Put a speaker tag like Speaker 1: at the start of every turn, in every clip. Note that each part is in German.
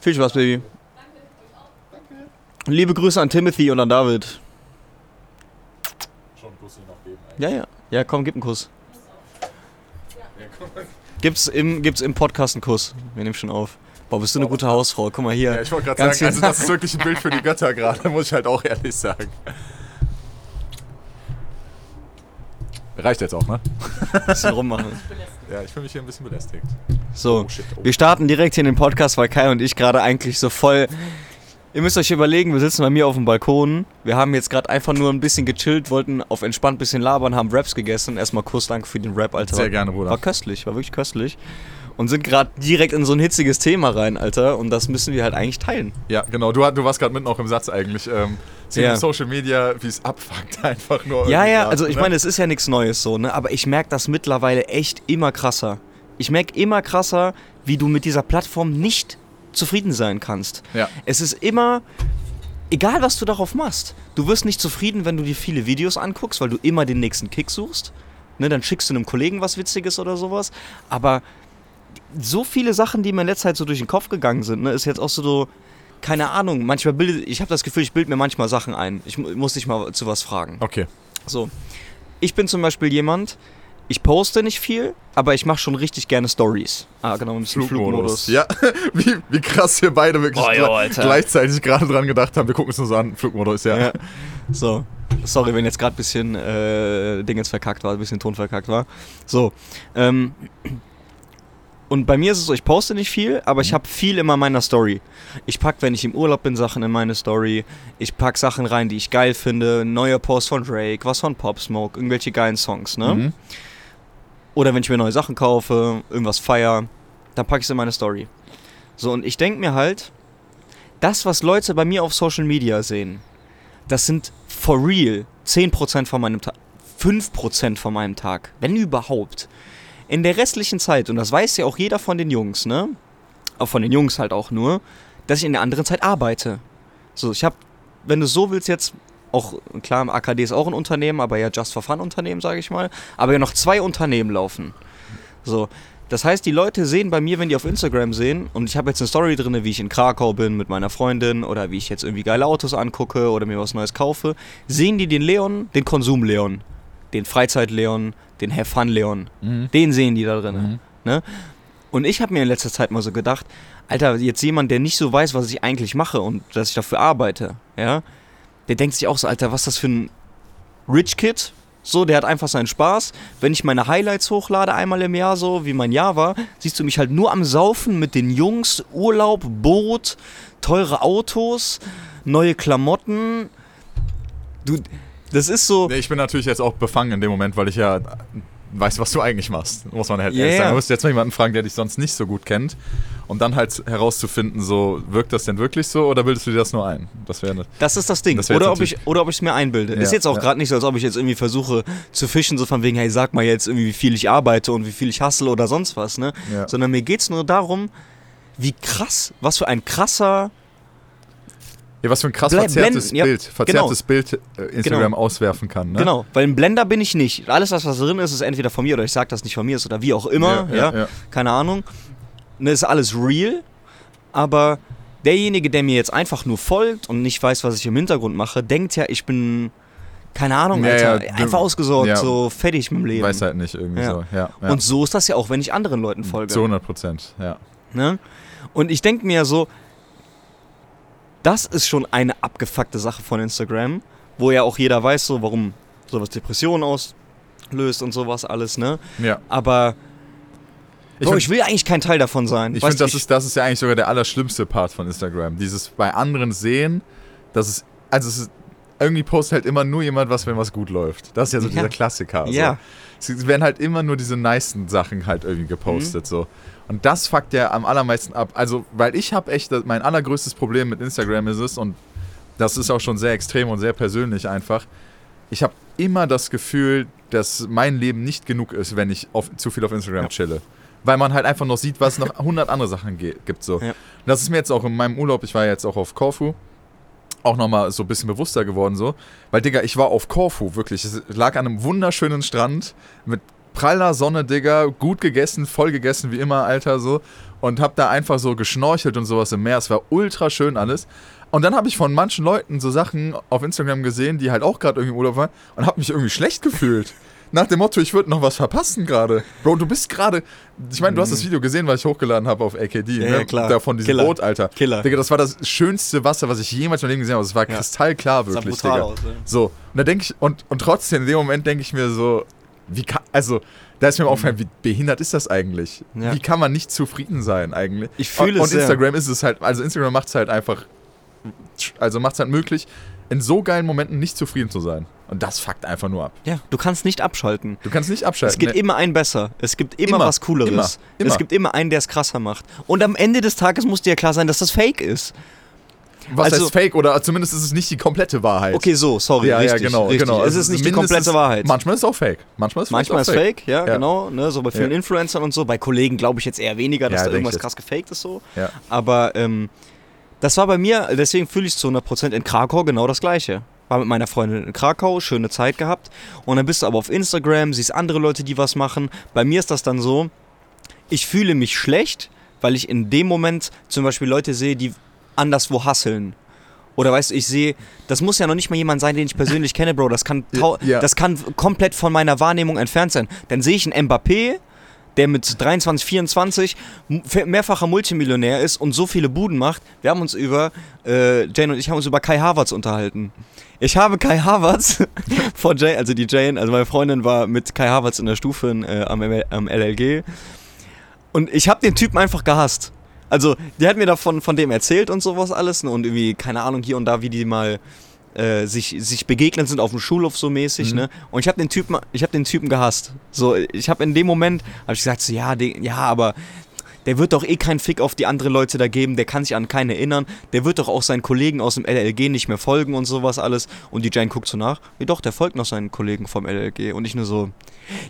Speaker 1: Viel Spaß, Baby. Liebe Grüße an Timothy und an David.
Speaker 2: Schon Kuss noch geben
Speaker 1: Ja, ja. Ja, komm, gib einen Kuss. Gibt's im, gibt's im Podcast einen Kuss? Wir nehmen schon auf. Boah, bist du eine gute Hausfrau. Guck mal hier.
Speaker 2: Ja, ich wollte gerade sagen, also das ist wirklich ein Bild für die Götter gerade, muss ich halt auch ehrlich sagen. Reicht jetzt auch, ne?
Speaker 1: bisschen rummachen.
Speaker 2: Ja, ich fühle mich hier ein bisschen belästigt.
Speaker 1: So,
Speaker 2: Oh, shit, oh.
Speaker 1: wir starten direkt hier in den Podcast, weil Kai und ich gerade eigentlich so voll. Ihr müsst euch überlegen, wir sitzen bei mir auf dem Balkon. Wir haben jetzt gerade einfach nur ein bisschen gechillt, wollten auf entspannt ein bisschen labern, haben Raps gegessen. Erstmal Kuss, danke für den Rap, Alter.
Speaker 2: Sehr gerne, Bruder.
Speaker 1: War köstlich, war wirklich köstlich. Und sind gerade direkt in so ein hitziges Thema rein, Alter. Und das müssen wir halt eigentlich teilen.
Speaker 2: Ja, genau. Du, du warst gerade mitten auch im Satz eigentlich. Ähm,
Speaker 1: Ja.
Speaker 2: Social Media, wie es abfuckt, einfach nur.
Speaker 1: Ja, ja,
Speaker 2: gerade,
Speaker 1: also ich
Speaker 2: ne?
Speaker 1: meine, es ist ja nichts Neues so, ne? Aber ich merke das mittlerweile echt immer krasser. Ich merke immer krasser, wie du mit dieser Plattform nicht zufrieden sein kannst.
Speaker 2: Ja.
Speaker 1: Es ist immer, egal was du darauf machst, du wirst nicht zufrieden, wenn du dir viele Videos anguckst, weil du immer den nächsten Kick suchst. Ne, dann schickst du einem Kollegen was Witziges oder sowas. Aber so viele Sachen, die mir in letzter Zeit so durch den Kopf gegangen sind, ne, ist jetzt auch so, keine Ahnung, manchmal bilde ich habe das Gefühl, ich bilde mir manchmal Sachen ein. Ich mu- muss dich mal zu was fragen.
Speaker 2: Okay.
Speaker 1: So, ich bin zum Beispiel jemand, ich poste nicht viel, aber ich mache schon richtig gerne Stories. Ah, genau, im Flugmodus.
Speaker 2: Ja, wie, wie krass wir beide wirklich
Speaker 1: Oh, jo,
Speaker 2: gleichzeitig gerade dran gedacht haben. Wir gucken es so an. Flugmodus, ja.
Speaker 1: Ja. So, sorry, wenn jetzt gerade ein bisschen äh, Dingens verkackt war, ein bisschen Ton verkackt war. So, ähm, und bei mir ist es so, ich poste nicht viel, aber ich habe viel immer in meiner Story. Ich pack, wenn ich im Urlaub bin, Sachen in meine Story. Ich pack Sachen rein, die ich geil finde. Neue Post von Drake, was von Pop Smoke, irgendwelche geilen Songs, ne?
Speaker 2: Mhm.
Speaker 1: Oder wenn ich mir neue Sachen kaufe, irgendwas feier, dann packe ich es in meine Story. So, und ich denke mir halt, das, was Leute bei mir auf Social Media sehen, das sind for real 10% von meinem Tag, 5% von meinem Tag, wenn überhaupt. In der restlichen Zeit, und das weiß ja auch jeder von den Jungs, ne? Auch von den Jungs halt auch nur, dass ich in der anderen Zeit arbeite. So, ich habe, wenn du so willst, jetzt auch, klar, AKD ist auch ein Unternehmen, aber ja Just for Fun Unternehmen, sage ich mal, aber ja noch zwei Unternehmen laufen. So, das heißt, die Leute sehen bei mir, wenn die auf Instagram sehen, und ich habe jetzt eine Story drin, wie ich in Krakau bin mit meiner Freundin oder wie ich jetzt irgendwie geile Autos angucke oder mir was Neues kaufe, sehen die den Leon, den Konsum-Leon, den Freizeit-Leon, den Have Fun-Leon.
Speaker 2: Mhm.
Speaker 1: Den sehen die da drin.
Speaker 2: Mhm.
Speaker 1: Ne? Und ich habe mir in letzter Zeit mal so gedacht, Alter, jetzt jemand, der nicht so weiß, was ich eigentlich mache und dass ich dafür arbeite, ja, der denkt sich auch so, Alter, was ist das für ein Rich Kid? So, der hat einfach seinen Spaß. Wenn ich meine Highlights hochlade einmal im Jahr, so wie mein Jahr war, siehst du mich halt nur am Saufen mit den Jungs, Urlaub, Boot, teure Autos, neue Klamotten. Du, das ist so.
Speaker 2: Ich bin natürlich jetzt auch befangen in dem Moment, weil ich ja weiß, was du eigentlich machst. Muss man halt
Speaker 1: Ja,
Speaker 2: ehrlich sagen. Du musst jetzt mal jemanden fragen, der dich sonst nicht so gut kennt. Und dann halt herauszufinden, so, wirkt das denn wirklich so oder bildest du dir das nur ein? Das wäre eine.
Speaker 1: Das ist das Ding.
Speaker 2: Das
Speaker 1: oder, ob ich, oder ob ich es mir einbilde.
Speaker 2: Ja,
Speaker 1: ist jetzt auch
Speaker 2: ja.
Speaker 1: gerade nicht so, als ob ich jetzt irgendwie versuche zu fischen, so von wegen, hey, sag mal jetzt irgendwie, wie viel ich arbeite und wie viel ich hustle oder sonst was, ne?
Speaker 2: Ja.
Speaker 1: Sondern mir geht es nur darum, wie krass, was für ein krasser.
Speaker 2: Ja, was für ein krass
Speaker 1: Ble-
Speaker 2: verzerrtes
Speaker 1: blenden, ja,
Speaker 2: Bild, verzerrtes Bild äh, Instagram
Speaker 1: Genau.
Speaker 2: auswerfen kann. Ne?
Speaker 1: Genau, weil ein Blender bin ich nicht. Alles, was, was drin ist, ist entweder von mir oder ich sag, das nicht von mir ist oder wie auch immer,
Speaker 2: Ja,
Speaker 1: ja, keine Ahnung. Ne, ist alles real, aber derjenige, der mir jetzt einfach nur folgt und nicht weiß, was ich im Hintergrund mache, denkt ja, ich bin, keine Ahnung,
Speaker 2: Ja,
Speaker 1: Alter,
Speaker 2: ja,
Speaker 1: einfach ausgesorgt,
Speaker 2: ja.
Speaker 1: so fertig mit dem Leben.
Speaker 2: Weiß halt nicht irgendwie so.
Speaker 1: Und so ist das ja auch, wenn ich anderen Leuten folge.
Speaker 2: zu 100 Prozent, ja.
Speaker 1: Ne? Und ich denke mir so, das ist schon eine abgefuckte Sache von Instagram, wo ja auch jeder weiß, so warum sowas Depressionen auslöst und sowas alles, ne?
Speaker 2: ja.
Speaker 1: Aber
Speaker 2: Ich
Speaker 1: Bro,
Speaker 2: find-
Speaker 1: ich will eigentlich kein Teil davon sein.
Speaker 2: Ich finde, das ist, das ist ja eigentlich sogar der allerschlimmste Part von Instagram. Dieses bei anderen sehen, dass es, also es ist, irgendwie postet halt immer nur jemand was, wenn was gut läuft. Das ist ja so
Speaker 1: Ja.
Speaker 2: dieser Klassiker. So.
Speaker 1: Ja.
Speaker 2: Es werden halt immer nur diese nicen Sachen halt irgendwie gepostet,
Speaker 1: Mhm.
Speaker 2: so. Und das fuckt ja am allermeisten ab. Also, weil ich habe echt, mein allergrößtes Problem mit Instagram ist es, und das ist auch schon sehr extrem und sehr persönlich einfach, ich habe immer das Gefühl, dass mein Leben nicht genug ist, wenn ich auf, zu viel auf Instagram
Speaker 1: Ja.
Speaker 2: chille. Weil man halt einfach noch sieht, was es noch 100 andere Sachen gibt. So.
Speaker 1: Ja.
Speaker 2: Das ist mir jetzt auch in meinem Urlaub, ich war jetzt auch auf Korfu, auch nochmal so ein bisschen bewusster geworden so. Weil, Digga, ich war auf Korfu, wirklich. Es lag an einem wunderschönen Strand mit praller Sonne, Digga, gut gegessen, voll gegessen wie immer, Alter, so. Und hab da einfach so geschnorchelt und sowas im Meer. Es war ultra schön alles. Und dann habe ich von manchen Leuten so Sachen auf Instagram gesehen, die halt auch gerade irgendwie im Urlaub waren und habe mich irgendwie schlecht gefühlt. Nach dem Motto, ich würde noch was verpassen gerade. Bro, du bist gerade. Ich meine, du hast das Video gesehen, was ich hochgeladen habe auf AKD.
Speaker 1: Ja,
Speaker 2: ne?
Speaker 1: ja, klar.
Speaker 2: Da von diesem
Speaker 1: Killer.
Speaker 2: Boot, Alter.
Speaker 1: Killer.
Speaker 2: Digga, das war das schönste Wasser, was ich jemals in meinem Leben gesehen habe. Es war
Speaker 1: Ja.
Speaker 2: kristallklar,
Speaker 1: sah
Speaker 2: wirklich,
Speaker 1: brutal
Speaker 2: Digga.
Speaker 1: aus, ja.
Speaker 2: So, und da denke ich, und, und trotzdem, in dem Moment denke ich mir so, wie kann, also, da ist mir aufgefallen, wie behindert ist das eigentlich?
Speaker 1: Mhm. Ja.
Speaker 2: Wie kann man nicht zufrieden sein eigentlich?
Speaker 1: Ich fühle
Speaker 2: und,
Speaker 1: es
Speaker 2: Und. Instagram ist es halt, also Instagram macht es halt einfach, also macht es halt möglich, in so geilen Momenten nicht zufrieden zu sein. Und das fuckt einfach nur ab.
Speaker 1: Ja, du kannst nicht abschalten.
Speaker 2: Du kannst nicht abschalten.
Speaker 1: Es gibt
Speaker 2: ne?
Speaker 1: immer einen besser. Es gibt immer,
Speaker 2: Immer,
Speaker 1: was Cooleres.
Speaker 2: immer, immer.
Speaker 1: Es gibt immer einen, der es krasser macht. Und am Ende des Tages muss dir ja klar sein, dass das Fake ist.
Speaker 2: Was
Speaker 1: also-
Speaker 2: heißt Fake oder zumindest ist es nicht die komplette Wahrheit.
Speaker 1: Okay, so, sorry.
Speaker 2: ja,
Speaker 1: richtig,
Speaker 2: ja, genau,
Speaker 1: richtig.
Speaker 2: genau.
Speaker 1: Es
Speaker 2: Also
Speaker 1: ist nicht die komplette Wahrheit.
Speaker 2: Manchmal ist es auch Fake. Manchmal ist es
Speaker 1: Manchmal ist
Speaker 2: auch
Speaker 1: Fake, ja,
Speaker 2: Ja.
Speaker 1: genau. Ne, so bei vielen
Speaker 2: Ja.
Speaker 1: Influencern und so. Bei Kollegen glaube ich jetzt eher weniger, dass
Speaker 2: Ja,
Speaker 1: da irgendwas krass gefaked ist so.
Speaker 2: Ja.
Speaker 1: Aber ähm, das war bei mir, deswegen fühle ich es zu 100% in Krakau genau das Gleiche. War mit meiner Freundin in Krakau, schöne Zeit gehabt. Und dann bist du aber auf Instagram, siehst andere Leute, die was machen. Bei mir ist das dann so, ich fühle mich schlecht, weil ich in dem Moment zum Beispiel Leute sehe, die anderswo hasseln. Oder weißt du, ich sehe, das muss ja noch nicht mal jemand sein, den ich persönlich kenne, Bro. Das kann,
Speaker 2: Ja.
Speaker 1: das kann komplett von meiner Wahrnehmung entfernt sein. Dann sehe ich einen Mbappé, der mit 23, 24 m- mehrfacher Multimillionär ist und so viele Buden macht. Wir haben uns über, äh, Jane und ich haben uns über Kai Havertz unterhalten. Ich habe Kai Havertz vor Jane, also die Jane, also meine Freundin war mit Kai Havertz in der Stufe äh, am, am LLG. Und ich habe den Typen einfach gehasst. Also, die hat mir davon von dem erzählt und sowas alles. Ne? Und irgendwie, keine Ahnung, hier und da, wie die mal äh, sich, sich begegnet sind auf dem Schulhof so mäßig,
Speaker 2: Mhm.
Speaker 1: ne? Und ich habe den Typen, ich habe den Typen gehasst. So, ich habe in dem Moment, habe ich gesagt, so, ja, den, ja, aber der wird doch eh keinen Fick auf die anderen Leute da geben, der kann sich an keinen erinnern, der wird doch auch seinen Kollegen aus dem LLG nicht mehr folgen und sowas alles. Und die Jane guckt so nach, ja doch, der folgt noch seinen Kollegen vom LLG. Und ich nur so,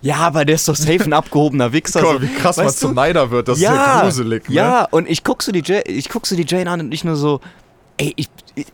Speaker 1: ja, aber der ist doch safe ein abgehobener Wichser.
Speaker 2: Guck
Speaker 1: so.
Speaker 2: mal, wie krass man
Speaker 1: Weißt
Speaker 2: zum
Speaker 1: du?
Speaker 2: Neider wird. Das ist ja gruselig. Ne?
Speaker 1: Ja, und ich guck so die Jane, ich guck so die Jane an und ich nur so, ey, ich, ich,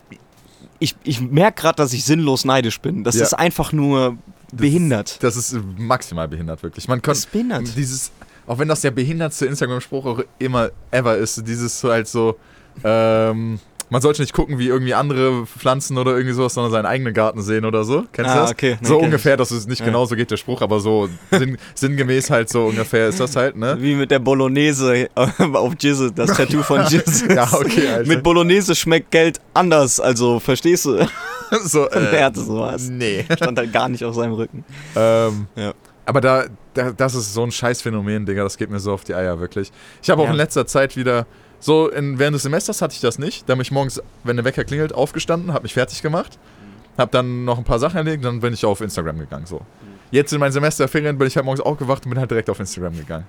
Speaker 1: ich, ich merke gerade, dass ich sinnlos neidisch bin. Das
Speaker 2: Ja.
Speaker 1: ist einfach nur behindert.
Speaker 2: Das ist maximal behindert, wirklich. Man kann
Speaker 1: Das ist behindert.
Speaker 2: dieses, auch wenn das der behindertste Instagram-Spruch auch immer ever ist, dieses so halt so, ähm, man sollte nicht gucken, wie irgendwie andere Pflanzen oder irgendwie sowas, sondern seinen eigenen Garten sehen oder so. Kennst du
Speaker 1: Ah,
Speaker 2: das?
Speaker 1: okay. Nee,
Speaker 2: so ungefähr, das ist nicht
Speaker 1: Ja.
Speaker 2: genau so geht der Spruch, aber so sinn, sinngemäß halt so ungefähr ist das halt, ne?
Speaker 1: Wie mit der Bolognese auf Jizz, das Tattoo von Jizz.
Speaker 2: Ja, okay, Alter.
Speaker 1: Mit Bolognese schmeckt Geld anders, also verstehst du?
Speaker 2: so,
Speaker 1: er
Speaker 2: äh,
Speaker 1: hatte sowas.
Speaker 2: nee.
Speaker 1: Stand halt gar nicht auf seinem Rücken.
Speaker 2: Ähm,
Speaker 1: Ja.
Speaker 2: Aber da, da, das ist so ein Scheißphänomen, Digga, das geht mir so auf die Eier, wirklich. Ich habe auch
Speaker 1: Ja.
Speaker 2: in letzter Zeit wieder, so in, während des Semesters hatte ich das nicht. Da bin ich morgens, wenn der Wecker klingelt, aufgestanden, habe mich fertig gemacht, habe dann noch ein paar Sachen erledigt, dann bin ich auf Instagram gegangen, so. Jetzt in meinen Semesterferien bin ich halt morgens aufgewacht und bin halt direkt auf Instagram gegangen.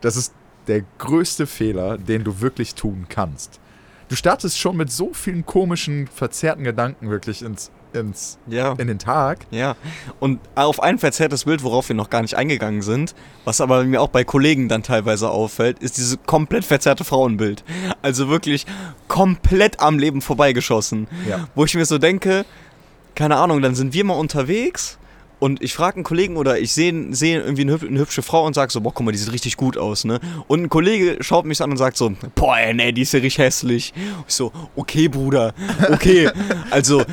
Speaker 2: Das ist der größte Fehler, den du wirklich tun kannst. Du startest schon mit so vielen komischen, verzerrten Gedanken wirklich ins, ins,
Speaker 1: Ja.
Speaker 2: in den Tag.
Speaker 1: Ja, und auf ein verzerrtes Bild, worauf wir noch gar nicht eingegangen sind, was aber mir auch bei Kollegen dann teilweise auffällt, ist dieses komplett verzerrte Frauenbild. Also wirklich komplett am Leben vorbeigeschossen.
Speaker 2: Ja.
Speaker 1: Wo ich mir so denke, keine Ahnung, dann sind wir mal unterwegs und ich frage einen Kollegen oder ich sehe seh irgendwie eine, hüb- eine hübsche Frau und sage so, boah, guck mal, die sieht richtig gut aus, ne? Und ein Kollege schaut mich an und sagt so, boah, ey, nee, die ist ja richtig hässlich. Und ich so, okay, Bruder, okay. also,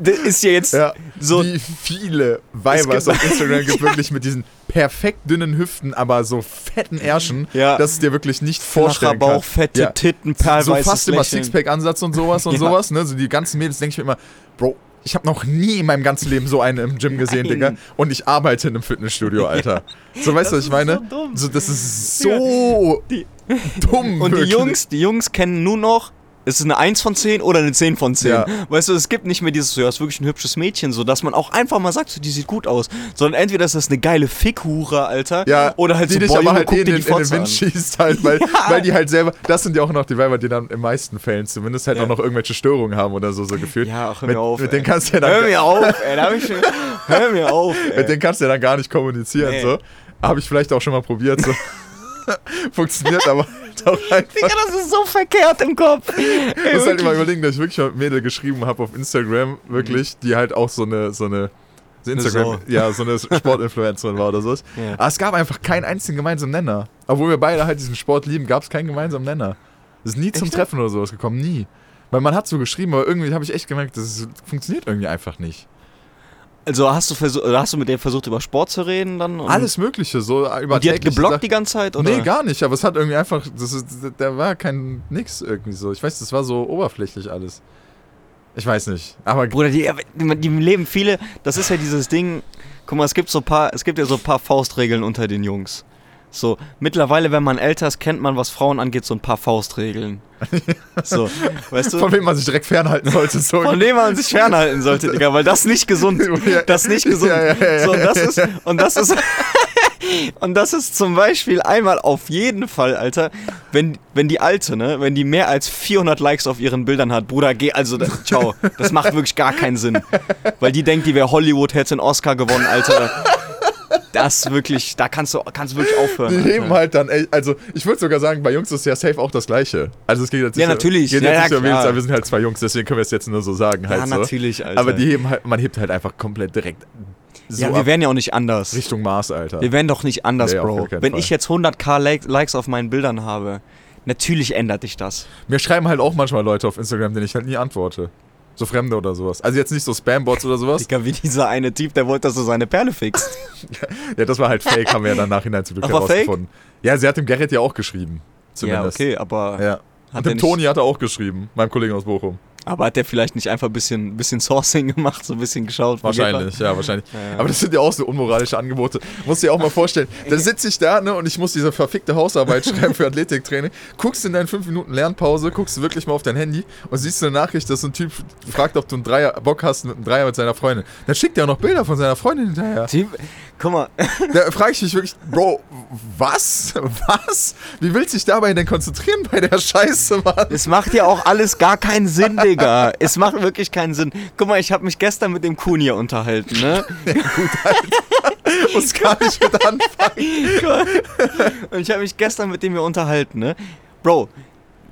Speaker 1: das ist ja jetzt
Speaker 2: Ja,
Speaker 1: so...
Speaker 2: wie viele Weiber es
Speaker 1: gibt-
Speaker 2: auf Instagram gibt, wirklich mit diesen perfekt dünnen Hüften, aber so fetten Ärschen,
Speaker 1: Ja.
Speaker 2: dass du dir wirklich nicht vorstellen
Speaker 1: Bauch, fette
Speaker 2: Ja.
Speaker 1: Titten,
Speaker 2: So
Speaker 1: perlweißes
Speaker 2: fast immer
Speaker 1: Lächeln.
Speaker 2: Sixpack-Ansatz und sowas und
Speaker 1: Ja.
Speaker 2: sowas, ne? So die ganzen Mädels denke ich mir immer, Bro, ich habe noch nie in meinem ganzen Leben so eine im Gym gesehen,
Speaker 1: Nein.
Speaker 2: Digga. Und ich arbeite in einem Fitnessstudio, Alter. So, weißt du, was ich meine?
Speaker 1: ist so dumm.
Speaker 2: So, das ist so
Speaker 1: Die-
Speaker 2: dumm.
Speaker 1: Und die
Speaker 2: wirklich.
Speaker 1: Jungs, die Jungs kennen nur noch, ist es eine 1 von 10 oder eine 10 von 10.
Speaker 2: Ja.
Speaker 1: Weißt du, es gibt nicht mehr dieses, so, ja, ist wirklich ein hübsches Mädchen, so dass man auch einfach mal sagt, so, die sieht gut aus. Sondern entweder ist das eine geile Fickhure, Alter,
Speaker 2: Ja,
Speaker 1: oder halt
Speaker 2: die
Speaker 1: so,
Speaker 2: dich
Speaker 1: boah,
Speaker 2: aber
Speaker 1: Junge,
Speaker 2: halt
Speaker 1: guck
Speaker 2: in
Speaker 1: dir die
Speaker 2: in den Wind
Speaker 1: an.
Speaker 2: schießt halt, weil, weil die halt selber, das sind ja auch noch die Weiber, die dann in meisten Fällen zumindest halt
Speaker 1: Ja.
Speaker 2: auch noch irgendwelche Störungen haben oder so, so gefühlt.
Speaker 1: Ja, ach, hör
Speaker 2: mit,
Speaker 1: mir auf,
Speaker 2: Mit
Speaker 1: ey.
Speaker 2: denen kannst du ja dann
Speaker 1: Hör mir auf, ey, da hab ich schon, hör mir auf,
Speaker 2: Mit
Speaker 1: ey.
Speaker 2: denen kannst du ja dann gar nicht kommunizieren.
Speaker 1: Nee.
Speaker 2: So. Habe ich vielleicht auch schon mal probiert. So. Funktioniert aber halt auch einfach.
Speaker 1: Digga, das ist so verkehrt im Kopf.
Speaker 2: Ich muss halt
Speaker 1: wirklich.
Speaker 2: immer überlegen, dass ich wirklich mal Mädel geschrieben habe auf Instagram, wirklich, die halt auch so eine, so eine, so Instagram, ja, so eine Sportinfluencerin war oder so.
Speaker 1: Ja.
Speaker 2: Aber es gab einfach keinen einzigen gemeinsamen Nenner. Obwohl wir beide halt diesen Sport lieben, gab es keinen gemeinsamen Nenner. Es ist nie zum
Speaker 1: Echt?
Speaker 2: Treffen oder sowas gekommen, nie. Weil man hat so geschrieben, aber irgendwie habe ich echt gemerkt, das funktioniert irgendwie einfach nicht.
Speaker 1: Also hast du, hast du mit dem versucht, über Sport zu reden dann?
Speaker 2: Alles Mögliche, so über
Speaker 1: die hat geblockt die ganze Zeit? Oder?
Speaker 2: Nee, gar nicht, aber es hat irgendwie einfach, das ist, da war kein nix irgendwie so. Ich weiß, das war so oberflächlich alles. Ich weiß nicht, aber
Speaker 1: Bruder, die, die, die leben viele, das ist ja dieses Ding, guck mal, es gibt so paar, es gibt ja so ein paar Faustregeln unter den Jungs. So, mittlerweile, wenn man älter ist, kennt man, was Frauen angeht, so ein paar Faustregeln. So, weißt du?
Speaker 2: von wem man sich direkt fernhalten sollte. So.
Speaker 1: Von dem man sich fernhalten sollte, Digga, weil das nicht gesund. Das nicht gesund.
Speaker 2: Ja, ja, ja,
Speaker 1: so, und das ist, und das ist, und das ist zum Beispiel einmal auf jeden Fall, Alter, wenn, wenn die Alte, ne, wenn die mehr als 400 Likes auf ihren Bildern hat, Bruder, geh, also, da- ciao, das macht wirklich gar keinen Sinn. Weil die denkt, die wäre Hollywood, hätte einen Oscar gewonnen, Alter. Das wirklich, da kannst du, kannst du wirklich aufhören.
Speaker 2: Die leben halt dann, ey, also ich würde sogar sagen, bei Jungs ist ja safe auch das Gleiche. Also es geht jetzt
Speaker 1: Ja,
Speaker 2: nicht,
Speaker 1: natürlich.
Speaker 2: Geht
Speaker 1: Ja,
Speaker 2: jetzt
Speaker 1: ja,
Speaker 2: nicht um aber wir sind halt zwei Jungs, deswegen können wir es jetzt nur so sagen halt
Speaker 1: Ja,
Speaker 2: so.
Speaker 1: natürlich, Alter.
Speaker 2: Aber die heben halt, man hebt halt einfach komplett direkt so
Speaker 1: ja, wir wären ja auch nicht anders.
Speaker 2: Richtung Mars, Alter.
Speaker 1: Wir wären doch nicht anders,
Speaker 2: Nee,
Speaker 1: Bro. Wenn
Speaker 2: Fall.
Speaker 1: ich jetzt 100k Like- Likes auf meinen Bildern habe, natürlich ändert dich das.
Speaker 2: Mir schreiben halt auch manchmal Leute auf Instagram, denen ich halt nie antworte. So Fremde oder sowas. Also jetzt nicht so Spambots oder sowas.
Speaker 1: Digga, wie dieser eine Typ, der wollte, dass du seine Perle fixt.
Speaker 2: Ja, das war halt fake, haben wir ja dann nachhinein zum Glück
Speaker 1: Ach, war fake?
Speaker 2: herausgefunden. Ja, sie hat dem Gerrit ja auch geschrieben.
Speaker 1: ja,
Speaker 2: Zumindest.
Speaker 1: okay, aber,
Speaker 2: Ja.
Speaker 1: Hat
Speaker 2: Und dem Toni hat er auch geschrieben, meinem Kollegen aus Bochum.
Speaker 1: Aber hat der vielleicht nicht einfach ein bisschen, bisschen Sourcing gemacht, so ein bisschen geschaut?
Speaker 2: Wahrscheinlich, ja, wahrscheinlich.
Speaker 1: Ja.
Speaker 2: Aber das sind ja auch so unmoralische Angebote. Musst dir auch mal vorstellen. Da sitze ich da, ne, und ich muss diese verfickte Hausarbeit schreiben für Athletiktraining. Guckst in deinen 5 Minuten Lernpause, guckst du wirklich mal auf dein Handy und siehst eine Nachricht, dass so ein Typ fragt, ob du einen Dreier, Bock hast mit einem Dreier mit seiner Freundin. Dann schickt er auch noch Bilder von seiner Freundin hinterher.
Speaker 1: das? Guck mal,
Speaker 2: Da frage ich mich wirklich, Bro, was? Was? Wie willst du dich dabei denn konzentrieren bei der Scheiße, Mann?
Speaker 1: es macht ja auch alles gar keinen Sinn, Digga. Es macht wirklich keinen Sinn. Guck mal, ich habe mich gestern mit dem Kuhn hier unterhalten, ne?
Speaker 2: Muss gar nicht mit anfangen.
Speaker 1: Und ich habe mich gestern mit dem hier unterhalten, ne? Bro,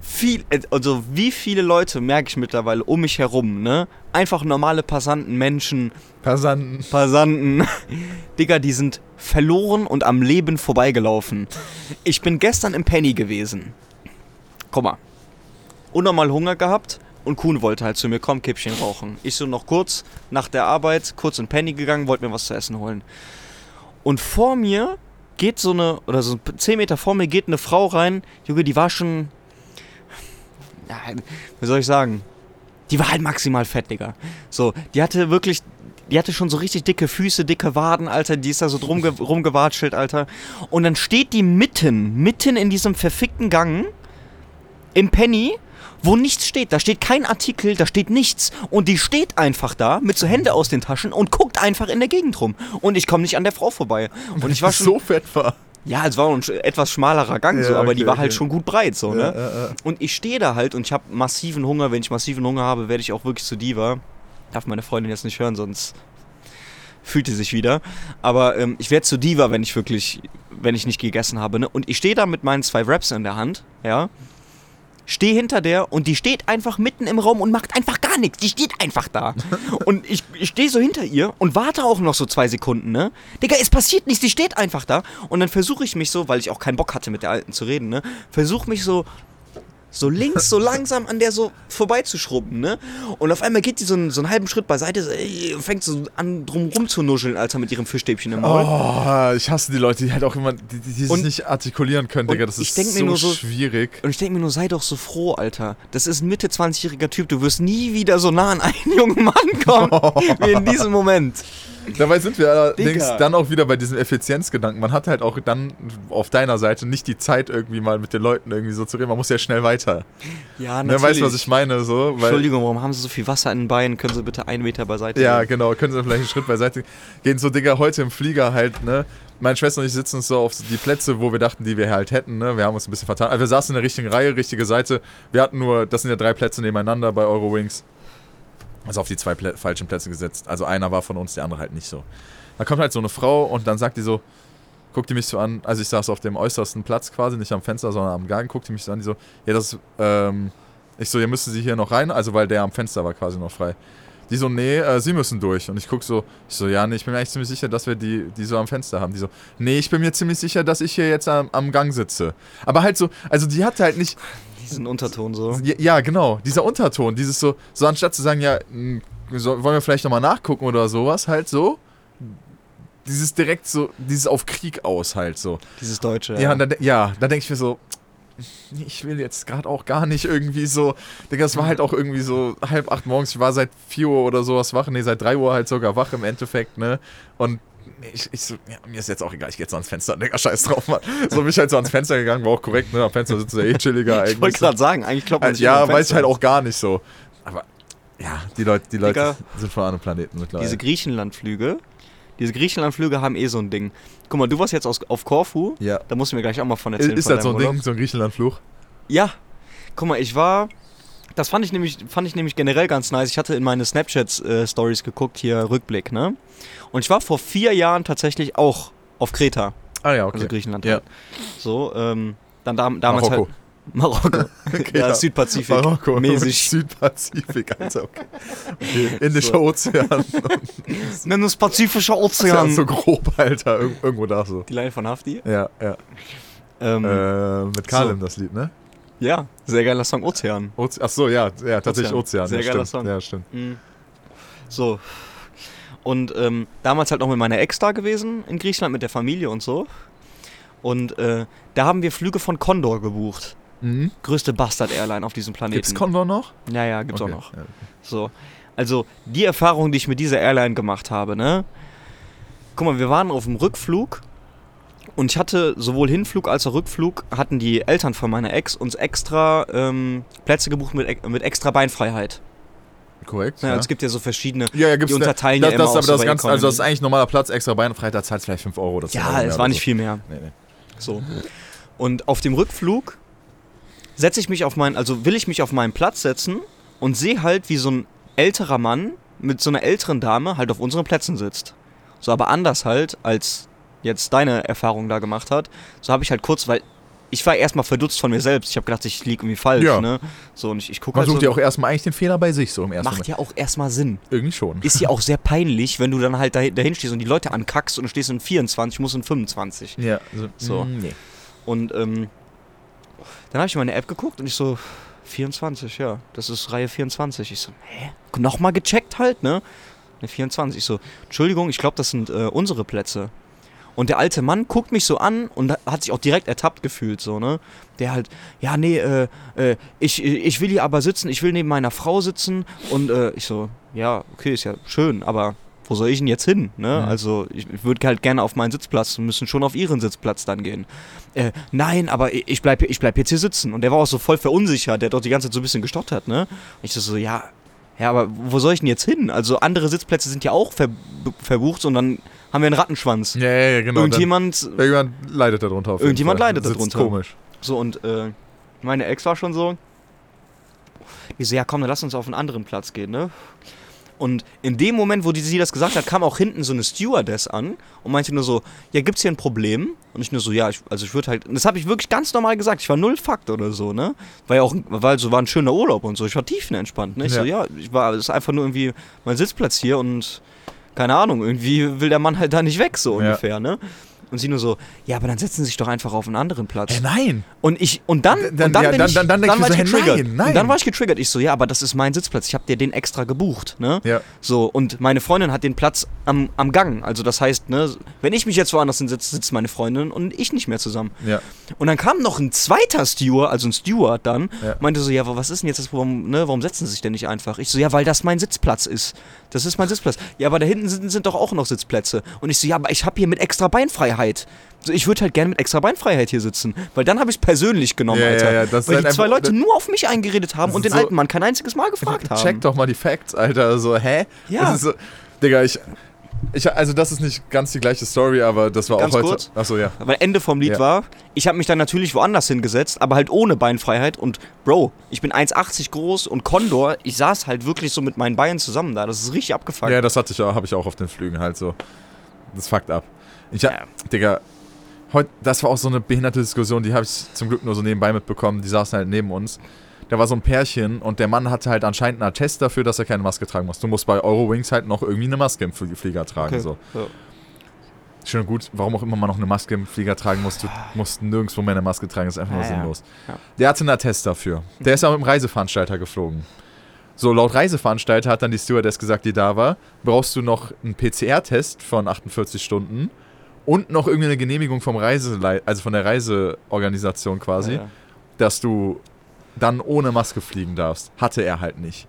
Speaker 1: viel, also wie viele Leute merke ich mittlerweile um mich herum, ne? Einfach normale Passanten, Menschen,
Speaker 2: Passanten.
Speaker 1: Passanten. Digga, die sind verloren und am Leben vorbeigelaufen. Ich bin gestern im Penny gewesen. Guck mal. Unnormal Hunger gehabt und Kuhn wollte halt zu mir, komm, Kippchen rauchen. Ich so noch kurz nach der Arbeit, kurz in Penny gegangen, wollte mir was zu essen holen. Und vor mir geht so eine, oder so 10 Meter vor mir geht eine Frau rein, Junge, die war schon, ja, wie soll ich sagen, die war halt maximal fett, Digga. So, die hatte wirklich, die hatte schon so richtig dicke Füße, dicke Waden, Alter, die ist da so drum ge- rumgewatschelt, Alter. Und dann steht die mitten, mitten in diesem verfickten Gang im Penny, wo nichts steht. Da steht kein Artikel, da steht nichts. Und die steht einfach da mit so Hände aus den Taschen und guckt einfach in der Gegend rum. Und ich komme nicht an der Frau vorbei. Und ich war schon.
Speaker 2: so fett war.
Speaker 1: Ja, es war ein etwas schmalerer Gang,
Speaker 2: Ja,
Speaker 1: so, aber die
Speaker 2: okay,
Speaker 1: war halt
Speaker 2: okay.
Speaker 1: schon gut breit, so, ne?
Speaker 2: Ja, ja, ja.
Speaker 1: Und ich stehe da halt und ich habe massiven Hunger. Wenn ich massiven Hunger habe, werde ich auch wirklich zu Diva. Darf meine Freundin jetzt nicht hören, sonst fühlt die sich wieder. Aber ähm, ich werde zu Diva, wenn ich wirklich, wenn ich nicht gegessen habe. Ne? Und ich stehe da mit meinen zwei Raps in der Hand, ja. Stehe hinter der und die steht einfach mitten im Raum und macht einfach gar nichts. Die steht einfach da. und ich, ich stehe so hinter ihr und warte auch noch so zwei Sekunden, ne? Digga, es passiert nichts, die steht einfach da. Und dann versuche ich mich so, weil ich auch keinen Bock hatte mit der Alten zu reden, ne? Versuche mich so so links, so langsam an der so vorbeizuschrubben, ne? Und auf einmal geht die so einen, so einen halben Schritt beiseite, ey, fängt so an, drum rumzunuscheln, Alter, mit ihrem Fischstäbchen im Maul.
Speaker 2: Oh, ich hasse die Leute, die halt auch immer, die, die, die sich
Speaker 1: Und-
Speaker 2: nicht artikulieren können,
Speaker 1: und
Speaker 2: Digga. Das
Speaker 1: ich
Speaker 2: ist so,
Speaker 1: nur so-
Speaker 2: schwierig.
Speaker 1: Und ich denke mir nur, sei doch so froh, Alter. Das ist ein Mitte 20-jähriger Typ, du wirst nie wieder so nah an einen jungen Mann kommen, wie in diesem Moment.
Speaker 2: Dabei sind wir allerdings
Speaker 1: Digga.
Speaker 2: dann auch wieder bei diesem Effizienzgedanken. Man hat halt auch dann auf deiner Seite nicht die Zeit, irgendwie mal mit den Leuten irgendwie so zu reden. Man muss ja schnell weiter.
Speaker 1: Ja,
Speaker 2: Ne, weißt du, was ich meine? So, weil,
Speaker 1: Entschuldigung, warum haben Sie so viel Wasser in den Beinen? Können Sie bitte einen Meter beiseite
Speaker 2: Ja,
Speaker 1: gehen?
Speaker 2: genau. Können Sie vielleicht einen Schritt beiseite gehen? So, Digga, heute im Flieger halt, ne? Meine Schwester und ich sitzen uns so auf die Plätze, wo wir dachten, die wir halt hätten, ne? Wir haben uns ein bisschen vertan. Also wir saßen in der richtigen Reihe, richtige Seite. Wir hatten nur, das sind ja drei Plätze nebeneinander bei Eurowings. Also auf die zwei Plä falschen Plätze gesetzt. Also einer war von uns, der andere halt nicht so. Da kommt halt so eine Frau und dann sagt die so, guckt die mich so an, also ich saß auf dem äußersten Platz quasi, nicht am Fenster, sondern am Gang, guckt die mich so an, die so, ja, das, ähm, ich so, ja, müssen Sie hier noch rein, also weil der am Fenster war quasi noch frei. Die so, nee, äh, sie müssen durch. Und ich guck so, ich so, ja, nee, ich bin mir eigentlich ziemlich sicher, dass wir die, die so am Fenster haben. Die so, nee, ich bin mir ziemlich sicher, dass ich hier jetzt am, am Gang sitze. Aber halt so, also die hatte halt nicht,
Speaker 1: Diesen Unterton so.
Speaker 2: ja, ja, genau, dieser Unterton, dieses so, so anstatt zu sagen, ja, so, wollen wir vielleicht nochmal nachgucken oder sowas, halt so, dieses direkt so, dieses auf Krieg aus halt so.
Speaker 1: Dieses Deutsche.
Speaker 2: Ja, und dann, ja, da denke ich mir so, ich will jetzt gerade auch gar nicht irgendwie so, Digga, es war halt auch irgendwie so halb acht morgens, ich war seit 4 Uhr oder sowas wach, nee, seit 3 Uhr halt sogar wach im Endeffekt, ne, und ich, ich so, ja, mir ist jetzt auch egal, ich gehe jetzt ans Fenster, Digga, scheiß drauf, Mann. So bin ich halt so ans Fenster gegangen, war auch korrekt, ne, am Fenster sitzt ja eh chilliger eigentlich.
Speaker 1: ich wollte gerade sagen, eigentlich klopft man sich
Speaker 2: ja, weiß ich halt auch gar nicht so. Aber ja, die Leute, die Leute
Speaker 1: Digga,
Speaker 2: sind von anderen Planeten mittlerweile.
Speaker 1: Diese Griechenlandflüge, diese Griechenlandflüge haben eh so ein Ding. Guck mal, du warst jetzt aus, auf Korfu,
Speaker 2: ja.
Speaker 1: da musst du mir gleich auch mal von
Speaker 2: Ist,
Speaker 1: erzählen.
Speaker 2: ist
Speaker 1: von
Speaker 2: das so ein. Ding, so ein Griechenland-Fluch?
Speaker 1: Ja. Guck mal, ich war. Das fand ich nämlich, fand ich nämlich generell ganz nice. Ich hatte in meine Snapchat-Stories geguckt, hier Rückblick, ne? Und ich war vor vier Jahren tatsächlich auch auf Kreta,
Speaker 2: Ah ja, okay.
Speaker 1: also Griechenland.
Speaker 2: Ja.
Speaker 1: halt. So, ähm, dann da, damals
Speaker 2: Marokko.
Speaker 1: halt. Marokko.
Speaker 2: Okay,
Speaker 1: ja,
Speaker 2: ja.
Speaker 1: Südpazifik.
Speaker 2: Marokko.
Speaker 1: Mäßig.
Speaker 2: Südpazifik, Alter, okay. okay. Indischer
Speaker 1: So.
Speaker 2: Ozean.
Speaker 1: Nenn das Pazifische
Speaker 2: Ja,
Speaker 1: Ozean.
Speaker 2: so grob, Alter. Ir irgendwo da so.
Speaker 1: Die Line von Hafti.
Speaker 2: Ja, ja.
Speaker 1: Ähm,
Speaker 2: Äh, mit Kalim das Lied, ne?
Speaker 1: Ja, sehr geiler Song, Ozean.
Speaker 2: Oze Ach so, ja, ja, tatsächlich
Speaker 1: Ozean.
Speaker 2: Ozean.
Speaker 1: Sehr
Speaker 2: ja,
Speaker 1: geiler
Speaker 2: stimmt.
Speaker 1: Song.
Speaker 2: Ja, stimmt.
Speaker 1: Mhm. So. Und ähm, damals halt noch mit meiner Ex da gewesen in Griechenland mit der Familie und so. Und äh, da haben wir Flüge von Condor gebucht.
Speaker 2: Mhm.
Speaker 1: Größte Bastard-Airline auf diesem Planeten.
Speaker 2: Gibt's Condor noch?
Speaker 1: Ja, ja, gibt's
Speaker 2: Okay,
Speaker 1: auch noch.
Speaker 2: Ja.
Speaker 1: So. Also, die Erfahrung, die ich mit dieser Airline gemacht habe, ne? Guck mal, wir waren auf dem Rückflug und ich hatte sowohl Hinflug als auch Rückflug, hatten die Eltern von meiner Ex uns extra ähm, Plätze gebucht mit, mit extra Beinfreiheit.
Speaker 2: Korrekt.
Speaker 1: Ja,
Speaker 2: Ja,
Speaker 1: Es gibt ja so verschiedene.
Speaker 2: ja, ja gibt's
Speaker 1: die
Speaker 2: ne-
Speaker 1: unterteilen
Speaker 2: das,
Speaker 1: ja
Speaker 2: das,
Speaker 1: immer
Speaker 2: aber
Speaker 1: auch so
Speaker 2: das ganz, also das ist eigentlich normaler Platz, extra Beinfreiheit, da zahlst du vielleicht 5 Euro oder 10 Euro
Speaker 1: Ja, es war nicht
Speaker 2: so.
Speaker 1: viel mehr.
Speaker 2: Nee, nee.
Speaker 1: So. Und auf dem Rückflug setze ich mich auf meinen, also will ich mich auf meinen Platz setzen und sehe halt, wie so ein älterer Mann mit so einer älteren Dame halt auf unseren Plätzen sitzt. So, aber anders halt, als jetzt deine Erfahrung da gemacht hat. So habe ich halt kurz, weil ich war erstmal verdutzt von mir selbst. Ich habe gedacht, ich liege irgendwie falsch,
Speaker 2: Ja.
Speaker 1: ne? So, und ich, ich gucke
Speaker 2: Man
Speaker 1: halt
Speaker 2: sucht
Speaker 1: so,
Speaker 2: ja auch erstmal eigentlich den Fehler bei sich so im ersten
Speaker 1: macht
Speaker 2: Moment.
Speaker 1: ja auch erstmal Sinn.
Speaker 2: Irgendwie schon.
Speaker 1: Ist ja auch sehr peinlich, wenn du dann halt dahin, dahin stehst und die Leute ankackst und du stehst in 24, muss in 25.
Speaker 2: Ja, so.
Speaker 1: So.
Speaker 2: mm, nee.
Speaker 1: Und ähm, dann habe ich in meine App geguckt und ich so, 24, ja, das ist Reihe 24. Ich so, hä? Nochmal gecheckt halt, ne? Ne, 24. Ich so, Entschuldigung, ich glaube, das sind äh, unsere Plätze. Und der alte Mann guckt mich so an und hat sich auch direkt ertappt gefühlt, so, ne? Der halt, ja, nee, äh, äh, ich, ich will hier aber sitzen, ich will neben meiner Frau sitzen. Und äh, ich so, ja, okay, ist ja schön, aber wo soll ich denn jetzt hin, ne?
Speaker 2: Mhm.
Speaker 1: Also, ich, ich würde halt gerne auf meinen Sitzplatz, wir müssen schon auf ihren Sitzplatz dann gehen. Äh, nein, aber ich- ich bleib, ich bleib jetzt hier sitzen. Und der war auch so voll verunsichert, der hat doch die ganze Zeit so ein bisschen gestottert, ne? Und ich so, so, ja, ja, aber wo soll ich denn jetzt hin? Also, andere Sitzplätze sind ja auch ver verbucht und dann haben wir einen Rattenschwanz.
Speaker 2: Ja, ja, ja, genau.
Speaker 1: Irgendjemand,
Speaker 2: Dann, irgendjemand leidet darunter auf
Speaker 1: Irgendjemand
Speaker 2: Fall.
Speaker 1: leidet darunter.
Speaker 2: komisch.
Speaker 1: so und äh, meine Ex war schon so, ich so, ja komm, dann lass uns auf einen anderen Platz gehen, ne? Und in dem Moment, wo die, sie das gesagt hat, kam auch hinten so eine Stewardess an und meinte nur so, ja, gibt's hier ein Problem? Und ich nur so, ja, ich, also ich würde halt, und das habe ich wirklich ganz normal gesagt, ich war null Fakt oder so, ne? War ja auch, weil so war ein schöner Urlaub und so, ich war tiefenentspannt, ne? Ich so, ja, ich war, das ist einfach nur irgendwie mein Sitzplatz hier und keine Ahnung, irgendwie will der Mann halt da nicht weg, so
Speaker 2: Ja.
Speaker 1: ungefähr, ne? Und sie nur so, ja, aber dann setzen Sie sich doch einfach auf einen anderen Platz.
Speaker 2: Hä, nein.
Speaker 1: Und ich und dann,
Speaker 2: Dann-
Speaker 1: und dann,
Speaker 2: ja,
Speaker 1: bin
Speaker 2: dann-
Speaker 1: ich,
Speaker 2: dann- dann
Speaker 1: war ich getriggert.
Speaker 2: nein, nein.
Speaker 1: Und dann war ich getriggert. Ich so, ja, aber das ist mein Sitzplatz. Ich habe dir den extra gebucht, ne?
Speaker 2: Ja.
Speaker 1: So und meine Freundin hat den Platz am, am Gang. Also das heißt, ne, wenn ich mich jetzt woanders hinsetze, sitzt meine Freundin und ich nicht mehr zusammen.
Speaker 2: Ja.
Speaker 1: Und dann kam noch ein zweiter Steward, also ein Steward dann,
Speaker 2: Ja.
Speaker 1: meinte so, ja, aber was ist denn jetzt das Problem, ne, warum setzen sie sich denn nicht einfach? Ich so, ja, weil das mein Sitzplatz ist. Das ist mein Sitzplatz. Ja, aber da hinten sind, sind doch auch noch Sitzplätze. Und ich so, ja, aber ich habe hier mit extra Beinfreiheit. So, ich würde halt gerne mit extra Beinfreiheit hier sitzen. Weil dann habe ich es persönlich genommen,
Speaker 2: Ja, ja,
Speaker 1: Alter.
Speaker 2: ja, ist
Speaker 1: weil
Speaker 2: halt
Speaker 1: die zwei
Speaker 2: einfach-
Speaker 1: Leute nur auf mich eingeredet haben und den
Speaker 2: so-
Speaker 1: alten Mann kein einziges Mal gefragt haben.
Speaker 2: Check doch mal die Facts, Alter. So, hä?
Speaker 1: Ja.
Speaker 2: Das ist so, Digga, ich, ich. Also, das ist nicht ganz die gleiche Story, aber das war
Speaker 1: Ganz
Speaker 2: auch heute.
Speaker 1: kurz?
Speaker 2: Achso, ja.
Speaker 1: Weil Ende vom Lied
Speaker 2: Ja.
Speaker 1: war, ich habe mich dann natürlich woanders hingesetzt, aber halt ohne Beinfreiheit. Und Bro, ich bin 1,80 groß und Condor, ich saß halt wirklich so mit meinen Beinen zusammen da. Das ist richtig abgefuckt.
Speaker 2: Ja, das hatte ich auch, habe ich auch auf den Flügen halt so. Das fuckt ab. Ich hab,
Speaker 1: Ja.
Speaker 2: Digga, heute, das war auch so eine behinderte Diskussion, die habe ich zum Glück nur so nebenbei mitbekommen. Die saßen halt neben uns. Da war so ein Pärchen und der Mann hatte halt anscheinend einen Attest dafür, dass er keine Maske tragen muss. Du musst bei Eurowings halt noch irgendwie eine Maske im Flie- Flieger tragen. So.
Speaker 1: Ja.
Speaker 2: Schön und gut, warum auch immer man noch eine Maske im Flieger tragen muss. Du musst nirgendwo mehr eine Maske tragen, das ist einfach nur
Speaker 1: ja.
Speaker 2: sinnlos.
Speaker 1: Ja.
Speaker 2: Der hatte einen Attest dafür. Der ist aber mit dem Reiseveranstalter geflogen. So, laut Reiseveranstalter hat dann die Stewardess gesagt, die da war, brauchst du noch einen PCR-Test von 48 Stunden und noch irgendeine Genehmigung vom Reiseleit, also von der Reiseorganisation quasi,
Speaker 1: Ja, ja.
Speaker 2: dass du dann ohne Maske fliegen darfst. Hatte er halt nicht.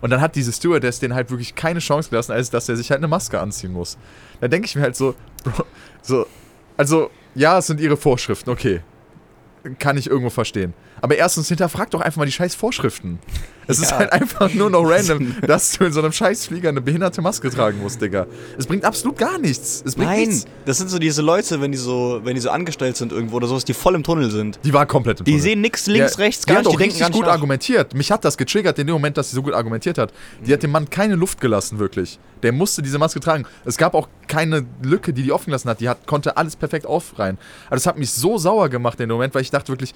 Speaker 2: Und dann hat diese Stewardess den halt wirklich keine Chance gelassen, als dass er sich halt eine Maske anziehen muss. Da denke ich mir halt so, Bro, so, also, ja, es sind ihre Vorschriften, okay. Kann ich irgendwo verstehen. Aber erstens hinterfrag doch einfach mal die scheiß Vorschriften. Es ist
Speaker 1: Ja.
Speaker 2: halt einfach nur noch random, dass du in so einem scheiß Flieger eine behinderte Maske tragen musst, Digga. Es bringt absolut gar nichts.
Speaker 1: Nein,
Speaker 2: nichts.
Speaker 1: das sind so diese Leute, wenn die so, wenn die so angestellt sind irgendwo oder sowas, die voll im Tunnel sind.
Speaker 2: Die war komplett im
Speaker 1: Die
Speaker 2: Tunnel.
Speaker 1: sehen nichts links,
Speaker 2: Ja,
Speaker 1: rechts,
Speaker 2: die
Speaker 1: gar
Speaker 2: hat
Speaker 1: nicht, die
Speaker 2: auch
Speaker 1: denken
Speaker 2: richtig gut
Speaker 1: nach.
Speaker 2: argumentiert. Mich hat das getriggert in dem Moment, dass sie so gut argumentiert hat. Die hat dem Mann keine Luft gelassen, wirklich. Der musste diese Maske tragen. Es gab auch keine Lücke, die die offen gelassen hat. Die hat, konnte alles perfekt aufreihen. Aber das hat mich so sauer gemacht in dem Moment, weil ich dachte wirklich,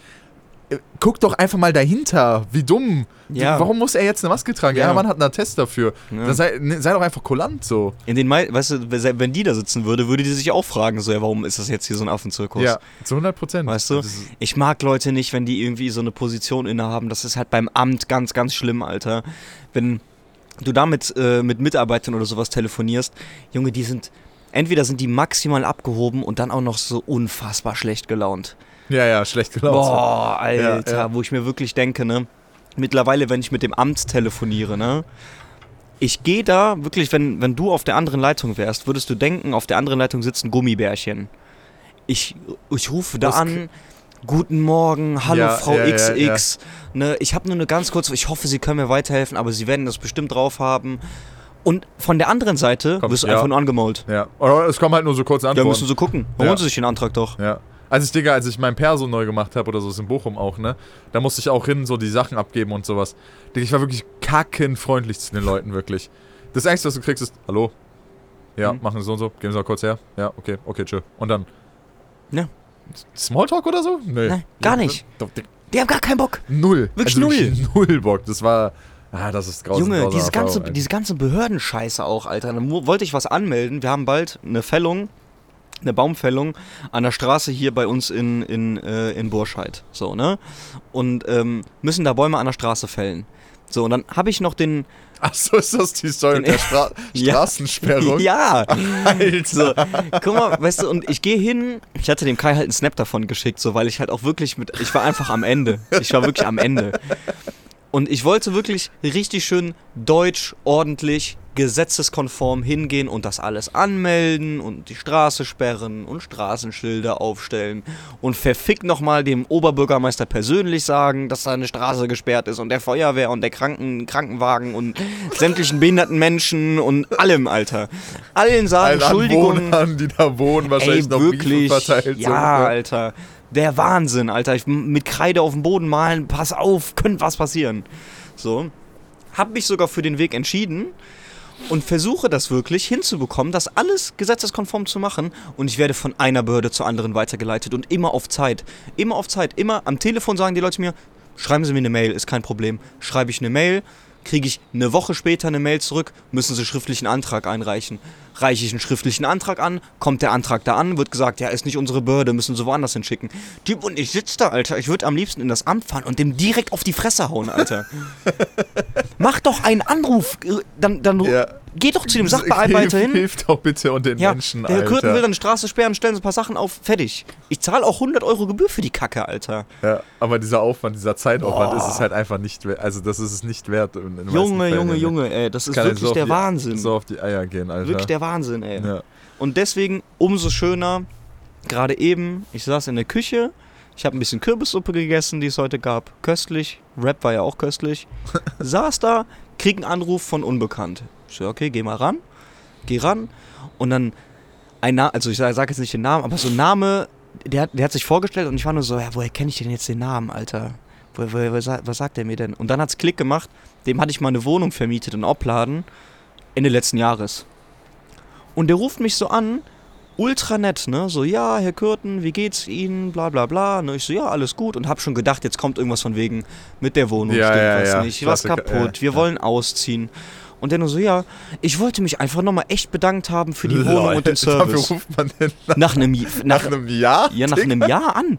Speaker 2: guck doch einfach mal dahinter. Wie dumm.
Speaker 1: Ja.
Speaker 2: Warum muss er jetzt eine Maske tragen? Ja,
Speaker 1: Ja.
Speaker 2: Mann hat einen Attest dafür.
Speaker 1: Ja.
Speaker 2: Sei, ne, sei doch einfach kulant so.
Speaker 1: In den Mei weißt du, wenn die da sitzen würde, würde die sich auch fragen, so, ja, warum ist das jetzt hier so ein Affenzirkus?
Speaker 2: Ja, zu 100 Prozent.
Speaker 1: Weißt du? Ich mag Leute nicht, wenn die irgendwie so eine Position innehaben. Das ist halt beim Amt ganz, ganz schlimm, Alter. Wenn du damit äh, mit Mitarbeitern oder sowas telefonierst, Junge, die sind, entweder sind die maximal abgehoben und dann auch noch so unfassbar schlecht gelaunt.
Speaker 2: Ja, ja, schlecht gelaufen.
Speaker 1: Boah, Alter,
Speaker 2: Ja, ja.
Speaker 1: wo ich mir wirklich denke, ne? Mittlerweile, wenn ich mit dem Amt telefoniere, ne? Ich gehe da wirklich, wenn, wenn du auf der anderen Leitung wärst, würdest du denken, auf der anderen Leitung sitzt ein Gummibärchen. Ich, ich rufe da
Speaker 2: Das
Speaker 1: an. Guten Morgen, hallo
Speaker 2: Ja,
Speaker 1: Frau
Speaker 2: ja, ja,
Speaker 1: XX. Ne, ich habe nur eine ganz kurze, ich hoffe, Sie können mir weiterhelfen, aber Sie werden das bestimmt drauf haben. Und von der anderen Seite
Speaker 2: Kommt,
Speaker 1: wirst du
Speaker 2: ja.
Speaker 1: einfach nur angemault.
Speaker 2: Ja, oder es kommen halt nur so kurze
Speaker 1: Ja,
Speaker 2: Antworten.
Speaker 1: müssen Sie gucken. Holen
Speaker 2: Ja.
Speaker 1: Sie sich den Antrag doch.
Speaker 2: Ja. Als ich, Digga, als ich mein Perso neu gemacht habe oder so, ist in Bochum auch, ne? Da musste ich auch hin, so die Sachen abgeben und sowas. Digga, ich war wirklich kackenfreundlich zu den Leuten, wirklich. Das Einzige, was du kriegst, ist, hallo? Ja,
Speaker 1: Mhm.
Speaker 2: machen Sie so und so, geben Sie mal kurz her. Ja, okay, okay, tschö. Und dann.
Speaker 1: Ja.
Speaker 2: Smalltalk oder so? Nee.
Speaker 1: Nein, gar nicht.
Speaker 2: Digga,
Speaker 1: Die haben gar keinen Bock.
Speaker 2: null.
Speaker 1: Wirklich
Speaker 2: also Wirklich null Bock. Das war. Ah, das ist grausam.
Speaker 1: Junge,
Speaker 2: grausame
Speaker 1: diese ganze, diese ganze Behördenscheiße auch, Alter. Da mu- wollte ich was anmelden. Wir haben bald eine Fällung, eine Baumfällung an der Straße hier bei uns in, in, äh, in Burscheid. So, ne? Und ähm, müssen da Bäume an der Straße fällen. So, und dann habe ich noch den.
Speaker 2: Ach so, ist das die Story mit der Stra
Speaker 1: Ja.
Speaker 2: Straßensperrung?
Speaker 1: Ja!
Speaker 2: Alter.
Speaker 1: So, guck mal, weißt du, und ich gehe hin, ich hatte dem Kai halt einen Snap davon geschickt, so, weil ich halt auch wirklich mit, ich war einfach am Ende. Ich war wirklich am Ende. Und ich wollte wirklich richtig schön deutsch, ordentlich, gesetzeskonform hingehen und das alles anmelden und die Straße sperren und Straßenschilder aufstellen und verfickt nochmal dem Oberbürgermeister persönlich sagen, dass da eine Straße gesperrt ist und der Feuerwehr und der Kranken Krankenwagen und sämtlichen behinderten Menschen und allem, Alter. Allen sagen,
Speaker 2: Allen
Speaker 1: Entschuldigung.
Speaker 2: Anwohnern, die da wohnen, wahrscheinlich
Speaker 1: Ey,
Speaker 2: noch
Speaker 1: wirklich.
Speaker 2: Verteilt.
Speaker 1: ja,
Speaker 2: so.
Speaker 1: Alter. Der Wahnsinn, Alter. Ich, mit Kreide auf dem Boden malen, pass auf, könnte was passieren. So. Hab mich sogar für den Weg entschieden und versuche das wirklich hinzubekommen, das alles gesetzeskonform zu machen. Und ich werde von einer Behörde zur anderen weitergeleitet und immer auf Zeit. Immer auf Zeit. Immer am Telefon sagen die Leute mir, schreiben Sie mir eine Mail, ist kein Problem. Schreibe ich eine Mail, kriege ich eine Woche später eine Mail zurück, müssen Sie schriftlichen Antrag einreichen. Reiche ich einen schriftlichen Antrag an, kommt der Antrag da an, wird gesagt, ja, ist nicht unsere Behörde, müssen Sie woanders hinschicken. Typ, und ich sitze da, Alter, ich würde am liebsten in das Amt fahren und dem direkt auf die Fresse hauen, Alter. Mach doch einen Anruf, äh, dann, dann
Speaker 2: Ja.
Speaker 1: geh doch zu dem Sachbearbeiter hin.
Speaker 2: Hilf doch bitte und den
Speaker 1: Ja,
Speaker 2: Menschen,
Speaker 1: der
Speaker 2: Alter.
Speaker 1: Kürten will dann eine Straße sperren, stellen Sie ein paar Sachen auf, fertig. Ich zahle auch 100 Euro Gebühr für die Kacke, Alter.
Speaker 2: ja, aber dieser Aufwand, dieser Zeitaufwand
Speaker 1: Boah.
Speaker 2: ist es halt einfach nicht wert. Also das ist es nicht wert.
Speaker 1: Junge, Junge? Junge, ey, das ist
Speaker 2: Kann halt
Speaker 1: wirklich
Speaker 2: so
Speaker 1: der
Speaker 2: die,
Speaker 1: Wahnsinn.
Speaker 2: So auf die Eier gehen, Alter.
Speaker 1: Wirklich der Wahnsinn, ey.
Speaker 2: ja.
Speaker 1: Und deswegen umso schöner, gerade eben, ich saß in der Küche, ich habe ein bisschen Kürbissuppe gegessen, die es heute gab. Köstlich. Rap war ja auch köstlich. saß da, krieg einen Anruf von Unbekannt. Ich so, okay, geh mal ran. Geh ran. Und dann ein Name, also ich sage sag jetzt nicht den Namen, aber so ein Name, der, hat- der hat sich vorgestellt und ich war nur so, ja, woher kenne ich denn jetzt den Namen, Alter? Wo, wo, wo, sa- was sagt der mir denn? Und dann hat's Klick gemacht, dem hatte ich mal eine Wohnung vermietet in Opladen Ende letzten Jahres. Und der ruft mich so an ultra nett, ne? So, ja, Herr Kürten, wie geht's Ihnen? Bla bla bla. Ne? Ich so, ja, alles gut. Und hab schon gedacht, jetzt kommt irgendwas von wegen, mit der Wohnung
Speaker 2: Ja,
Speaker 1: stimmt
Speaker 2: ja,
Speaker 1: was
Speaker 2: ja.
Speaker 1: nicht, was kaputt, wir wollen ausziehen. Und der nur so, ja, ich wollte mich einfach nochmal echt bedankt haben für die Wohnung und den
Speaker 2: Dafür
Speaker 1: Service.
Speaker 2: ruft man denn nach,
Speaker 1: Nach einem,
Speaker 2: nach
Speaker 1: nach,
Speaker 2: einem Jahr?
Speaker 1: ja, nach
Speaker 2: Digga?
Speaker 1: einem Jahr an.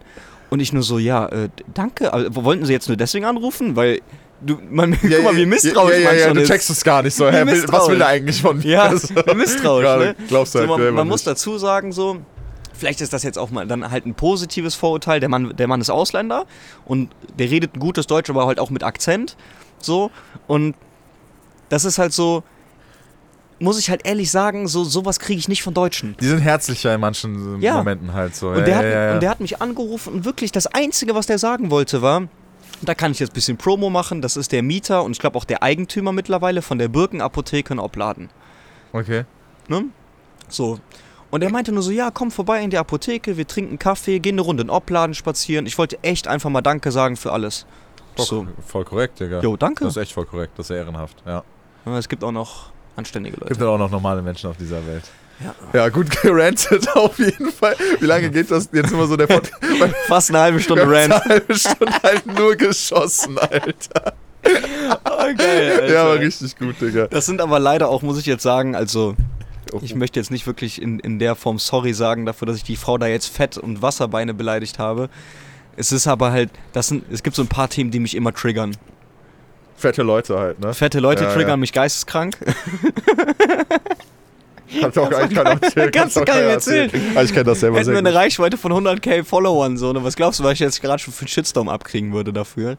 Speaker 1: Und ich nur so, ja, äh, danke. Aber wollten Sie jetzt nur deswegen anrufen? Weil, du, man,
Speaker 2: Ja,
Speaker 1: guck mal, wie
Speaker 2: ja,
Speaker 1: misstrauisch
Speaker 2: ja, ja,
Speaker 1: man
Speaker 2: ja,
Speaker 1: schon
Speaker 2: du checkst es gar nicht so. Will, was will er eigentlich von mir?
Speaker 1: Ja,
Speaker 2: So.
Speaker 1: misstrauisch,
Speaker 2: Gerade
Speaker 1: ne?
Speaker 2: Glaubst du
Speaker 1: So,
Speaker 2: halt
Speaker 1: man
Speaker 2: selber
Speaker 1: man muss
Speaker 2: nicht.
Speaker 1: dazu sagen, so, vielleicht ist das jetzt auch mal dann halt ein positives Vorurteil. Der Mann, der Mann ist Ausländer und der redet ein gutes Deutsch, aber halt auch mit Akzent. So. Und das ist halt so, muss ich halt ehrlich sagen, so sowas kriege ich nicht von Deutschen.
Speaker 2: Die sind herzlicher in manchen
Speaker 1: Ja.
Speaker 2: Momenten halt so.
Speaker 1: Und,
Speaker 2: ja,
Speaker 1: der hat,
Speaker 2: ja, ja, ja.
Speaker 1: und der hat mich angerufen und wirklich das Einzige, was der sagen wollte, war, da kann ich jetzt ein bisschen Promo machen, das ist der Mieter und ich glaube auch der Eigentümer mittlerweile von der Birkenapotheke in Opladen.
Speaker 2: Okay.
Speaker 1: Ne? So. Und er meinte nur so, ja, komm vorbei in die Apotheke, wir trinken Kaffee, gehen eine Runde in Opladen spazieren. Ich wollte echt einfach mal Danke sagen für alles.
Speaker 2: Voll,
Speaker 1: So.
Speaker 2: voll korrekt, Digga.
Speaker 1: Jo, danke.
Speaker 2: Das ist echt voll korrekt, das ist ehrenhaft, ja.
Speaker 1: Ja, Es gibt auch noch anständige
Speaker 2: Gibt
Speaker 1: Leute.
Speaker 2: ja auch noch normale Menschen auf dieser Welt.
Speaker 1: Ja.
Speaker 2: Ja, gut gerantet auf jeden Fall. Wie lange geht das jetzt immer so der Podcast?
Speaker 1: Fast eine halbe Stunde Rant.
Speaker 2: Eine halbe Stunde halt nur geschossen, Alter.
Speaker 1: Oh, geil,
Speaker 2: Ja, war richtig gut, Digga.
Speaker 1: Das sind aber leider auch, muss ich jetzt sagen, also
Speaker 2: Oh.
Speaker 1: ich möchte jetzt nicht wirklich in, in der Form sorry sagen dafür, dass ich die Frau da jetzt Fett und Wasserbeine beleidigt habe. Es ist aber halt, das sind, es gibt so ein paar Themen, die mich immer triggern.
Speaker 2: Fette Leute halt, ne?
Speaker 1: Fette Leute
Speaker 2: Ja,
Speaker 1: triggern
Speaker 2: ja.
Speaker 1: mich geisteskrank.
Speaker 2: Kannst auch eigentlich keiner erzählen.
Speaker 1: Kannst du
Speaker 2: auch
Speaker 1: keinem
Speaker 2: keiner
Speaker 1: erzählen.
Speaker 2: Aber ich kenne das selber
Speaker 1: Hätten wir eine. Reichweite von 100k Followern, so, ne? was glaubst du, was ich jetzt gerade schon für einen Shitstorm abkriegen würde dafür?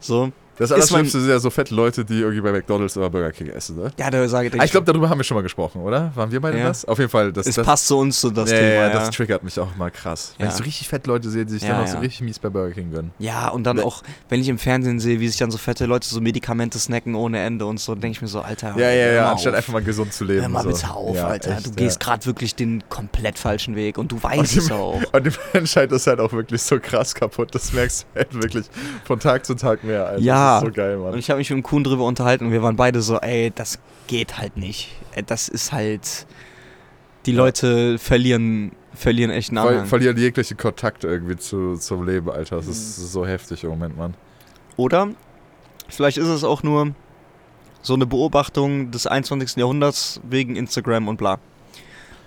Speaker 1: So,
Speaker 2: Das Allerschlimmste sind ja so fette Leute, die irgendwie bei McDonalds oder Burger King essen, ne?
Speaker 1: ja, da sage
Speaker 2: Ah, ich glaube, darüber haben wir schon mal gesprochen, oder? Waren wir beide
Speaker 1: Ja.
Speaker 2: das? Auf jeden Fall. Das,
Speaker 1: es
Speaker 2: das,
Speaker 1: passt zu uns so das
Speaker 2: ja,
Speaker 1: Thema.
Speaker 2: ja, das triggert mich auch mal krass. Wenn ich so richtig fette Leute sehe, die sich dann auch so richtig mies bei Burger King gönnen.
Speaker 1: ja, und dann
Speaker 2: Ne.
Speaker 1: auch, wenn ich im Fernsehen sehe, wie sich dann so fette Leute so Medikamente snacken ohne Ende und so, denke ich mir so, Alter.
Speaker 2: Ja, ja, ja, anstatt einfach mal gesund zu leben.
Speaker 1: Hör mal
Speaker 2: so.
Speaker 1: bitte auf, Alter.
Speaker 2: echt,
Speaker 1: du gehst gerade wirklich den komplett falschen Weg und du weißt
Speaker 2: Und
Speaker 1: es auch.
Speaker 2: Und die Menschheit ist halt auch wirklich so krass kaputt. Das merkst du halt wirklich von Tag zu Tag mehr. Alter.
Speaker 1: Ja.
Speaker 2: Ist so geil,
Speaker 1: Und
Speaker 2: Mann.
Speaker 1: ich habe mich mit dem Kuhn drüber unterhalten und wir waren beide so, ey, das geht halt nicht. Das ist halt. Die
Speaker 2: Ja.
Speaker 1: Leute verlieren, verlieren echt einen
Speaker 2: Ver verlieren jegliche Kontakt irgendwie zu, zum Leben, Alter. Das ist so heftig im Moment, Mann.
Speaker 1: Oder vielleicht ist es auch nur so eine Beobachtung des 21. Jahrhunderts wegen Instagram und bla.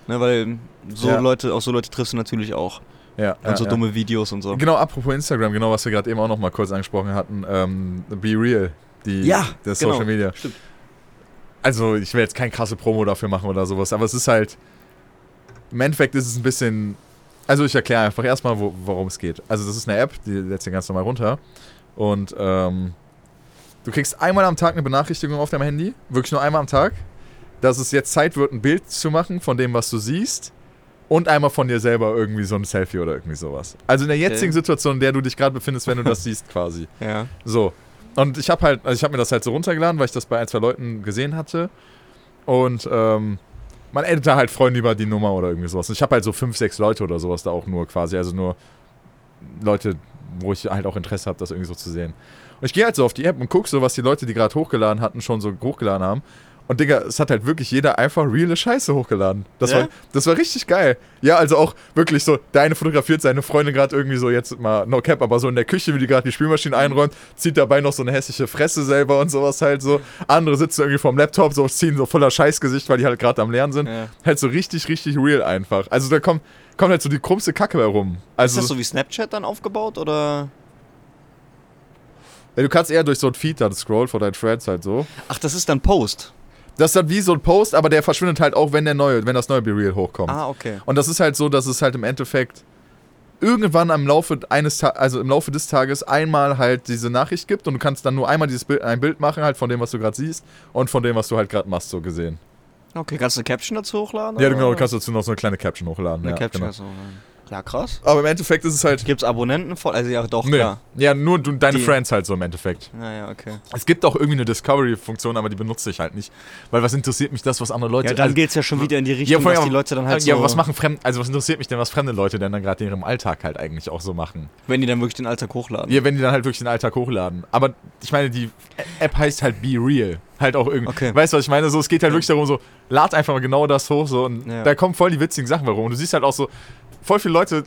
Speaker 1: Ne, weil so
Speaker 2: Ja.
Speaker 1: Leute, auch so Leute triffst du natürlich auch.
Speaker 2: Ja,
Speaker 1: Und
Speaker 2: ja,
Speaker 1: so
Speaker 2: ja.
Speaker 1: dumme Videos und so.
Speaker 2: Genau, apropos Instagram, genau was wir gerade eben auch noch mal kurz angesprochen hatten. Ähm, Be Real, die,
Speaker 1: Ja,
Speaker 2: der
Speaker 1: genau.
Speaker 2: Social Media.
Speaker 1: Stimmt.
Speaker 2: Also, ich will jetzt kein krasse Promo dafür machen oder sowas, aber es ist halt. Im Endeffekt ist es ein bisschen. Also, ich erkläre einfach erstmal, wo, worum es geht. Also, das ist eine App, die lädst du ganz normal runter. Und ähm, du kriegst einmal am Tag eine Benachrichtigung auf deinem Handy, wirklich nur einmal am Tag, dass es jetzt Zeit wird, ein Bild zu machen von dem, was du siehst. Und einmal von dir selber irgendwie so ein Selfie oder irgendwie sowas. Also in der jetzigen
Speaker 1: Okay.
Speaker 2: Situation, in der du dich gerade befindest, wenn du das siehst, quasi.
Speaker 1: Ja.
Speaker 2: So. Und ich habe halt, also ich habe mir das halt so runtergeladen, weil ich das bei ein, zwei Leuten gesehen hatte. Und ähm, man addet da halt Freunde über die Nummer oder irgendwie sowas. Und ich habe halt so fünf, sechs Leute oder sowas da auch nur quasi. Also nur Leute, wo ich halt auch Interesse habe, das irgendwie so zu sehen. Und ich gehe halt so auf die App und gucke so, was die Leute, die gerade hochgeladen hatten, schon so hochgeladen haben. Und Digga, es hat halt wirklich jeder einfach reale Scheiße hochgeladen. Das,
Speaker 1: Ja?
Speaker 2: war, das war richtig geil. Ja, also auch wirklich so, der eine fotografiert seine Freundin gerade irgendwie so, jetzt mal no cap, aber so in der Küche, wie die gerade die Spülmaschine einräumt, zieht dabei noch so eine hässliche Fresse selber und sowas halt so. Andere sitzen irgendwie vorm Laptop, so ziehen so voller Scheißgesicht, weil die halt gerade am Lernen sind.
Speaker 1: ja.
Speaker 2: Halt so richtig, richtig real einfach. Also da kommt, kommt halt so die krummste Kacke bei rum.
Speaker 1: Ist
Speaker 2: Also
Speaker 1: das so wie Snapchat dann aufgebaut oder?
Speaker 2: ja, du kannst eher durch so ein Feed dann scrollen von deinen Friends halt so.
Speaker 1: Ach, das ist dann Post.
Speaker 2: Das ist dann wie so ein Post, aber der verschwindet halt auch, wenn der neue, wenn das neue Be Real hochkommt.
Speaker 1: Ah, okay.
Speaker 2: Und das ist halt so, dass es halt im Endeffekt irgendwann im Laufe eines also im Laufe des Tages einmal halt diese Nachricht gibt und du kannst dann nur einmal dieses Bild, ein Bild machen halt von dem, was du gerade siehst und von dem, was du halt gerade machst, so gesehen.
Speaker 1: Okay, kannst du eine Caption dazu hochladen?
Speaker 2: Ja,
Speaker 1: oder?
Speaker 2: genau, du kannst dazu noch so eine kleine Caption hochladen.
Speaker 1: eine
Speaker 2: ja,
Speaker 1: Caption
Speaker 2: genau.
Speaker 1: dazu hochladen. Ja, krass.
Speaker 2: Aber im Endeffekt ist es halt.
Speaker 1: Gibt's Abonnenten voll? Also ja, doch,
Speaker 2: Nee.
Speaker 1: klar.
Speaker 2: Ja, nur du, deine
Speaker 1: Die-
Speaker 2: Friends halt so im Endeffekt.
Speaker 1: Naja, okay.
Speaker 2: Es gibt auch irgendwie eine Discovery-Funktion, aber die benutze ich halt nicht. Weil was interessiert mich das, was andere Leute.
Speaker 1: Ja, dann
Speaker 2: also,
Speaker 1: geht's ja schon wieder in die
Speaker 2: Ja,
Speaker 1: Richtung,
Speaker 2: allem-
Speaker 1: dass die Leute dann halt
Speaker 2: ja,
Speaker 1: so...
Speaker 2: aber was machen fremd, also was interessiert mich denn, was fremde Leute denn dann gerade in ihrem Alltag halt eigentlich auch so machen?
Speaker 1: Wenn die dann wirklich den Alltag hochladen.
Speaker 2: Ja, wenn die dann halt wirklich den Alltag hochladen. Aber ich meine, die App heißt halt Be Real. Halt auch irgendwie.
Speaker 1: Okay.
Speaker 2: Weißt du, was ich meine? So, es geht halt wirklich darum, so, lad einfach mal genau das hoch, so, und
Speaker 1: Ja.
Speaker 2: da kommen voll die witzigen Sachen warum. Und du siehst halt auch so, voll viele Leute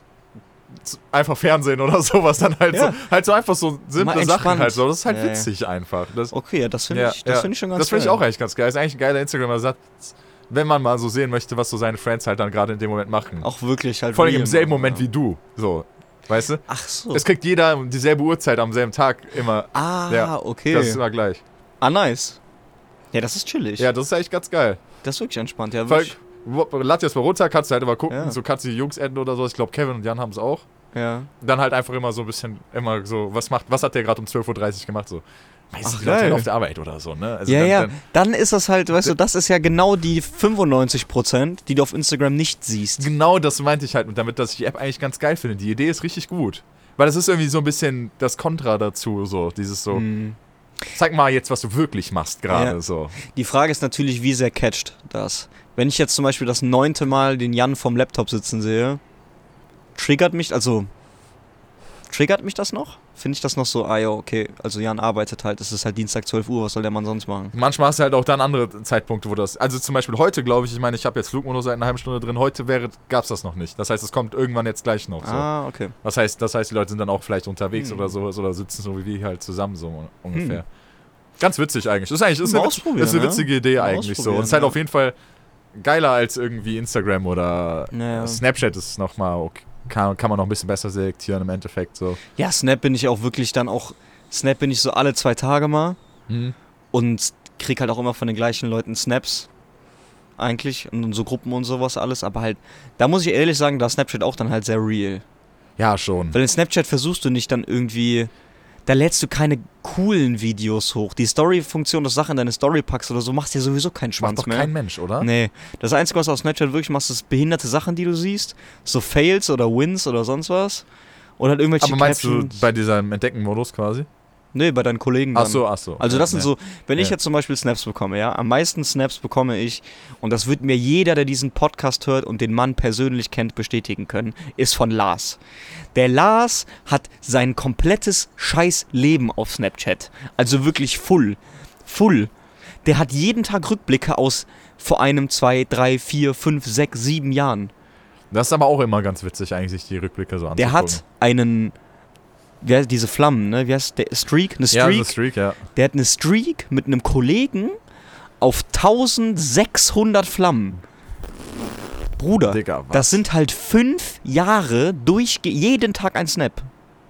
Speaker 2: einfach Fernsehen oder sowas dann halt
Speaker 1: Ja.
Speaker 2: so, halt so einfach so simple Sachen halt so. Das ist halt
Speaker 1: Ja, ja.
Speaker 2: witzig einfach. Das,
Speaker 1: Okay, ja, das finde
Speaker 2: ja,
Speaker 1: ich, das
Speaker 2: ja.
Speaker 1: finde ich schon ganz
Speaker 2: Das finde ich auch eigentlich ganz geil. Ist eigentlich ein geiler Instagram-Ersatz, wenn man mal so sehen möchte, was so seine Friends halt dann gerade in dem Moment machen.
Speaker 1: Auch wirklich halt.
Speaker 2: Vor allem im selben
Speaker 1: machen,
Speaker 2: Moment
Speaker 1: ja.
Speaker 2: wie du. So. Weißt du?
Speaker 1: Ach so.
Speaker 2: Es kriegt jeder dieselbe Uhrzeit am selben Tag immer.
Speaker 1: ah,
Speaker 2: Ja,
Speaker 1: okay.
Speaker 2: Das ist immer gleich.
Speaker 1: ah, nice. Ja, das ist chillig.
Speaker 2: Ja, das ist eigentlich ganz geil.
Speaker 1: Das ist wirklich entspannt. Ja, wirklich.
Speaker 2: dir das mal runter, kannst du halt immer gucken,
Speaker 1: Ja.
Speaker 2: so kannst du die Jungs enden oder so. Ich glaube, Kevin und Jan haben es auch.
Speaker 1: Ja.
Speaker 2: Dann halt einfach immer so ein bisschen, immer so, was macht, was hat der gerade um 12.30 Uhr gemacht? So, weiß
Speaker 1: Ach,
Speaker 2: nicht, Leute auf der Arbeit oder so, ne? Also
Speaker 1: ja,
Speaker 2: dann,
Speaker 1: ja.
Speaker 2: Dann,
Speaker 1: Dann ist das halt, weißt du, das ist ja genau die 95%, die du auf Instagram nicht siehst.
Speaker 2: genau das meinte ich halt und damit, dass ich die App eigentlich ganz geil finde. Die Idee ist richtig gut. Weil das ist irgendwie so ein bisschen das Kontra dazu, so, dieses so,
Speaker 1: Hm.
Speaker 2: Zeig mal jetzt, was du wirklich machst gerade,
Speaker 1: Ja.
Speaker 2: so.
Speaker 1: Die Frage ist natürlich, wie sehr catcht das. Wenn ich jetzt zum Beispiel das neunte Mal den Jan vom Laptop sitzen sehe, triggert mich, also triggert mich das noch? Finde ich das noch so, ah ja, okay, also Jan arbeitet halt, es ist halt Dienstag 12 Uhr, was soll der Mann sonst machen?
Speaker 2: Manchmal hast du halt auch dann andere Zeitpunkte, wo das. Also zum Beispiel heute, glaube ich, ich meine, ich habe jetzt Flugmodus seit einer halben Stunde drin. Heute wäre, gab's das noch nicht. Das heißt, es kommt irgendwann jetzt gleich noch. So.
Speaker 1: Ah, okay.
Speaker 2: Das heißt, das heißt, die Leute sind dann auch vielleicht unterwegs
Speaker 1: Hm.
Speaker 2: oder sowas oder sitzen so wie wir halt zusammen so ungefähr. Ganz witzig eigentlich. Das ist eigentlich ist eine, das ist eine
Speaker 1: ne?
Speaker 2: witzige Idee eigentlich so. Und es ist halt
Speaker 1: ja.
Speaker 2: auf jeden Fall geiler als irgendwie Instagram oder
Speaker 1: Naja.
Speaker 2: Snapchat ist nochmal okay. Kann, kann man noch ein bisschen besser selektieren im Endeffekt so.
Speaker 1: Ja, Snap bin ich auch wirklich dann auch, Snap bin ich so alle zwei Tage mal und krieg halt auch immer von den gleichen Leuten Snaps. Eigentlich und so Gruppen und sowas alles, aber halt, da muss ich ehrlich sagen, da ist Snapchat auch dann halt sehr real.
Speaker 2: Ja, schon.
Speaker 1: Weil in Snapchat versuchst du nicht dann irgendwie, da lädst du keine coolen Videos hoch. Die Story-Funktion, das Sachen in deine Story packst oder so, machst dir sowieso keinen
Speaker 2: Macht
Speaker 1: Schwanz
Speaker 2: doch
Speaker 1: mehr.
Speaker 2: kein Mensch, oder?
Speaker 1: Nee, das Einzige, was du auf Snapchat wirklich machst, ist behinderte Sachen, die du siehst. So Fails oder Wins oder sonst was. Oder halt irgendwelche
Speaker 2: Aber meinst
Speaker 1: Captions.
Speaker 2: du bei diesem Entdecken-Modus quasi?
Speaker 1: Nee, bei deinen Kollegen dann.
Speaker 2: Ach so, ach so.
Speaker 1: Also
Speaker 2: Ja,
Speaker 1: das sind
Speaker 2: ja.
Speaker 1: so, wenn ich
Speaker 2: Ja.
Speaker 1: jetzt zum Beispiel Snaps bekomme, ja, am meisten Snaps bekomme ich, und das wird mir jeder, der diesen Podcast hört und den Mann persönlich kennt, bestätigen können, ist von Lars. Der Lars hat sein komplettes scheiß Leben auf Snapchat. Also wirklich full. Full. Der hat jeden Tag Rückblicke aus vor einem, zwei, drei, vier, fünf, sechs, sieben Jahren.
Speaker 2: Das ist aber auch immer ganz witzig, eigentlich, sich die Rückblicke so anzugucken.
Speaker 1: Der hat einen, wie heißt diese Flammen, ne? Wie heißt der? Streak? Eine
Speaker 2: Ja,
Speaker 1: Streak?
Speaker 2: The Streak, ja.
Speaker 1: Der hat eine Streak mit einem Kollegen auf 1600 Flammen. Bruder,
Speaker 2: Digga, was?
Speaker 1: das sind halt fünf Jahre durch jeden Tag ein Snap.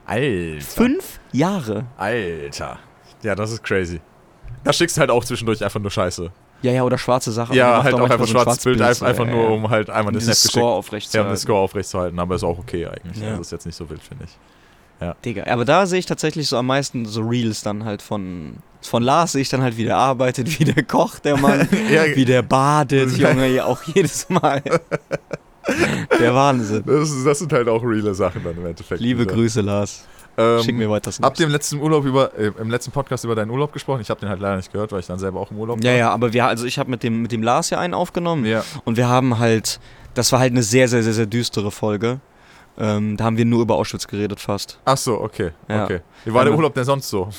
Speaker 2: Alter.
Speaker 1: Fünf Jahre.
Speaker 2: Alter. Ja, das ist crazy. Da schickst du halt auch zwischendurch einfach nur Scheiße.
Speaker 1: Ja, ja, oder schwarze Sachen.
Speaker 2: ja, halt auch einfach
Speaker 1: so ein
Speaker 2: schwarzes Bild,
Speaker 1: Schwarzbild,
Speaker 2: einfach, einfach
Speaker 1: ja,
Speaker 2: nur,
Speaker 1: ja.
Speaker 2: um halt einmal den Snap
Speaker 1: dieses
Speaker 2: geschickt.
Speaker 1: Score aufrecht zu
Speaker 2: Ja, um den. Score aufrechtzuerhalten, aber ist auch okay eigentlich.
Speaker 1: Ja.
Speaker 2: Also ist jetzt nicht so wild, finde ich.
Speaker 1: Digga, aber da sehe ich tatsächlich so am meisten so Reels dann halt von von Lars sehe ich dann halt, wie der arbeitet, wie der kocht, der Mann,
Speaker 2: Ja.
Speaker 1: wie der badet, Junge, ja auch jedes Mal. Der Wahnsinn.
Speaker 2: Das, das sind halt auch reale Sachen dann im Endeffekt.
Speaker 1: Liebe
Speaker 2: Dieser-
Speaker 1: Grüße, Lars.
Speaker 2: Ähm,
Speaker 1: Schick mir weiter.
Speaker 2: Habt ihr im letzten Urlaub über, äh, im letzten Podcast über deinen Urlaub gesprochen? Ich habe den halt leider nicht gehört, weil ich dann selber auch im Urlaub
Speaker 1: Ja,
Speaker 2: war.
Speaker 1: ja, aber wir, also ich habe mit dem, mit dem Lars ja einen aufgenommen
Speaker 2: Ja.
Speaker 1: und wir haben halt, das war halt eine sehr, sehr, sehr, sehr düstere Folge. Ähm, da haben wir nur über Auschwitz geredet fast.
Speaker 2: Ach so, okay.
Speaker 1: Ja.
Speaker 2: okay. Wie war
Speaker 1: Ja,
Speaker 2: der
Speaker 1: man-
Speaker 2: Urlaub denn sonst so?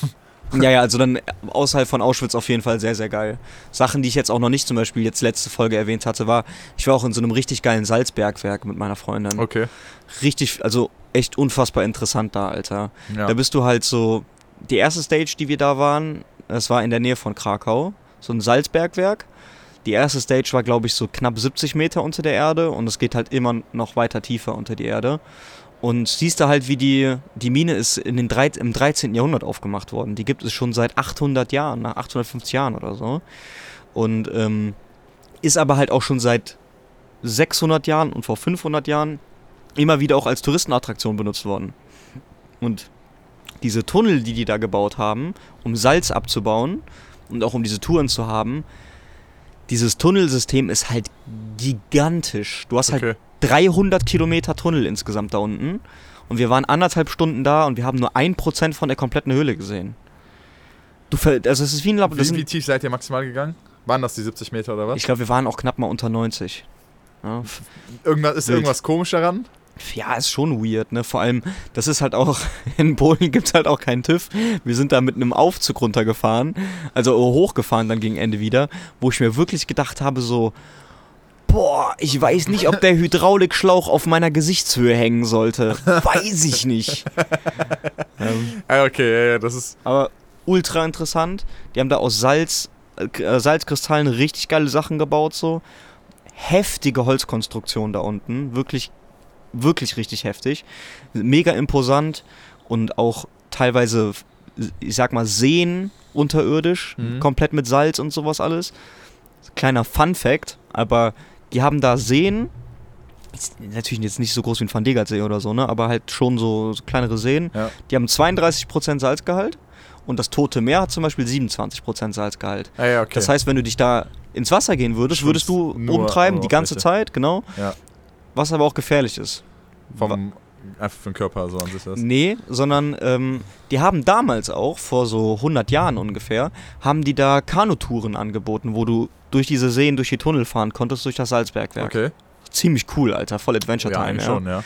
Speaker 1: Ja, ja, also dann außerhalb von Auschwitz auf jeden Fall sehr, sehr geil. Sachen, die ich jetzt auch noch nicht zum Beispiel jetzt letzte Folge erwähnt hatte, war, ich war auch in so einem richtig geilen Salzbergwerk mit meiner Freundin.
Speaker 2: Okay.
Speaker 1: Richtig, also echt unfassbar interessant da, Alter.
Speaker 2: Ja.
Speaker 1: Da bist du halt so, die erste Stage, die wir da waren, das war in der Nähe von Krakau, so ein Salzbergwerk. Die erste Stage war, glaube ich, so knapp 70 Meter unter der Erde und es geht halt immer noch weiter tiefer unter die Erde. Und siehst da halt, wie die, die Mine ist in den drei, im 13. Jahrhundert aufgemacht worden. Die gibt es schon seit 800 Jahren, nach 850 Jahren oder so. Und ähm, ist aber halt auch schon seit 600 Jahren und vor 500 Jahren immer wieder auch als Touristenattraktion benutzt worden. Und diese Tunnel, die die da gebaut haben, um Salz abzubauen und auch um diese Touren zu haben, dieses Tunnelsystem ist halt gigantisch. Du hast halt
Speaker 2: Okay.
Speaker 1: 300 Kilometer Tunnel insgesamt da unten. Und wir waren anderthalb Stunden da und wir haben nur ein Prozent von der kompletten Höhle gesehen. Du also es ist wie ein Labor.
Speaker 2: Wie, wie tief seid ihr maximal gegangen? Waren das die 70 Meter oder was?
Speaker 1: Ich glaube, wir waren auch knapp mal unter 90. Ja,
Speaker 2: Irgendwas, ist
Speaker 1: Wild.
Speaker 2: irgendwas komisch daran?
Speaker 1: Ja, ist schon weird, ne? Vor allem, das ist halt auch, in Polen gibt es halt auch keinen TÜV. Wir sind da mit einem Aufzug runtergefahren, also hochgefahren dann gegen Ende wieder, wo ich mir wirklich gedacht habe, so, boah, ich weiß nicht, ob der Hydraulikschlauch auf meiner Gesichtshöhe hängen sollte. Weiß ich nicht. ähm,
Speaker 2: Ah, okay, ja, ja, das ist.
Speaker 1: aber ultra interessant. Die haben da aus Salz, äh, Salzkristallen richtig geile Sachen gebaut, so. Heftige Holzkonstruktion da unten. Wirklich, wirklich richtig heftig. Mega imposant und auch teilweise, ich sag mal, Seen unterirdisch.
Speaker 2: Mhm.
Speaker 1: Komplett mit Salz und sowas alles. Kleiner Fun Fact, aber die haben da Seen. Natürlich jetzt nicht so groß wie ein Van Degert-See oder so, ne? Aber halt schon so, so kleinere Seen.
Speaker 2: Ja.
Speaker 1: Die haben 32% Salzgehalt und das Tote Meer hat zum Beispiel 27% Salzgehalt.
Speaker 2: Ah, ja, okay.
Speaker 1: Das heißt, wenn du dich da ins Wasser gehen würdest, würdest du rumtreiben die ganze
Speaker 2: Oberfläche.
Speaker 1: Zeit, genau.
Speaker 2: Ja.
Speaker 1: Was aber auch gefährlich ist.
Speaker 2: Vom, einfach für den Körper so an sich ist.
Speaker 1: Nee, sondern ähm, die haben damals auch, vor so 100 Jahren ungefähr, haben die da Kanutouren angeboten, wo du durch diese Seen, durch die Tunnel fahren konntest, durch das Salzbergwerk.
Speaker 2: Okay.
Speaker 1: Ziemlich cool, Alter, voll Adventure
Speaker 2: Ja,
Speaker 1: Ja,
Speaker 2: schon, ja.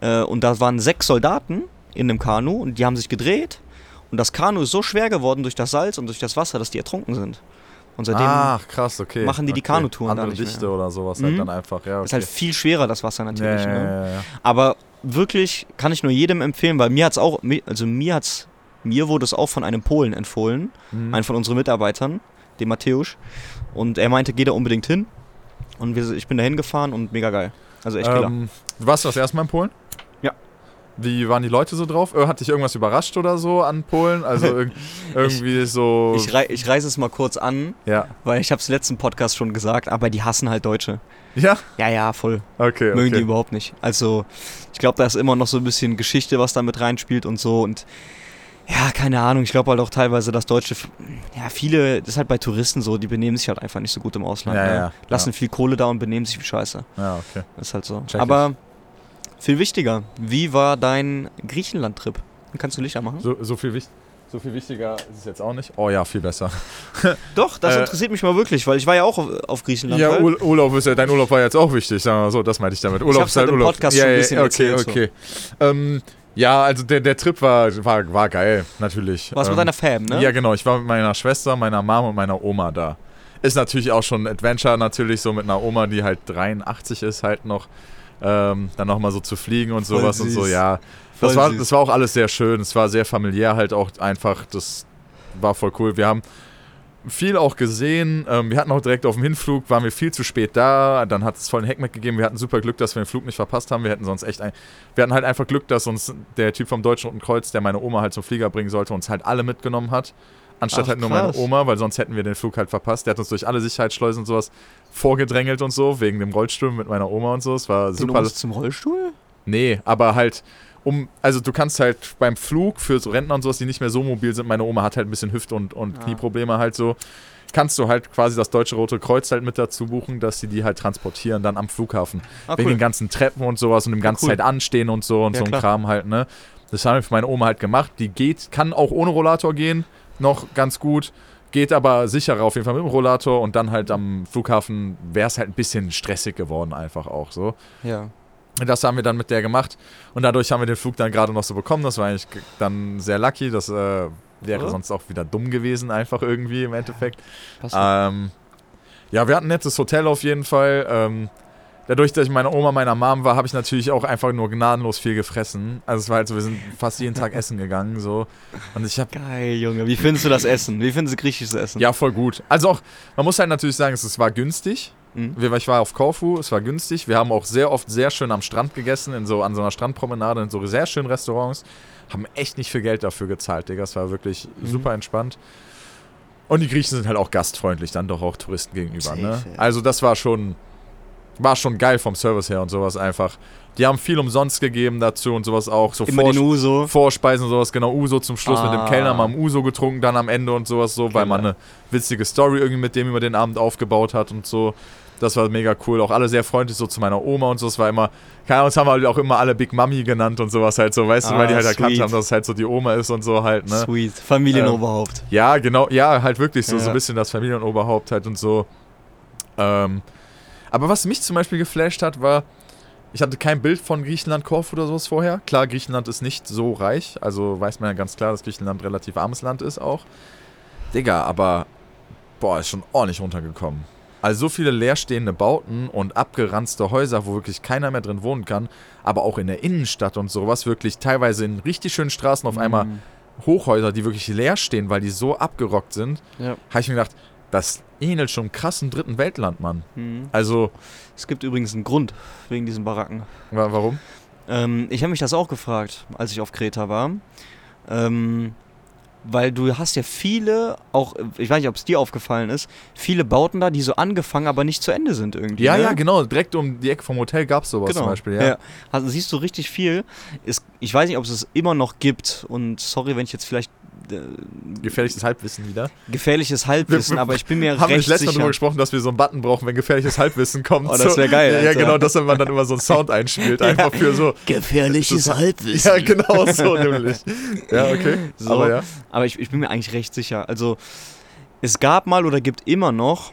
Speaker 1: Äh, und da waren sechs Soldaten in einem Kanu und die haben sich gedreht. Und das Kanu ist so schwer geworden durch das Salz und durch das Wasser, dass die ertrunken sind. Und seitdem
Speaker 2: Ach, krass, okay.
Speaker 1: machen die die
Speaker 2: okay.
Speaker 1: Kanutouren da
Speaker 2: Andere
Speaker 1: nicht
Speaker 2: Dichte
Speaker 1: mehr.
Speaker 2: oder sowas halt
Speaker 1: Mhm.
Speaker 2: dann einfach, ja. Okay.
Speaker 1: ist halt viel schwerer, das Wasser natürlich.
Speaker 2: ja,
Speaker 1: ne?
Speaker 2: ja.
Speaker 1: Aber wirklich kann ich nur jedem empfehlen, weil mir hat's auch, also mir hat's, mir wurde es auch von einem Polen empfohlen,
Speaker 2: Mhm.
Speaker 1: einem von unseren Mitarbeitern, dem Matthäus. Und er meinte, geh da unbedingt hin. Und wir, ich bin da hingefahren und mega geil. Also echt killer.
Speaker 2: Ähm, du warst das erste Mal in Polen?
Speaker 1: Ja.
Speaker 2: Wie waren die Leute so drauf? Äh, Hat dich irgendwas überrascht oder so an Polen? Also irg irgendwie so.
Speaker 1: Ich, rei ich reiße es mal kurz an,
Speaker 2: ja.
Speaker 1: weil ich habe es letzten Podcast schon gesagt, aber die hassen halt Deutsche.
Speaker 2: Ja?
Speaker 1: Ja, ja, voll.
Speaker 2: Okay.
Speaker 1: Mögen die
Speaker 2: okay.
Speaker 1: überhaupt nicht. Also, ich glaube, da ist immer noch so ein bisschen Geschichte, was da mit reinspielt und so. Und ja, keine Ahnung. Ich glaube halt auch teilweise, dass Deutsche, ja, viele, das ist halt bei Touristen so, die benehmen sich halt einfach nicht so gut im Ausland.
Speaker 2: Ja,
Speaker 1: ne?
Speaker 2: ja,
Speaker 1: Lassen viel Kohle da und benehmen sich wie Scheiße.
Speaker 2: Ja, okay.
Speaker 1: Das ist halt so.
Speaker 2: Check
Speaker 1: Aber viel wichtiger, wie war dein Griechenland-Trip? Kannst du Lichter machen?
Speaker 2: So, so, viel so viel wichtiger ist es jetzt auch nicht. Oh ja, viel besser.
Speaker 1: Doch, das
Speaker 2: Äh,
Speaker 1: interessiert mich mal wirklich, weil ich war ja auch auf, auf Griechenland.
Speaker 2: Ja, Ur Urlaub ist ja, dein Urlaub war jetzt auch wichtig, sagen wir mal so, das meinte ich damit. Urlaub
Speaker 1: hab's halt im Podcast
Speaker 2: ja,
Speaker 1: schon ein
Speaker 2: ja,
Speaker 1: bisschen
Speaker 2: okay,
Speaker 1: erzählt, so.
Speaker 2: okay. Ähm, ja, also der, der Trip war, war, war geil, natürlich.
Speaker 1: warst
Speaker 2: ähm,
Speaker 1: mit deiner Fam, ne?
Speaker 2: Ja, genau. Ich war mit meiner Schwester, meiner Mom und meiner Oma da. Ist natürlich auch schon ein Adventure, natürlich so mit einer Oma, die halt 83 ist, halt noch. Ähm, dann nochmal so zu fliegen und sowas und so, ja. Das war, das war auch alles sehr schön. Es war sehr familiär halt auch einfach. Das war voll cool. Wir haben viel auch gesehen. Ähm, wir hatten auch direkt auf dem Hinflug, waren wir viel zu spät da. Dann hat es voll einen Heckmeck gegeben. Wir hatten super Glück, dass wir den Flug nicht verpasst haben. Wir hätten sonst echt ein. Wir hatten halt einfach Glück, dass uns der Typ vom Deutschen Roten Kreuz, der meine Oma halt zum Flieger bringen sollte, uns halt alle mitgenommen hat. Anstatt
Speaker 1: Ach,
Speaker 2: halt nur meine
Speaker 1: krass.
Speaker 2: Oma, weil sonst hätten wir den Flug halt verpasst. Der hat uns durch alle Sicherheitsschleusen und sowas vorgedrängelt und so, wegen dem Rollstuhl mit meiner Oma und so. Es war
Speaker 1: Den
Speaker 2: super.
Speaker 1: Omas zum Rollstuhl?
Speaker 2: Nee, aber halt um, also du kannst halt beim Flug für so Rentner und sowas, die nicht mehr so mobil sind, meine Oma hat halt ein bisschen Hüft- und, und
Speaker 1: Ah.
Speaker 2: Knieprobleme halt so, kannst du halt quasi das Deutsche Rote Kreuz halt mit dazu buchen, dass sie die halt transportieren dann am Flughafen.
Speaker 1: Ah,
Speaker 2: Wegen
Speaker 1: cool.
Speaker 2: den ganzen Treppen und sowas und dem ganzen
Speaker 1: cool.
Speaker 2: Zeit anstehen und so und
Speaker 1: Ja,
Speaker 2: so ein. Kram halt, ne. Das haben wir für meine Oma halt gemacht. Die geht, kann auch ohne Rollator gehen, noch ganz gut. Geht aber sicherer auf jeden Fall mit dem Rollator und dann halt am Flughafen wäre es halt ein bisschen stressig geworden, einfach auch so.
Speaker 1: Ja.
Speaker 2: Das haben wir dann mit der gemacht und dadurch haben wir den Flug dann gerade noch so bekommen. Das war eigentlich dann sehr lucky. Das äh, wäre
Speaker 1: Ja.
Speaker 2: sonst auch wieder dumm gewesen, einfach irgendwie im Endeffekt.
Speaker 1: Passt
Speaker 2: Ähm, ja, wir hatten ein nettes Hotel auf jeden Fall. Ähm, dadurch, dass ich meine Oma meiner Mom war, habe ich natürlich auch einfach nur gnadenlos viel gefressen. Also es war halt so, wir sind fast jeden Tag essen gegangen so. Und ich habe
Speaker 1: Geil, Junge. Wie findest du das Essen? Wie findest du griechisches Essen?
Speaker 2: ja voll gut. Also auch, man muss halt natürlich sagen, es, es war günstig.
Speaker 1: Mhm.
Speaker 2: Wir, ich war auf Korfu, es war günstig. Wir haben auch sehr oft sehr schön am Strand gegessen, in so, an so einer Strandpromenade, in so sehr schönen Restaurants. Haben echt nicht viel Geld dafür gezahlt, Digga. Es war wirklich
Speaker 1: Mhm.
Speaker 2: super entspannt. Und die Griechen sind halt auch gastfreundlich, dann doch auch Touristen gegenüber. Ne? Also das war schon, war schon geil vom Service her und sowas einfach. Die haben viel umsonst gegeben dazu und sowas auch. So
Speaker 1: Immer
Speaker 2: Vor-
Speaker 1: den Uso.
Speaker 2: Vorspeisen und sowas, genau, Uso zum Schluss mit dem
Speaker 1: Ah.
Speaker 2: Kellner, mal am Uso getrunken, dann am Ende und sowas so, weil man
Speaker 1: Killer.
Speaker 2: eine witzige Story irgendwie mit dem über den Abend aufgebaut hat und so. Das war mega cool. Auch alle sehr freundlich so zu meiner Oma und so. Es war immer, keine Ahnung, uns haben wir halt auch immer alle Big Mummy genannt und sowas halt so, weißt du, weil die
Speaker 1: Ah,
Speaker 2: halt erkannt
Speaker 1: sweet.
Speaker 2: haben, dass es halt so die Oma ist und so halt, ne?
Speaker 1: Sweet. Familienoberhaupt.
Speaker 2: Ja, genau, ja, halt wirklich so, so
Speaker 1: Ja.
Speaker 2: ein bisschen das Familienoberhaupt halt und so. Ähm, aber was mich zum Beispiel geflasht hat, war, ich hatte kein Bild von Griechenland, Korfu oder sowas vorher. Klar, Griechenland ist nicht so reich, also weiß man ja ganz klar, dass Griechenland ein relativ armes Land ist auch. Digga, aber boah, ist schon ordentlich runtergekommen. Also so viele leerstehende Bauten und abgeranzte Häuser, wo wirklich keiner mehr drin wohnen kann, aber auch in der Innenstadt und sowas, wirklich teilweise in richtig schönen Straßen auf einmal
Speaker 1: Mhm.
Speaker 2: Hochhäuser, die wirklich leer stehen, weil die so abgerockt sind,
Speaker 1: Ja.
Speaker 2: habe ich mir gedacht, das ähnelt schon krassen dritten Weltland, Mann.
Speaker 1: Mhm.
Speaker 2: Also,
Speaker 1: Es gibt übrigens einen Grund wegen diesen Baracken.
Speaker 2: wa warum?
Speaker 1: Ähm, ich habe mich das auch gefragt, als ich auf Kreta war. Ähm, weil du hast ja viele, auch, ich weiß nicht, ob es dir aufgefallen ist, viele Bauten da, die so angefangen, aber nicht zu Ende sind irgendwie.
Speaker 2: Ja,
Speaker 1: ne?
Speaker 2: ja, genau. Direkt um die Ecke vom Hotel gab es sowas
Speaker 1: Genau.
Speaker 2: zum Beispiel, ja.
Speaker 1: Also siehst du richtig viel. Ist, ich weiß nicht, ob es es immer noch gibt. Und sorry, wenn ich jetzt vielleicht
Speaker 2: Gefährliches Halbwissen wieder.
Speaker 1: gefährliches Halbwissen,
Speaker 2: Wir-
Speaker 1: aber ich bin mir
Speaker 2: Haben wir
Speaker 1: recht
Speaker 2: nicht letztes Mal darüber gesprochen, dass wir so einen Button brauchen, wenn gefährliches Halbwissen kommt.
Speaker 1: Oh, das
Speaker 2: so.
Speaker 1: wär geil,
Speaker 2: Ja,
Speaker 1: Alter.
Speaker 2: genau, dass man dann immer so einen Sound einspielt, einfach für so.
Speaker 1: Gefährliches
Speaker 2: Das-
Speaker 1: Halbwissen.
Speaker 2: Ja, genau so nämlich. Ja, okay.
Speaker 1: So.
Speaker 2: Aber ja.
Speaker 1: Aber ich, ich bin mir eigentlich recht sicher. Also, es gab mal oder gibt immer noch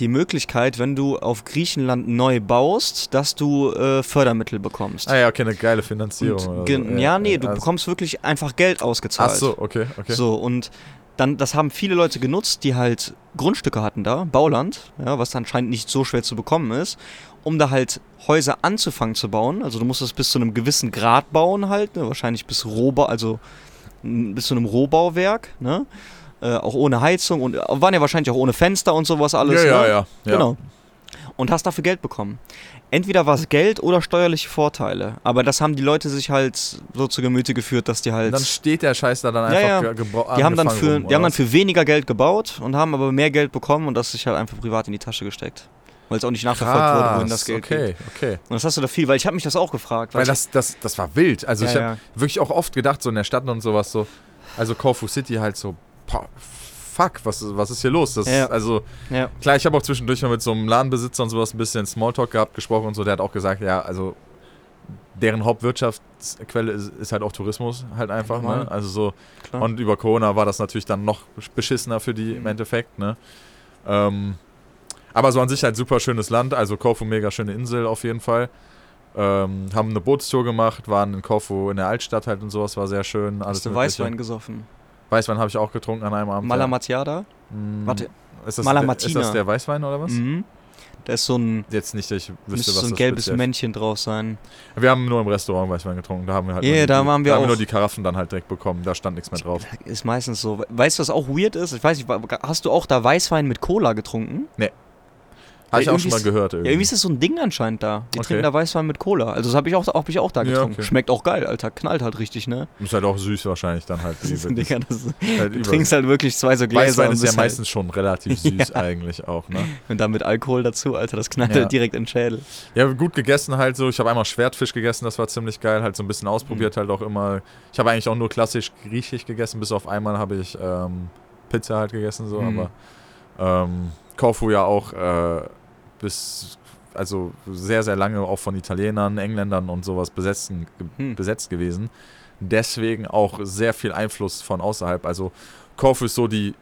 Speaker 1: die Möglichkeit, wenn du auf Griechenland neu baust, dass du äh, Fördermittel bekommst.
Speaker 2: Ah ja, okay, eine geile Finanzierung.
Speaker 1: Und
Speaker 2: so.
Speaker 1: ja, nee, du
Speaker 2: also-
Speaker 1: bekommst wirklich einfach Geld ausgezahlt.
Speaker 2: Ach so, okay, okay.
Speaker 1: So, und dann, das haben viele Leute genutzt, die halt Grundstücke hatten da, Bauland, ja, was anscheinend nicht so schwer zu bekommen ist, um da halt Häuser anzufangen zu bauen. Also du musst es bis zu einem gewissen Grad bauen halt, ne, wahrscheinlich bis Rohbau, also bis zu einem Rohbauwerk, ne? Äh, auch ohne Heizung und äh, waren ja wahrscheinlich auch ohne Fenster und sowas alles.
Speaker 2: ja, ja,
Speaker 1: ne?
Speaker 2: ja, ja.
Speaker 1: Genau. Und hast dafür Geld bekommen. Entweder war es Geld oder steuerliche Vorteile. Aber das haben die Leute sich halt so zu Gemüte geführt, dass die halt.
Speaker 2: Dann steht der Scheiß da dann
Speaker 1: Ja,
Speaker 2: einfach
Speaker 1: ja.
Speaker 2: gebra-
Speaker 1: Die haben, dann für,
Speaker 2: rum,
Speaker 1: die haben dann für weniger Geld gebaut und haben aber mehr Geld bekommen und das sich halt einfach privat in die Tasche gesteckt. Weil es auch nicht nachverfolgt wurde, wohin
Speaker 2: Krass,
Speaker 1: das Geld
Speaker 2: okay,
Speaker 1: geht.
Speaker 2: okay.
Speaker 1: Und das hast du da viel, weil ich habe mich das auch gefragt.
Speaker 2: Weil
Speaker 1: ich-
Speaker 2: das, das, das war wild. Also
Speaker 1: Ja,
Speaker 2: ich habe
Speaker 1: ja.
Speaker 2: wirklich auch oft gedacht, so in der Stadt und sowas, so, also Corfu City halt so, boah, fuck, was, was ist hier los? Das,
Speaker 1: Ja.
Speaker 2: Also
Speaker 1: ja.
Speaker 2: klar, ich habe auch zwischendurch mal mit so einem Ladenbesitzer und sowas ein bisschen Smalltalk gehabt, gesprochen und so, der hat auch gesagt, ja, also deren Hauptwirtschaftsquelle ist, ist halt auch Tourismus halt einfach,
Speaker 1: Normal.
Speaker 2: ne? Also so,
Speaker 1: Klar.
Speaker 2: und über Corona war das natürlich dann noch beschissener für die im
Speaker 1: Mhm.
Speaker 2: Endeffekt, ne? Ähm, aber so an sich halt super schönes Land, also Korfu mega schöne Insel auf jeden Fall. Ähm, haben eine Bootstour gemacht, waren in Korfu in der Altstadt halt und sowas, war sehr schön. Alles
Speaker 1: hast du. Weißwein gesoffen?
Speaker 2: Weißwein habe ich auch getrunken an einem Abend. ja.
Speaker 1: Malamatiada?
Speaker 2: Mm,
Speaker 1: Warte.
Speaker 2: ist das,
Speaker 1: Malamatina.
Speaker 2: ist das der Weißwein oder was?
Speaker 1: Mhm. Da ist so ein,
Speaker 2: Jetzt nicht, ich wüsste, was
Speaker 1: so ein gelbes
Speaker 2: speziell-
Speaker 1: Männchen drauf sein.
Speaker 2: Wir haben nur im Restaurant Weißwein getrunken, da haben wir halt
Speaker 1: Ja,
Speaker 2: nur, die,
Speaker 1: da waren wir
Speaker 2: da haben nur die Karaffen dann halt direkt bekommen, da stand nichts mehr drauf.
Speaker 1: Ist meistens so. Weißt du, was auch weird ist? Ich weiß nicht, hast du auch da Weißwein mit Cola getrunken?
Speaker 2: Habe ich auch schon
Speaker 1: irgendwie
Speaker 2: mal gehört
Speaker 1: Ja, irgendwie ist das so ein Ding anscheinend da. Die
Speaker 2: Okay.
Speaker 1: trinken da Weißwein mit Cola. Also das habe ich auch, hab ich auch da
Speaker 2: Ja,
Speaker 1: getrunken.
Speaker 2: okay.
Speaker 1: Schmeckt auch geil, Alter. Knallt halt richtig, ne?
Speaker 2: Ist halt auch süß wahrscheinlich dann halt.
Speaker 1: Das ist Digga, das ist,
Speaker 2: halt
Speaker 1: du trinkst halt wirklich zwei so Gläser
Speaker 2: Weißwein ist ja
Speaker 1: halt,
Speaker 2: meistens schon relativ süß eigentlich auch, ne?
Speaker 1: und dann mit Alkohol dazu, Alter, das knallt
Speaker 2: Ja.
Speaker 1: halt direkt in den Schädel.
Speaker 2: Ja, gut gegessen halt so. Ich habe einmal Schwertfisch gegessen, das war ziemlich geil. Halt so ein bisschen ausprobiert
Speaker 1: Mhm.
Speaker 2: halt auch immer. Ich habe eigentlich auch nur klassisch griechisch gegessen, bis auf einmal habe ich ähm, Pizza halt gegessen so.
Speaker 1: Mhm.
Speaker 2: Aber ähm, Korfu ja auch äh, bis, also sehr, sehr lange auch von Italienern, Engländern und sowas besetzen,
Speaker 1: Hm.
Speaker 2: besetzt gewesen. Deswegen auch sehr viel Einfluss von außerhalb. Also Korfu ist so die,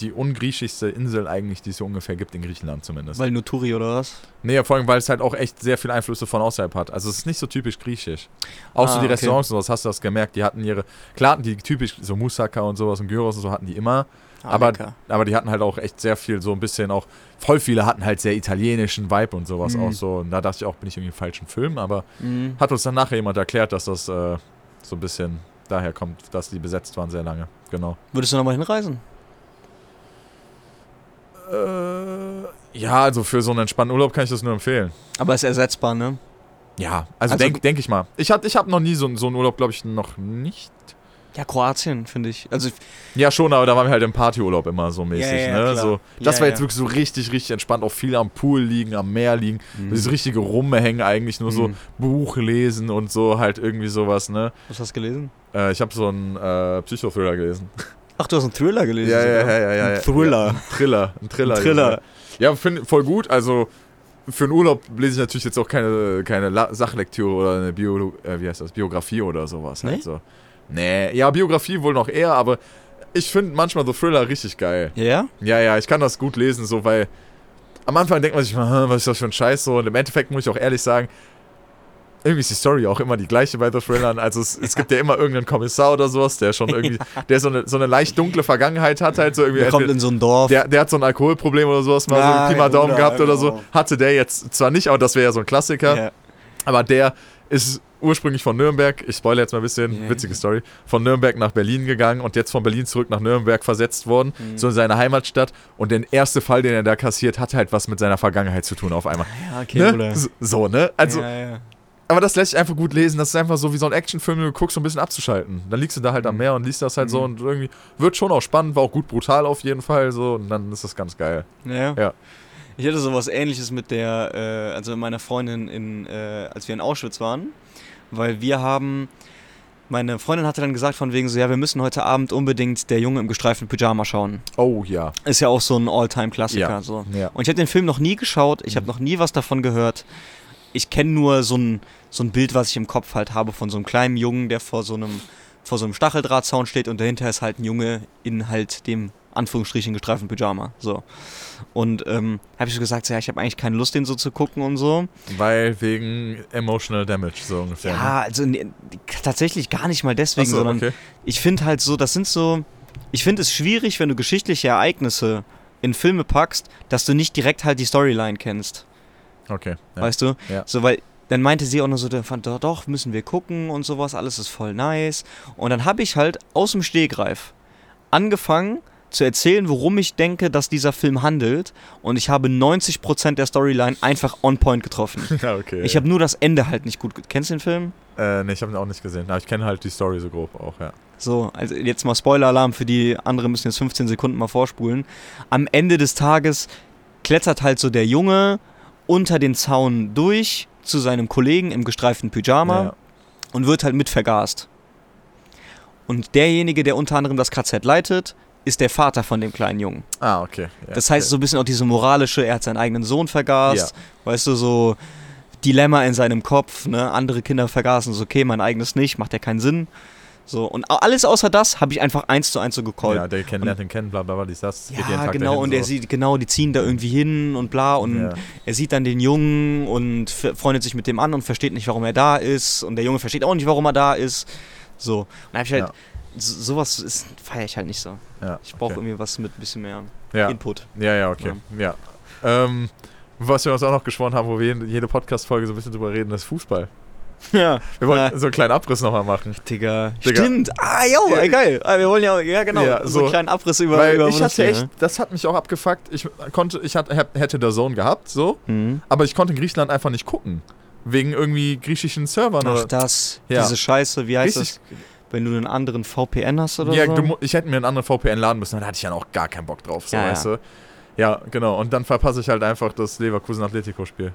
Speaker 2: die ungriechischste Insel eigentlich, die es so ungefähr gibt in Griechenland zumindest.
Speaker 1: Weil Nuturi oder was?
Speaker 2: Nee, vor allem, weil es halt auch echt sehr viele Einflüsse von außerhalb hat. Also es ist nicht so typisch griechisch. Auch
Speaker 1: Ah,
Speaker 2: so die
Speaker 1: okay.
Speaker 2: Restaurants und sowas, hast du das gemerkt, die hatten ihre, klar hatten die typisch so Moussaka und sowas und Gyros und so hatten die immer,
Speaker 1: Ah,
Speaker 2: Aber-
Speaker 1: lecker.
Speaker 2: aber die hatten halt auch echt sehr viel, so ein bisschen auch, voll viele hatten halt sehr italienischen Vibe und sowas
Speaker 1: Mhm.
Speaker 2: auch so. Und da dachte ich auch, bin ich irgendwie im falschen Film, aber
Speaker 1: Mhm.
Speaker 2: hat uns dann nachher jemand erklärt, dass das äh, so ein bisschen daher kommt, dass die besetzt waren sehr lange. Genau.
Speaker 1: Würdest du nochmal hinreisen?
Speaker 2: Äh, ja, also für so einen entspannten Urlaub kann ich das nur empfehlen.
Speaker 1: Aber ist ersetzbar, ne?
Speaker 2: Ja, also,
Speaker 1: Also-
Speaker 2: denk, denk ich mal. Ich, hat, ich habe noch nie so, so einen Urlaub, glaube ich, noch nicht.
Speaker 1: Ja, Kroatien, finde ich. Also,
Speaker 2: Ja, schon, aber da waren wir halt im Partyurlaub immer so mäßig,
Speaker 1: Ja, ja,
Speaker 2: ne? So, das
Speaker 1: Ja,
Speaker 2: war jetzt wirklich so richtig, richtig entspannt. Auch viel am Pool liegen, am Meer liegen.
Speaker 1: Mhm.
Speaker 2: Dieses richtige Rumhängen eigentlich, nur so
Speaker 1: Mhm.
Speaker 2: Buch lesen und so, halt irgendwie sowas, ne?
Speaker 1: was hast du gelesen?
Speaker 2: Äh, ich habe so einen äh, Psychothriller gelesen.
Speaker 1: Ach, du hast einen Thriller gelesen.
Speaker 2: Ja, ja, ja, ja, ja.
Speaker 1: Ein Thriller.
Speaker 2: Ja, ein Thriller. Ein Thriller.
Speaker 1: Ein Thriller.
Speaker 2: Ja, finde voll gut. Also für einen Urlaub lese ich natürlich jetzt auch keine, keine La Sachlektüre oder eine Bio, äh, wie heißt das? Biografie oder sowas.
Speaker 1: Nee?
Speaker 2: Halt so. Nee, ja, Biografie wohl noch eher, aber ich finde manchmal so Thriller richtig geil.
Speaker 1: Ja?
Speaker 2: Ja, ja, ich kann das gut lesen, so, weil am Anfang denkt man sich mal, "Hä, was ist das für ein Scheiß so? Und im Endeffekt muss ich auch ehrlich sagen, irgendwie ist die Story auch immer die gleiche bei The Thrillern. Also es, es gibt ja immer irgendeinen Kommissar oder sowas, der schon irgendwie, der so eine, so eine leicht dunkle Vergangenheit hat, halt so irgendwie.
Speaker 1: Der kommt in so ein Dorf.
Speaker 2: Der, der hat so ein Alkoholproblem oder sowas, mal so
Speaker 1: Ja,
Speaker 2: ein Pi mal Daumen
Speaker 1: oder,
Speaker 2: gehabt oder
Speaker 1: genau.
Speaker 2: so. Hatte der jetzt zwar nicht, aber das wäre ja so ein Klassiker.
Speaker 1: ja.
Speaker 2: Aber der ist ursprünglich von Nürnberg, ich spoilere jetzt mal ein bisschen,
Speaker 1: Ja.
Speaker 2: witzige Story, von Nürnberg nach Berlin gegangen und jetzt von Berlin zurück nach Nürnberg versetzt worden,
Speaker 1: Mhm.
Speaker 2: so in seine Heimatstadt. Und der erste Fall, den er da kassiert, hat halt was mit seiner Vergangenheit zu tun auf einmal.
Speaker 1: ja, okay,
Speaker 2: Ne? So- So, ne? Also,
Speaker 1: ja, ja.
Speaker 2: aber das lässt sich einfach gut lesen. Das ist einfach so wie so ein Actionfilm, du guckst, um ein bisschen abzuschalten. Dann liegst du da halt am Meer und liest das halt so
Speaker 1: Mhm.
Speaker 2: und irgendwie wird schon auch spannend, war auch gut brutal auf jeden Fall so und dann ist das ganz geil.
Speaker 1: Ja.
Speaker 2: Ja.
Speaker 1: Ich hatte sowas ähnliches mit der, äh, also meiner Freundin in, äh, als wir in Auschwitz waren, weil wir haben, meine Freundin hatte dann gesagt von wegen so, ja, wir müssen heute Abend unbedingt der Junge im gestreiften Pyjama schauen.
Speaker 2: Oh ja.
Speaker 1: Ist ja auch so ein All-Time-Klassiker.
Speaker 2: Ja.
Speaker 1: So.
Speaker 2: Ja.
Speaker 1: Und ich habe den Film noch nie geschaut, ich habe noch nie was davon gehört. Ich kenne nur so ein, so ein Bild, was ich im Kopf halt habe von so einem kleinen Jungen, der vor so einem, vor so einem Stacheldrahtzaun steht und dahinter ist halt ein Junge in halt dem Anführungsstrichen gestreiften Pyjama. So. Und ähm, habe ich so gesagt, ja, ich habe eigentlich keine Lust, den so zu gucken und so.
Speaker 2: Weil wegen Emotional Damage so ungefähr. ne?
Speaker 1: Ja, also nee, tatsächlich gar nicht mal deswegen,
Speaker 2: so,
Speaker 1: sondern
Speaker 2: okay.
Speaker 1: ich finde halt so, das sind so, ich finde es schwierig, wenn du geschichtliche Ereignisse in Filme packst, dass du nicht direkt halt die Storyline kennst.
Speaker 2: Okay. Ja.
Speaker 1: Weißt du?
Speaker 2: Ja.
Speaker 1: So, weil dann meinte sie auch noch so, doch, doch, müssen wir gucken und sowas, alles ist voll nice. Und dann habe ich halt aus dem Stegreif angefangen zu erzählen, worum ich denke, dass dieser Film handelt. Und ich habe 90% der Storyline einfach on point getroffen.
Speaker 2: ja, okay.
Speaker 1: Ich habe nur das Ende halt nicht gut. Kennst du den Film?
Speaker 2: äh, nee, ich habe ihn auch nicht gesehen. Aber ich kenne halt die Story so grob auch, ja.
Speaker 1: So, also jetzt mal Spoiler-Alarm für die anderen müssen jetzt 15 Sekunden mal vorspulen. Am Ende des Tages klettert halt so der Junge unter den Zaun durch zu seinem Kollegen im gestreiften Pyjama
Speaker 2: Ja.
Speaker 1: und wird halt mit vergast. Und derjenige, der unter anderem das KZ leitet, ist der Vater von dem kleinen Jungen.
Speaker 2: Ah, okay. Ja,
Speaker 1: Das heißt so ein bisschen auch diese moralische, er hat seinen eigenen Sohn vergast, weißt du, so Dilemma in seinem Kopf, ne? Andere Kinder vergaßen, so okay, mein eigenes nicht, macht ja keinen Sinn. So, und alles außer das habe ich einfach eins zu eins so gecallt.
Speaker 2: Ja, der kennt, lernt den kennen, bla bla bla, dies, das.
Speaker 1: Ja, genau,
Speaker 2: dahin,
Speaker 1: und er
Speaker 2: so.
Speaker 1: sieht, genau, die ziehen da irgendwie hin und bla und
Speaker 2: Ja.
Speaker 1: er sieht dann den Jungen und freundet sich mit dem an und versteht nicht, warum er da ist und der Junge versteht auch nicht, warum er da ist. So, und da hab ich halt,
Speaker 2: Ja.
Speaker 1: So, sowas ist- feiere ich halt nicht so.
Speaker 2: Ja,
Speaker 1: Ich brauche
Speaker 2: okay.
Speaker 1: irgendwie was mit ein bisschen mehr
Speaker 2: ja.
Speaker 1: Input.
Speaker 2: ja, ja, okay. Ja. Ähm, was wir uns auch noch geschworen haben, wo wir jede- Podcast-Folge so ein bisschen drüber reden, ist Fußball.
Speaker 1: Ja,
Speaker 2: Wir wollten
Speaker 1: Ja.
Speaker 2: so einen kleinen Abriss nochmal machen.
Speaker 1: Digga.
Speaker 2: Digga.
Speaker 1: Stimmt. Ah, jo, ey, geil. Ah, wir wollen ja, ja genau,
Speaker 2: Ja,
Speaker 1: so,
Speaker 2: so.
Speaker 1: einen kleinen Abriss über,
Speaker 2: Weil
Speaker 1: über
Speaker 2: ich hatte echt, das hat mich auch abgefuckt. Ich konnte, ich hatte, hätte der Zone gehabt, so,
Speaker 1: Mhm.
Speaker 2: aber ich konnte in Griechenland einfach nicht gucken. Wegen irgendwie griechischen Servern
Speaker 1: Ach,
Speaker 2: oder.
Speaker 1: das.
Speaker 2: Ja.
Speaker 1: Diese Scheiße, wie heißt
Speaker 2: Richtig,
Speaker 1: das? Wenn du einen anderen VPN hast oder
Speaker 2: ja,
Speaker 1: so?
Speaker 2: mu- ich hätte mir einen anderen VPN laden müssen, dann hatte ich ja auch gar keinen Bock drauf, so,
Speaker 1: Ja, ja.
Speaker 2: weißt du. Ja, genau. Und dann verpasse ich halt einfach das Leverkusen-Atletico-Spiel.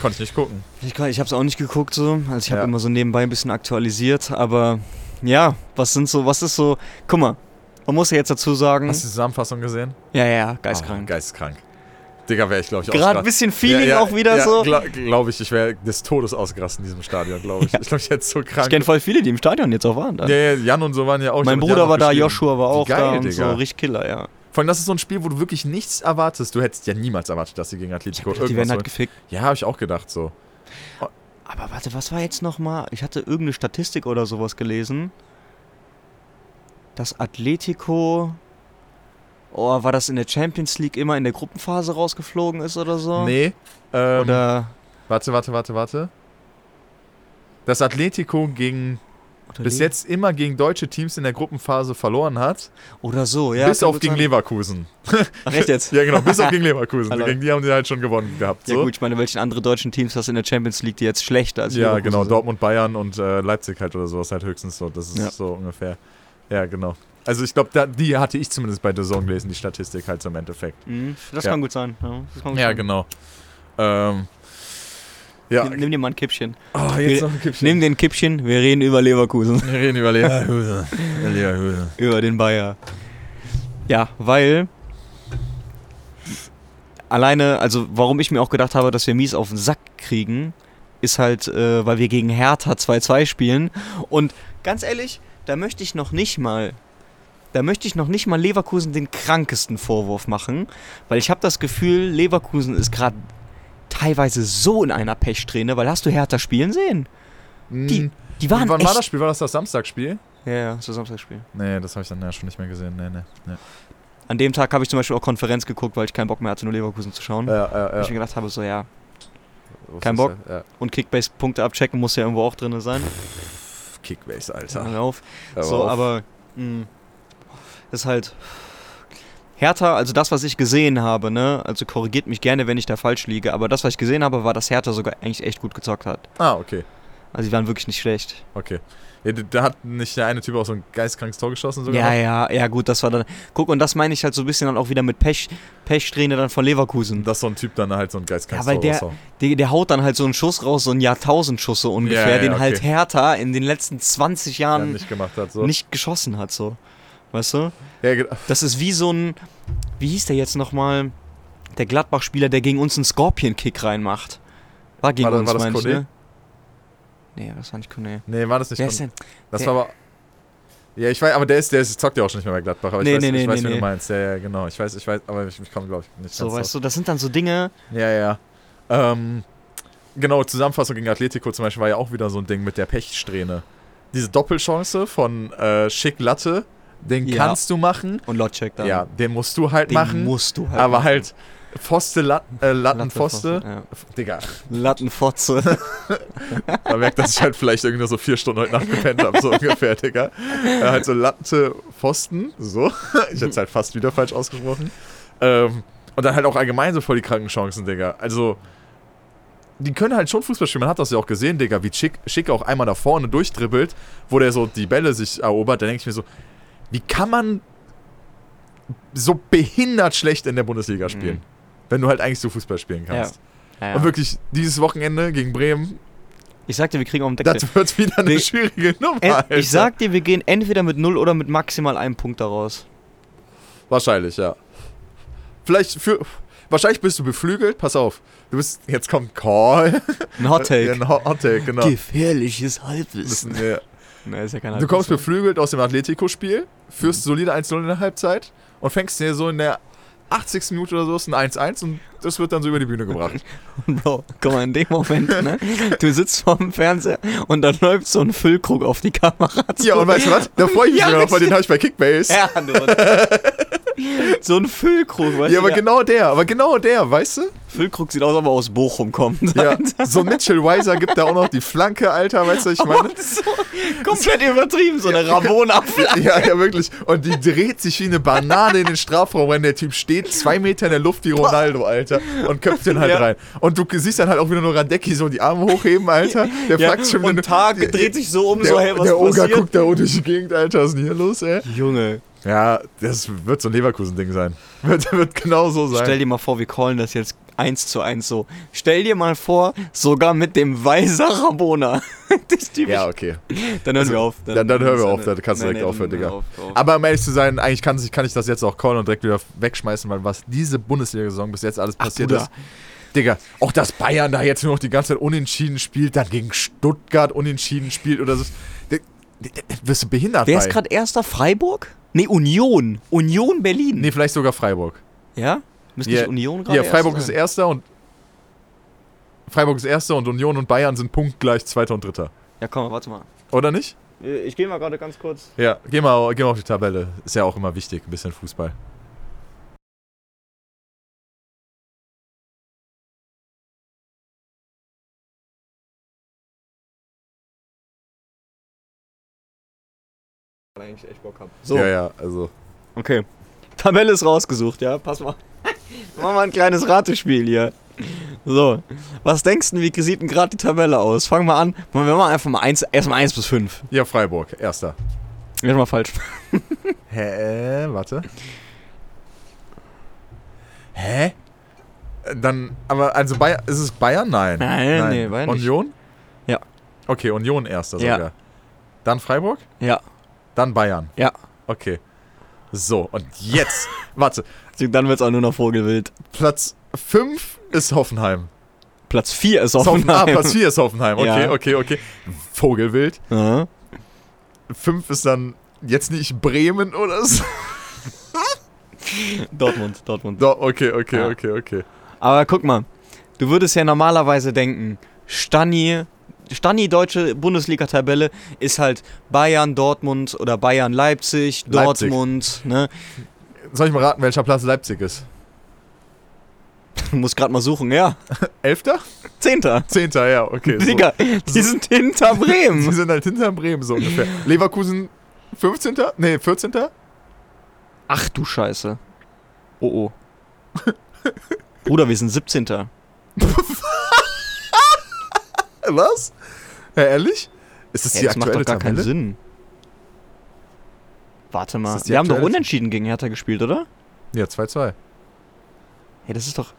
Speaker 2: Konnte ich nicht gucken.
Speaker 1: Ich, ich habe es auch nicht geguckt so. Also ich habe
Speaker 2: Ja.
Speaker 1: immer so nebenbei ein bisschen aktualisiert, aber ja, was sind so, was ist so, guck mal, man muss ja jetzt dazu sagen,
Speaker 2: Hast du die Zusammenfassung gesehen?
Speaker 1: ja, ja,
Speaker 2: Ah,
Speaker 1: geisteskrank.
Speaker 2: geisteskrank. Digga, wäre ich, glaube ich,
Speaker 1: Gerade ein bisschen Feeling
Speaker 2: Ja, ja,
Speaker 1: auch wieder
Speaker 2: ja,
Speaker 1: so.
Speaker 2: Glaube glaub ich, ich wäre des Todes ausgerastet in diesem Stadion, glaube ich. Ich glaube, ich hätte so krank.
Speaker 1: Ich kenne voll viele, die im Stadion jetzt auch waren. Dann.
Speaker 2: ja, ja, Jan und so waren ja auch
Speaker 1: mein Bruder war
Speaker 2: auch
Speaker 1: da. Joshua war auch
Speaker 2: geil,
Speaker 1: da und
Speaker 2: Digga.
Speaker 1: so, richtig Killer, ja.
Speaker 2: Vor allem, das ist so ein Spiel, wo du wirklich nichts erwartest. Du hättest ja niemals erwartet, dass sie gegen Atletico
Speaker 1: Die werden halt gefickt.
Speaker 2: Ja, habe ich auch gedacht so.
Speaker 1: Aber warte, was war jetzt nochmal? Ich hatte irgendeine Statistik oder sowas gelesen. Dass Atletico. Oh, war das in der Champions League immer in der Gruppenphase rausgeflogen ist oder so?
Speaker 2: Nee. Ähm,
Speaker 1: Oder.
Speaker 2: Warte, warte, warte, warte. Das Atletico gegen
Speaker 1: oder
Speaker 2: bis jetzt immer gegen deutsche Teams in der Gruppenphase verloren hat.
Speaker 1: Oder so, ja.
Speaker 2: bis auf gegen
Speaker 1: sein.
Speaker 2: Leverkusen.
Speaker 1: Ach, echt jetzt?
Speaker 2: Ja, genau, bis auf gegen Leverkusen. Gegen die haben sie halt schon gewonnen gehabt.
Speaker 1: Ja
Speaker 2: So.
Speaker 1: gut, ich meine, welchen anderen deutschen Teams hast du in der Champions League, die jetzt schlechter als
Speaker 2: Ja,
Speaker 1: Leverkusen
Speaker 2: genau,
Speaker 1: sind?
Speaker 2: Dortmund, Bayern und äh, Leipzig halt oder sowas halt höchstens so. Das ist
Speaker 1: Ja.
Speaker 2: so ungefähr. Ja, genau. Also ich glaube, die hatte ich zumindest bei The Zone gelesen, die Statistik halt so im Endeffekt.
Speaker 1: Mhm, das
Speaker 2: Ja.
Speaker 1: kann gut sein. Ja, das kann gut
Speaker 2: Ja,
Speaker 1: sein.
Speaker 2: genau. Ähm, ja,
Speaker 1: Nimm, nimm dir mal ein Kippchen.
Speaker 2: oh,
Speaker 1: Wir-
Speaker 2: noch ein Kippchen.
Speaker 1: Nimm den Kippchen, wir reden über Leverkusen.
Speaker 2: Wir reden über Leverkusen. Leverkusen.
Speaker 1: über den Bayer. Ja, weil alleine, also warum ich mir auch gedacht habe, dass wir mies auf den Sack kriegen, ist halt, äh, weil wir gegen Hertha 2-2 spielen. Und ganz ehrlich, da möchte ich noch nicht mal, da möchte ich noch nicht mal Leverkusen den krankesten Vorwurf machen, weil ich habe das Gefühl, Leverkusen ist gerade teilweise so in einer Pechsträhne, weil hast du Hertha spielen sehen? Die,
Speaker 2: Hm.
Speaker 1: die waren
Speaker 2: Wann war das Spiel? War das das Samstagsspiel?
Speaker 1: Ja, ja, das ist Samstagsspiel.
Speaker 2: Nee, das habe ich dann ja schon nicht mehr gesehen. Nee, nee. nee.
Speaker 1: An dem Tag habe ich zum Beispiel auch Konferenz geguckt, weil ich keinen Bock mehr hatte, nur Leverkusen zu schauen.
Speaker 2: Ja, ja,
Speaker 1: Weil
Speaker 2: ja.
Speaker 1: ich mir gedacht habe, so ja, kein Bock.
Speaker 2: Ja.
Speaker 1: und Kickbase-Punkte abchecken muss ja irgendwo auch drin sein.
Speaker 2: Kickbase, Alter.
Speaker 1: Hör auf.
Speaker 2: Hör
Speaker 1: so,
Speaker 2: auf.
Speaker 1: aber mh, ist halt Hertha, also das, was ich gesehen habe, ne, also korrigiert mich gerne, wenn ich da falsch liege, aber das, was ich gesehen habe, war, dass Hertha sogar eigentlich echt gut gezockt hat.
Speaker 2: Ah, okay.
Speaker 1: Also die waren wirklich nicht schlecht.
Speaker 2: Okay. Ja, da- hat nicht der eine Typ auch so ein geistkrankes Tor geschossen sogar?
Speaker 1: Ja,
Speaker 2: noch?
Speaker 1: ja, ja, gut, das war dann. Guck, und das meine ich halt so ein bisschen dann auch wieder mit Pech, Pechsträhne dann von Leverkusen.
Speaker 2: Dass so ein Typ dann halt so ein geistkrankes
Speaker 1: Ja, weil
Speaker 2: Tor
Speaker 1: der-
Speaker 2: raushaut.
Speaker 1: Der, der haut dann halt so einen Schuss raus, so einen Jahrtausendschuss so ungefähr,
Speaker 2: Ja, ja,
Speaker 1: den
Speaker 2: okay.
Speaker 1: halt Hertha in den letzten 20
Speaker 2: Ja,
Speaker 1: Jahren
Speaker 2: nicht gemacht hat. So.
Speaker 1: nicht geschossen hat, so. Weißt du?
Speaker 2: Ja, ge-
Speaker 1: Das ist wie so ein, wie hieß der jetzt nochmal? Der Gladbach-Spieler, der gegen uns einen Scorpion-Kick reinmacht. War gegen
Speaker 2: War das-
Speaker 1: uns,
Speaker 2: war das
Speaker 1: meine ich,
Speaker 2: Kone?
Speaker 1: ne? Nee, das war nicht Kone.
Speaker 2: nee, war das nicht.
Speaker 1: Wer
Speaker 2: Kon-
Speaker 1: ist denn?
Speaker 2: das
Speaker 1: der-
Speaker 2: war aber. Ja, ich weiß, aber der ist, der ist, zockt ja auch schon nicht mehr bei Gladbach. Aber
Speaker 1: Nee,
Speaker 2: ich weiß,
Speaker 1: nee,
Speaker 2: ich
Speaker 1: nee,
Speaker 2: weiß
Speaker 1: nee,
Speaker 2: wie
Speaker 1: nee.
Speaker 2: du meinst. Ja, ja, genau. Ich weiß, ich weiß, aber ich, ich komme, glaube ich, nicht
Speaker 1: So, weißt du, das sind dann so Dinge.
Speaker 2: drauf. Ja, ja. Ähm, genau, Zusammenfassung gegen Atletico zum Beispiel war ja auch wieder so ein Ding mit der Pechsträhne. Diese Doppelchance von äh, Schick Latte, den
Speaker 1: Ja.
Speaker 2: kannst du machen.
Speaker 1: Und Lotcheck dann.
Speaker 2: Ja, den musst du halt
Speaker 1: den
Speaker 2: machen.
Speaker 1: musst du halt.
Speaker 2: aber
Speaker 1: machen.
Speaker 2: halt Pfoste, Lat äh, Lattenpfoste.
Speaker 1: Ja.
Speaker 2: Digga,
Speaker 1: Lattenfotze.
Speaker 2: man merkt, dass ich halt vielleicht irgendwie nur so vier Stunden heute Nacht gepennt habe, so ungefähr, Digga. Äh, halt so Latte Pfosten, so. Ich hätte es halt fast wieder falsch ausgesprochen. Ähm, und dann halt auch allgemein so voll die kranken Chancen, Digga. Also, die können halt schon Fußball spielen. Man hat das ja auch gesehen, Digga, wie Schick, Schick auch einmal da vorne durchdribbelt, wo der so die Bälle sich erobert. Da denke ich mir so, wie kann man so behindert schlecht in der Bundesliga spielen?
Speaker 1: Mhm.
Speaker 2: Wenn du halt eigentlich so Fußball spielen kannst.
Speaker 1: Ja,
Speaker 2: Und
Speaker 1: ja.
Speaker 2: wirklich, dieses Wochenende gegen Bremen,
Speaker 1: Ich sag dir, wir kriegen auch einen Deckel.
Speaker 2: das wird wieder eine
Speaker 1: Wir-
Speaker 2: schwierige Nummer. Alter.
Speaker 1: ich sag dir, wir gehen entweder mit 0 oder mit maximal einem Punkt daraus.
Speaker 2: Wahrscheinlich, ja. Vielleicht für. Wahrscheinlich bist du beflügelt. Pass auf. Du bist. Jetzt kommt Call.
Speaker 1: Ein Hot Take.
Speaker 2: Ja, ein Hot Take, genau.
Speaker 1: Gefährliches Halbwissen.
Speaker 2: Ja.
Speaker 1: Nee, ist ja kein
Speaker 2: Du kommst beflügelt aus dem Atletico-Spiel, führst solide 1-0 in der Halbzeit und fängst dir so in der 80. Minute oder so ist ein 1-1 und das wird dann so über die Bühne gebracht.
Speaker 1: Bro, guck mal, in dem Moment, ne? Du sitzt vorm Fernseher und dann läuft so ein Füllkrug auf die Kamera zu.
Speaker 2: ja, und weißt du was? Da freue ich mich
Speaker 1: Ja,
Speaker 2: noch, weil den habe ich bei Kickbase.
Speaker 1: Ja, Mann. So ein Füllkrug, weißt
Speaker 2: Ja,
Speaker 1: du?
Speaker 2: aber
Speaker 1: der
Speaker 2: genau der, aber genau der, weißt du?
Speaker 1: Füllkrug sieht aus, ob er aus Bochum kommt.
Speaker 2: Ja, so Mitchell Weiser gibt da auch noch die Flanke, Alter, weißt du, ich meine?
Speaker 1: so komplett übertrieben, so eine Rabona-Flanke.
Speaker 2: Ja, ja, wirklich. Und die dreht sich wie eine Banane in den Strafraum rein. Der Typ steht zwei Meter in der Luft wie Ronaldo, Alter, und köpft den halt
Speaker 1: Ja.
Speaker 2: rein. Und du siehst dann halt auch wieder nur Radecki so die Arme hochheben, Alter. Der
Speaker 1: Ja,
Speaker 2: fragt schon
Speaker 1: und Tag dreht sich so um,
Speaker 2: der,
Speaker 1: so, hey, was
Speaker 2: der Oga
Speaker 1: passiert?
Speaker 2: guckt da durch die Gegend, Alter, was ist denn hier los, ey?
Speaker 1: Junge,
Speaker 2: Ja, das wird so ein Leverkusen-Ding sein. Wird, wird genau so sein.
Speaker 1: stell dir mal vor, wir callen das jetzt eins zu eins so. Stell dir mal vor, sogar mit dem Weiser Rabona.
Speaker 2: ja, okay.
Speaker 1: Dann hören wir auf.
Speaker 2: Dann, dann hören wir auf, dann kannst du direkt aufhören, Digga. Aber um ehrlich zu sein, eigentlich kann, kann ich das jetzt auch callen und direkt wieder wegschmeißen, weil was diese Bundesliga-Saison bis jetzt alles
Speaker 1: Ach,
Speaker 2: passiert ist. Digga, auch dass Bayern da jetzt nur noch die ganze Zeit unentschieden spielt, dann gegen Stuttgart unentschieden spielt oder so. Wirst du behindert
Speaker 1: Wer ist gerade erster? Freiburg? Nee, Union. Union Berlin.
Speaker 2: Nee, vielleicht sogar Freiburg.
Speaker 1: Ja? Müsste nicht Union gerade
Speaker 2: Ja, Freiburg ist
Speaker 1: erster
Speaker 2: und Freiburg ist erster und Union und Bayern sind punktgleich zweiter und dritter.
Speaker 1: Ja, komm, warte mal.
Speaker 2: Oder nicht?
Speaker 1: Ich gehe mal gerade ganz kurz.
Speaker 2: Ja, geh mal, geh mal auf die Tabelle. Ist ja auch immer wichtig, ein bisschen Fußball.
Speaker 1: Eigentlich echt Bock hab. So,
Speaker 2: Ja, ja, also.
Speaker 1: okay. Tabelle ist rausgesucht, ja? Pass mal. Machen wir ein kleines Ratespiel hier. So, was denkst du, wie sieht denn gerade die Tabelle aus? Fangen wir an. Wir machen einfach mal eins, erstmal 1 bis 5.
Speaker 2: Ja, Freiburg, erster.
Speaker 1: Erstmal falsch.
Speaker 2: Hä? Warte. Hä? Dann, aber, also Bayern, ist es Bayern? Nein.
Speaker 1: Nein, nee, Bayern nicht.
Speaker 2: Union?
Speaker 1: Ja.
Speaker 2: Okay, Union erster
Speaker 1: Ja.
Speaker 2: sogar. Dann Freiburg?
Speaker 1: Ja,
Speaker 2: Dann Bayern.
Speaker 1: ja.
Speaker 2: Okay. So, und jetzt, warte,
Speaker 1: Dann wird's auch nur noch Vogelwild.
Speaker 2: Platz 5 ist Hoffenheim.
Speaker 1: Platz 4 ist
Speaker 2: Hoffen- Ah,
Speaker 1: Hoffenheim.
Speaker 2: Platz 4 ist Hoffenheim. Okay,
Speaker 1: Ja.
Speaker 2: okay, okay. Vogelwild.
Speaker 1: Ja.
Speaker 2: 5 ist dann jetzt nicht Bremen oder so.
Speaker 1: Dortmund, Dortmund.
Speaker 2: Do, okay, okay,
Speaker 1: Ja.
Speaker 2: okay, okay.
Speaker 1: Aber guck mal, du würdest ja normalerweise denken, Stani, Stani deutsche Bundesliga-Tabelle ist halt Bayern, Dortmund oder Bayern, Leipzig,
Speaker 2: Leipzig.
Speaker 1: Dortmund, ne?
Speaker 2: Soll ich mal raten, welcher Platz Leipzig ist?
Speaker 1: Du musst gerade mal suchen, ja.
Speaker 2: Elfter?
Speaker 1: Zehnter.
Speaker 2: Zehnter, ja, okay. So.
Speaker 1: Digga, die sind hinter
Speaker 2: Die
Speaker 1: Bremen.
Speaker 2: sind halt hinter Bremen so ungefähr. Leverkusen 15. Nee, 14.
Speaker 1: Ach du Scheiße. Oh oh. Bruder, wir sind 17.
Speaker 2: Was? Ja, ehrlich? Ist das
Speaker 1: ja,
Speaker 2: die
Speaker 1: das
Speaker 2: aktuelle macht
Speaker 1: doch gar
Speaker 2: Tabelle?
Speaker 1: keinen Sinn. Warte mal. Wir haben doch unentschieden gegen Hertha gespielt, oder?
Speaker 2: Ja, 2-2.
Speaker 1: Hey, das ist doch.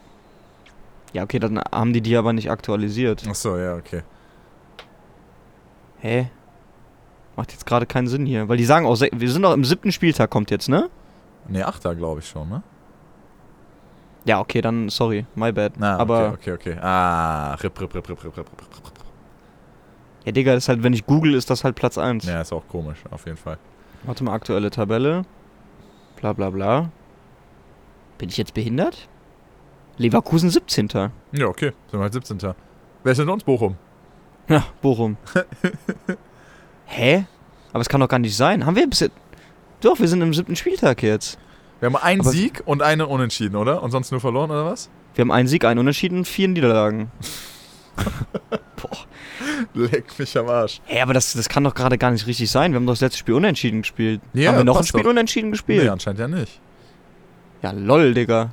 Speaker 1: Ja, okay, dann haben die die aber nicht aktualisiert.
Speaker 2: Ach so, ja, okay.
Speaker 1: Hä? Hey? Macht jetzt gerade keinen Sinn hier. Weil die sagen auch, wir sind doch im siebten Spieltag, kommt jetzt, ne?
Speaker 2: Ne, achter, glaube ich schon, ne?
Speaker 1: Ja, okay, dann sorry, my bad.
Speaker 2: Ah,
Speaker 1: aber
Speaker 2: okay, okay, okay. Ah, rip, rip, rip, rip, rip, rip, rip
Speaker 1: ja, Digga, ist halt, wenn ich google, ist das halt Platz 1.
Speaker 2: Ja, ist auch komisch, auf jeden Fall.
Speaker 1: Warte mal, aktuelle Tabelle. Bla bla bla. Bin ich jetzt behindert? Leverkusen 17.
Speaker 2: Ja, okay, sind wir halt 17. Wer ist denn uns? Bochum.
Speaker 1: Ja, Bochum. Hä? Aber es kann doch gar nicht sein. Haben wir bis jetzt. Doch, wir sind im siebten Spieltag jetzt.
Speaker 2: Wir haben einen
Speaker 1: Aber-
Speaker 2: Sieg und einen Unentschieden, oder? Und sonst nur verloren, oder was?
Speaker 1: Wir haben einen Sieg, einen Unentschieden vier Niederlagen. Boah.
Speaker 2: Leck mich am Arsch.
Speaker 1: Hä, aber das, das kann doch gerade gar nicht richtig sein. Wir haben doch das letzte Spiel unentschieden gespielt.
Speaker 2: Ja,
Speaker 1: haben wir noch ein Spiel
Speaker 2: doch.
Speaker 1: unentschieden gespielt?
Speaker 2: Nee, anscheinend ja nicht.
Speaker 1: Ja, lol, Digga.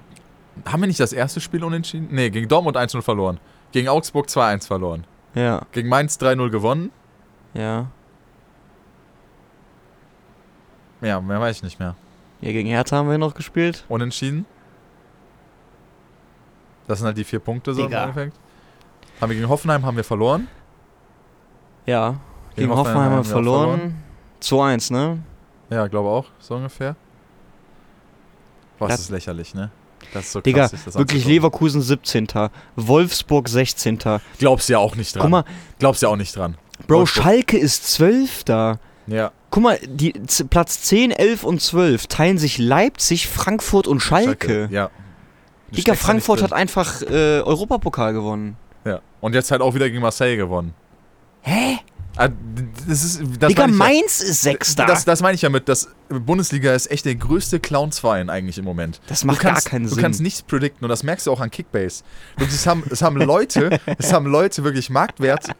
Speaker 2: Haben wir nicht das erste Spiel unentschieden? Nee, gegen Dortmund 1-0 verloren. Gegen Augsburg 2-1 verloren.
Speaker 1: Ja,
Speaker 2: Gegen Mainz 3-0 gewonnen.
Speaker 1: ja.
Speaker 2: Ja, mehr weiß ich nicht mehr.
Speaker 1: Ja, gegen Hertha haben wir noch gespielt.
Speaker 2: Unentschieden. Das sind halt die vier Punkte so
Speaker 1: Digga.
Speaker 2: im Endeffekt. Haben wir gegen Hoffenheim haben wir verloren.
Speaker 1: Ja. Gegen, Hoffenheim haben wir
Speaker 2: auch
Speaker 1: verloren. 2-1, ne?
Speaker 2: Ja, glaube auch, so ungefähr. Boah, das
Speaker 1: Das-
Speaker 2: ist lächerlich, ne? Das ist so
Speaker 1: Digga,
Speaker 2: krass, das
Speaker 1: wirklich. Leverkusen 17. Wolfsburg 16.
Speaker 2: Glaubst ja auch nicht dran.
Speaker 1: Guck mal,
Speaker 2: Glaubst ja auch nicht dran.
Speaker 1: Bro,
Speaker 2: Wolfsburg.
Speaker 1: Schalke ist 12.
Speaker 2: Ja.
Speaker 1: Guck mal, die, Platz 10, 11 und 12 teilen sich Leipzig, Frankfurt und Schalke.
Speaker 2: Ja. Du
Speaker 1: Digga, Frankfurt hat einfach äh, Europapokal gewonnen.
Speaker 2: Ja. Und jetzt halt auch wieder gegen Marseille gewonnen.
Speaker 1: Hä?
Speaker 2: Ah, Das ist, das
Speaker 1: Digga,
Speaker 2: ich ja.
Speaker 1: Mainz ist Sechster.
Speaker 2: Das, das meine ich ja mit, dass Bundesliga ist echt der größte Clownsverein eigentlich im Moment.
Speaker 1: Das macht
Speaker 2: du kannst,
Speaker 1: gar keinen
Speaker 2: du
Speaker 1: Sinn.
Speaker 2: kannst nichts predikten und das merkst du auch an Kickbase. Es haben, es haben Leute, es haben Leute wirklich Marktwerte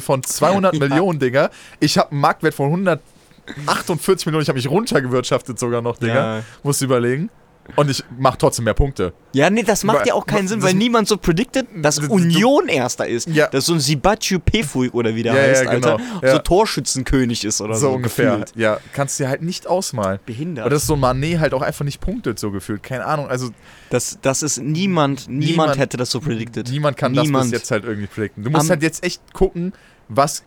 Speaker 2: von 200
Speaker 1: Ja.
Speaker 2: Millionen, Digga. Ich habe einen Marktwert von 148 Millionen, ich habe mich runtergewirtschaftet sogar noch, Digga.
Speaker 1: Ja.
Speaker 2: Musst du überlegen. Und ich mache trotzdem mehr Punkte.
Speaker 1: Ja, nee, das macht ja auch keinen Sinn,
Speaker 2: das-
Speaker 1: weil niemand so predicted, dass
Speaker 2: das-
Speaker 1: Union Erster ist.
Speaker 2: Ja.
Speaker 1: Dass so ein Sibachu Pefuig oder wie der
Speaker 2: Ja, ja,
Speaker 1: heißt, Alter,
Speaker 2: genau. Ja.
Speaker 1: so Torschützenkönig ist oder so.
Speaker 2: so ungefähr.
Speaker 1: gefühlt.
Speaker 2: Ja, kannst du dir halt nicht ausmalen.
Speaker 1: Behindert.
Speaker 2: Aber dass so ein Manet halt auch einfach nicht punktet, so gefühlt. Keine Ahnung. Also
Speaker 1: Das, das ist niemand, niemand,
Speaker 2: Niemand-
Speaker 1: hätte das so predicted.
Speaker 2: niemand kann das
Speaker 1: Niemand.
Speaker 2: bis jetzt halt irgendwie predikten. Du musst
Speaker 1: Am-
Speaker 2: halt jetzt echt gucken, was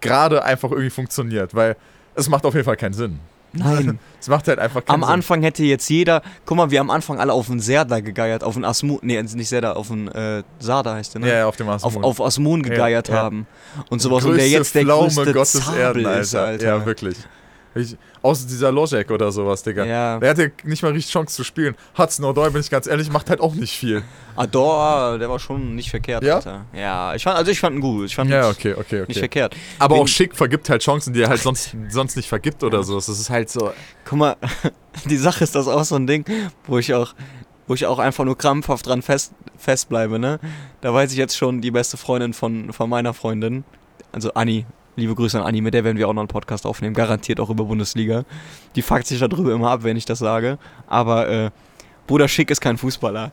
Speaker 2: gerade einfach irgendwie funktioniert, weil es macht auf jeden Fall keinen Sinn.
Speaker 1: Nein.
Speaker 2: Es macht halt einfach keinen
Speaker 1: Am
Speaker 2: Sinn.
Speaker 1: Anfang hätte jetzt jeder, guck mal, wir am Anfang alle auf den Serda gegeiert, auf den Asmun, nee, nicht Serda, auf den äh, Sada heißt der, ne?
Speaker 2: Ja, ja, auf dem
Speaker 1: auf,
Speaker 2: Asmun.
Speaker 1: auf Asmun gegeiert
Speaker 2: Ja, ja.
Speaker 1: haben. Und sowas. Und der jetzt der größte
Speaker 2: Gottes
Speaker 1: Zabel
Speaker 2: Erden, Alter.
Speaker 1: ist, Alter.
Speaker 2: Ja, wirklich. Ich, außer dieser Lojek oder sowas, Digga.
Speaker 1: Ja.
Speaker 2: Der hatte nicht mal richtig Chance zu spielen. Hudson O'Doy, bin ich ganz ehrlich, macht halt auch nicht viel.
Speaker 1: Ador, der war schon nicht verkehrt,
Speaker 2: Ja?
Speaker 1: Alter. Ja, ich fand, also ich fand ihn gut. Ich fand
Speaker 2: Ja,
Speaker 1: ihn
Speaker 2: okay, okay,
Speaker 1: nicht
Speaker 2: okay.
Speaker 1: verkehrt.
Speaker 2: Aber
Speaker 1: Bin-
Speaker 2: auch Schick vergibt halt Chancen, die er halt sonst, sonst nicht vergibt oder so. Das ist halt so.
Speaker 1: Guck mal, die Sache ist das auch so ein Ding, wo ich auch, wo ich auch einfach nur krampfhaft dran fest, festbleibe, ne? Da weiß ich jetzt schon die beste Freundin von, von meiner Freundin, also Anni, liebe Grüße an Anni, mit der werden wir auch noch einen Podcast aufnehmen, garantiert auch über Bundesliga. Die fuckt sich darüber immer ab, wenn ich das sage. Aber äh, Bruder Schick ist kein Fußballer.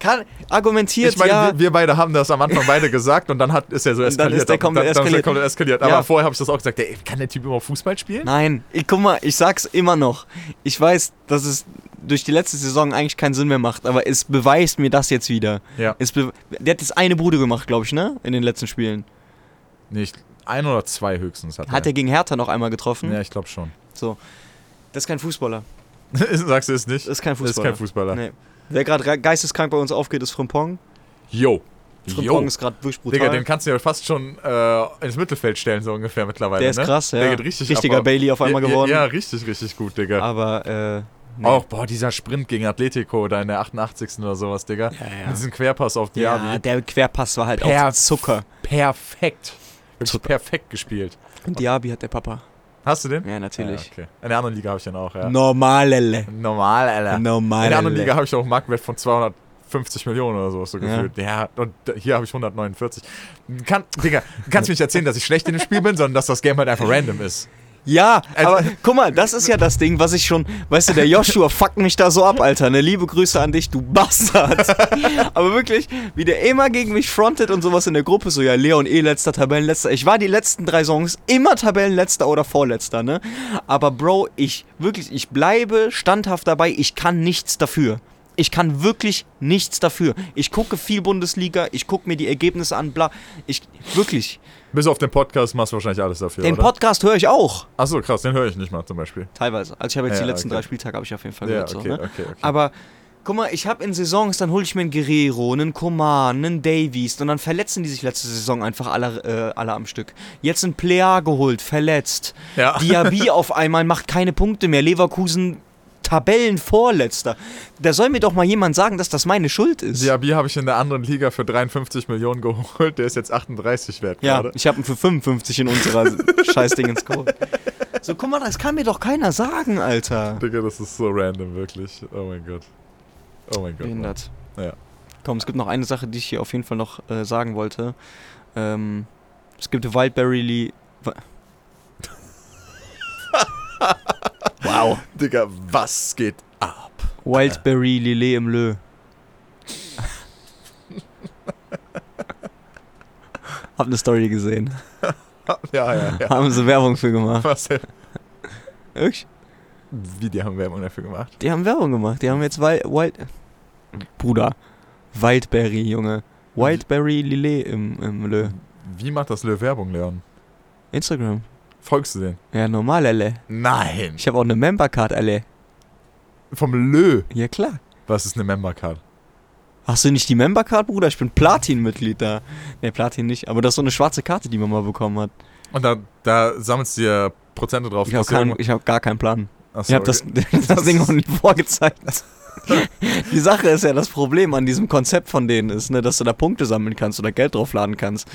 Speaker 1: Kann, argumentiert,
Speaker 2: Ich meine,
Speaker 1: ja.
Speaker 2: wir, wir beide haben das am Anfang beide gesagt und dann hat, ist er so
Speaker 1: dann
Speaker 2: eskaliert.
Speaker 1: ist der komplett
Speaker 2: dann, dann ist er
Speaker 1: eskaliert.
Speaker 2: komplett eskaliert. Aber
Speaker 1: Ja.
Speaker 2: vorher habe ich das auch gesagt. Ey, kann der Typ überhaupt Fußball spielen?
Speaker 1: Nein, ich, guck mal, ich sag's immer noch. Ich weiß, dass es durch die letzte Saison eigentlich keinen Sinn mehr macht, aber es beweist mir das jetzt wieder.
Speaker 2: Ja.
Speaker 1: Der hat jetzt eine Bude gemacht, glaube ich, ne? In den letzten Spielen.
Speaker 2: Nicht ein oder zwei höchstens hat,
Speaker 1: Hat er gegen Hertha noch einmal getroffen?
Speaker 2: Ja, ich glaube schon.
Speaker 1: So. Das ist kein Fußballer.
Speaker 2: Sagst du es nicht?
Speaker 1: Das ist kein
Speaker 2: Das ist
Speaker 1: Fußballer.
Speaker 2: kein Fußballer.
Speaker 1: Nee. Wer gerade geisteskrank bei uns aufgeht, ist Frimpong.
Speaker 2: Yo.
Speaker 1: Frimpong ist gerade wirklich brutal.
Speaker 2: Digga, den kannst du ja fast schon äh, ins Mittelfeld stellen, so ungefähr mittlerweile.
Speaker 1: Der ist
Speaker 2: ne?
Speaker 1: krass, ja.
Speaker 2: Der geht richtig
Speaker 1: Richtiger
Speaker 2: ab.
Speaker 1: Bailey auf einmal
Speaker 2: ja,
Speaker 1: geworden.
Speaker 2: Ja, richtig, richtig gut, Digga.
Speaker 1: Aber, äh, Nee.
Speaker 2: Auch, boah, dieser Sprint gegen Atletico da in der 88. oder sowas, Digga.
Speaker 1: Ja, ja.
Speaker 2: Mit diesem Querpass auf Diaby.
Speaker 1: Ja, der Querpass war halt
Speaker 2: Per-
Speaker 1: auch Zucker.
Speaker 2: Perfekt.
Speaker 1: Zucker.
Speaker 2: perfekt gespielt.
Speaker 1: Und Diaby hat der Papa.
Speaker 2: Hast du den?
Speaker 1: Ja, natürlich.
Speaker 2: Ja, okay. In der anderen Liga habe ich den auch, ja.
Speaker 1: Normalelle.
Speaker 2: Normal, Alter.
Speaker 1: Normal.
Speaker 2: In der anderen Liga habe ich auch einen Marktwert von 250 Millionen oder so, so
Speaker 1: Ja.
Speaker 2: gefühlt. Ja, und hier habe ich 149. Kann, Digga, du kannst mir nicht erzählen, dass ich schlecht in dem Spiel bin, sondern dass das Game halt einfach random ist.
Speaker 1: Ja,
Speaker 2: Also-
Speaker 1: aber guck mal, das ist ja das Ding, was ich schon, weißt du, der Joshua fuckt mich da so ab, Alter. Ne, liebe Grüße an dich, du Bastard. aber wirklich, wie der immer gegen mich frontet und sowas in der Gruppe, so ja, Leon eh letzter, Tabellenletzter. Ich war die letzten drei Songs immer Tabellenletzter oder Vorletzter, ne? Aber Bro, ich wirklich, ich bleibe standhaft dabei, ich kann nichts dafür. Ich kann wirklich nichts dafür. Ich gucke viel Bundesliga, ich gucke mir die Ergebnisse an, bla. Ich, wirklich.
Speaker 2: Bis auf den Podcast machst du wahrscheinlich alles dafür,
Speaker 1: Den
Speaker 2: oder?
Speaker 1: Podcast höre ich auch.
Speaker 2: Achso, krass, den höre ich nicht mal zum Beispiel.
Speaker 1: Teilweise. Also ich habe jetzt
Speaker 2: Ja,
Speaker 1: die letzten
Speaker 2: okay.
Speaker 1: drei Spieltage habe ich auf jeden Fall
Speaker 2: Ja,
Speaker 1: gehört.
Speaker 2: okay,
Speaker 1: so, ne?
Speaker 2: okay, okay.
Speaker 1: Aber guck mal, ich habe in Saisons, dann hole ich mir einen Guerrero, einen Coman, einen Davies und dann verletzen die sich letzte Saison einfach alle, äh, alle am Stück. Jetzt ein Plea geholt, verletzt.
Speaker 2: Ja.
Speaker 1: Diaby auf einmal macht keine Punkte mehr. Leverkusen Tabellenvorletzter. Da soll mir doch mal jemand sagen, dass das meine Schuld ist.
Speaker 2: Diaby habe ich in der anderen Liga für 53 Millionen geholt. Der ist jetzt 38 wert
Speaker 1: Ja,
Speaker 2: gerade.
Speaker 1: ich habe ihn für 55 in unserer Scheißdingens geholt. So, guck mal, das kann mir doch keiner sagen, Alter.
Speaker 2: Digga, das ist so random, wirklich. Oh mein Gott. Oh mein Gott.
Speaker 1: Behindert.
Speaker 2: Ja.
Speaker 1: Komm, es gibt noch eine Sache, die ich hier auf jeden Fall noch äh, sagen wollte. Ähm, es gibt Wildberry Lee. Wow.
Speaker 2: Digga, was geht ab?
Speaker 1: Wildberry Lillet im Lö. Hab eine Story gesehen.
Speaker 2: Ja, ja, ja.
Speaker 1: Haben sie Werbung für gemacht.
Speaker 2: Was denn?
Speaker 1: Wirklich?
Speaker 2: Wie, die haben Werbung dafür gemacht?
Speaker 1: Die haben Werbung gemacht. Die haben jetzt Wild. Wild Bruder. Wildberry, Junge. Wildberry Lillet im, im Lö.
Speaker 2: Wie macht das Lö Werbung, Leon?
Speaker 1: Instagram.
Speaker 2: Folgst du den?
Speaker 1: Ja, normal, alle.
Speaker 2: Nein.
Speaker 1: Ich habe auch eine Membercard, alle.
Speaker 2: Vom Lö.
Speaker 1: Ja, klar.
Speaker 2: Was ist eine Membercard?
Speaker 1: Hast du nicht die Membercard, Bruder? Ich bin Platin-Mitglied da. Ne, Platin nicht. Aber das ist so eine schwarze Karte, die man mal bekommen hat.
Speaker 2: Und da, da sammelst du dir Prozente drauf.
Speaker 1: Ich habe
Speaker 2: irgendwo-
Speaker 1: ich hab gar keinen Plan.
Speaker 2: Achso,
Speaker 1: Ich habe das, das Ding auch nie vorgezeigt. Die Sache ist ja, das Problem an diesem Konzept von denen ist, ne, dass du da Punkte sammeln kannst oder Geld draufladen kannst.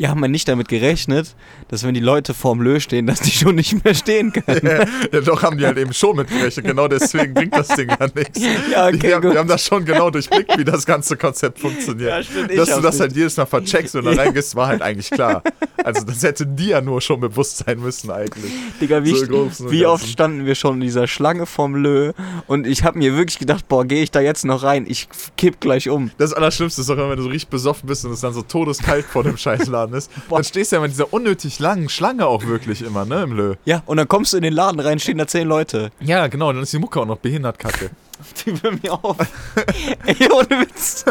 Speaker 1: Die haben ja nicht damit gerechnet, dass wenn die Leute vorm Lö stehen, dass die schon nicht mehr stehen können.
Speaker 2: ja, ja, doch haben die halt eben schon mitgerechnet. Genau deswegen bringt das Ding ja nichts.
Speaker 1: Ja, okay,
Speaker 2: die, haben,
Speaker 1: gut.
Speaker 2: die haben das schon genau durchblickt, wie das ganze Konzept funktioniert.
Speaker 1: Ja, stimmt,
Speaker 2: Dass du das
Speaker 1: nicht.
Speaker 2: halt jedes Mal vercheckst und da reingehst, war halt eigentlich klar. Also das hätte dir ja nur schon bewusst sein müssen eigentlich.
Speaker 1: Digga, wie,
Speaker 2: So
Speaker 1: wie oft standen wir schon in dieser Schlange vom Lö und ich habe mir wirklich gedacht, boah, gehe ich da jetzt noch rein? Ich kipp gleich um.
Speaker 2: Das Allerschlimmste ist doch immer, wenn du so richtig besoffen bist und es dann so todeskalt vor dem Scheißladen ist. Dann stehst du ja mit dieser unnötig langen Schlange auch wirklich immer, ne, im Lö.
Speaker 1: Ja, und dann kommst du in den Laden rein, stehen da zehn Leute.
Speaker 2: Ja, genau, dann ist die Mucke auch noch behindert kacke.
Speaker 1: Die will mir auf. Ey, ohne Witz.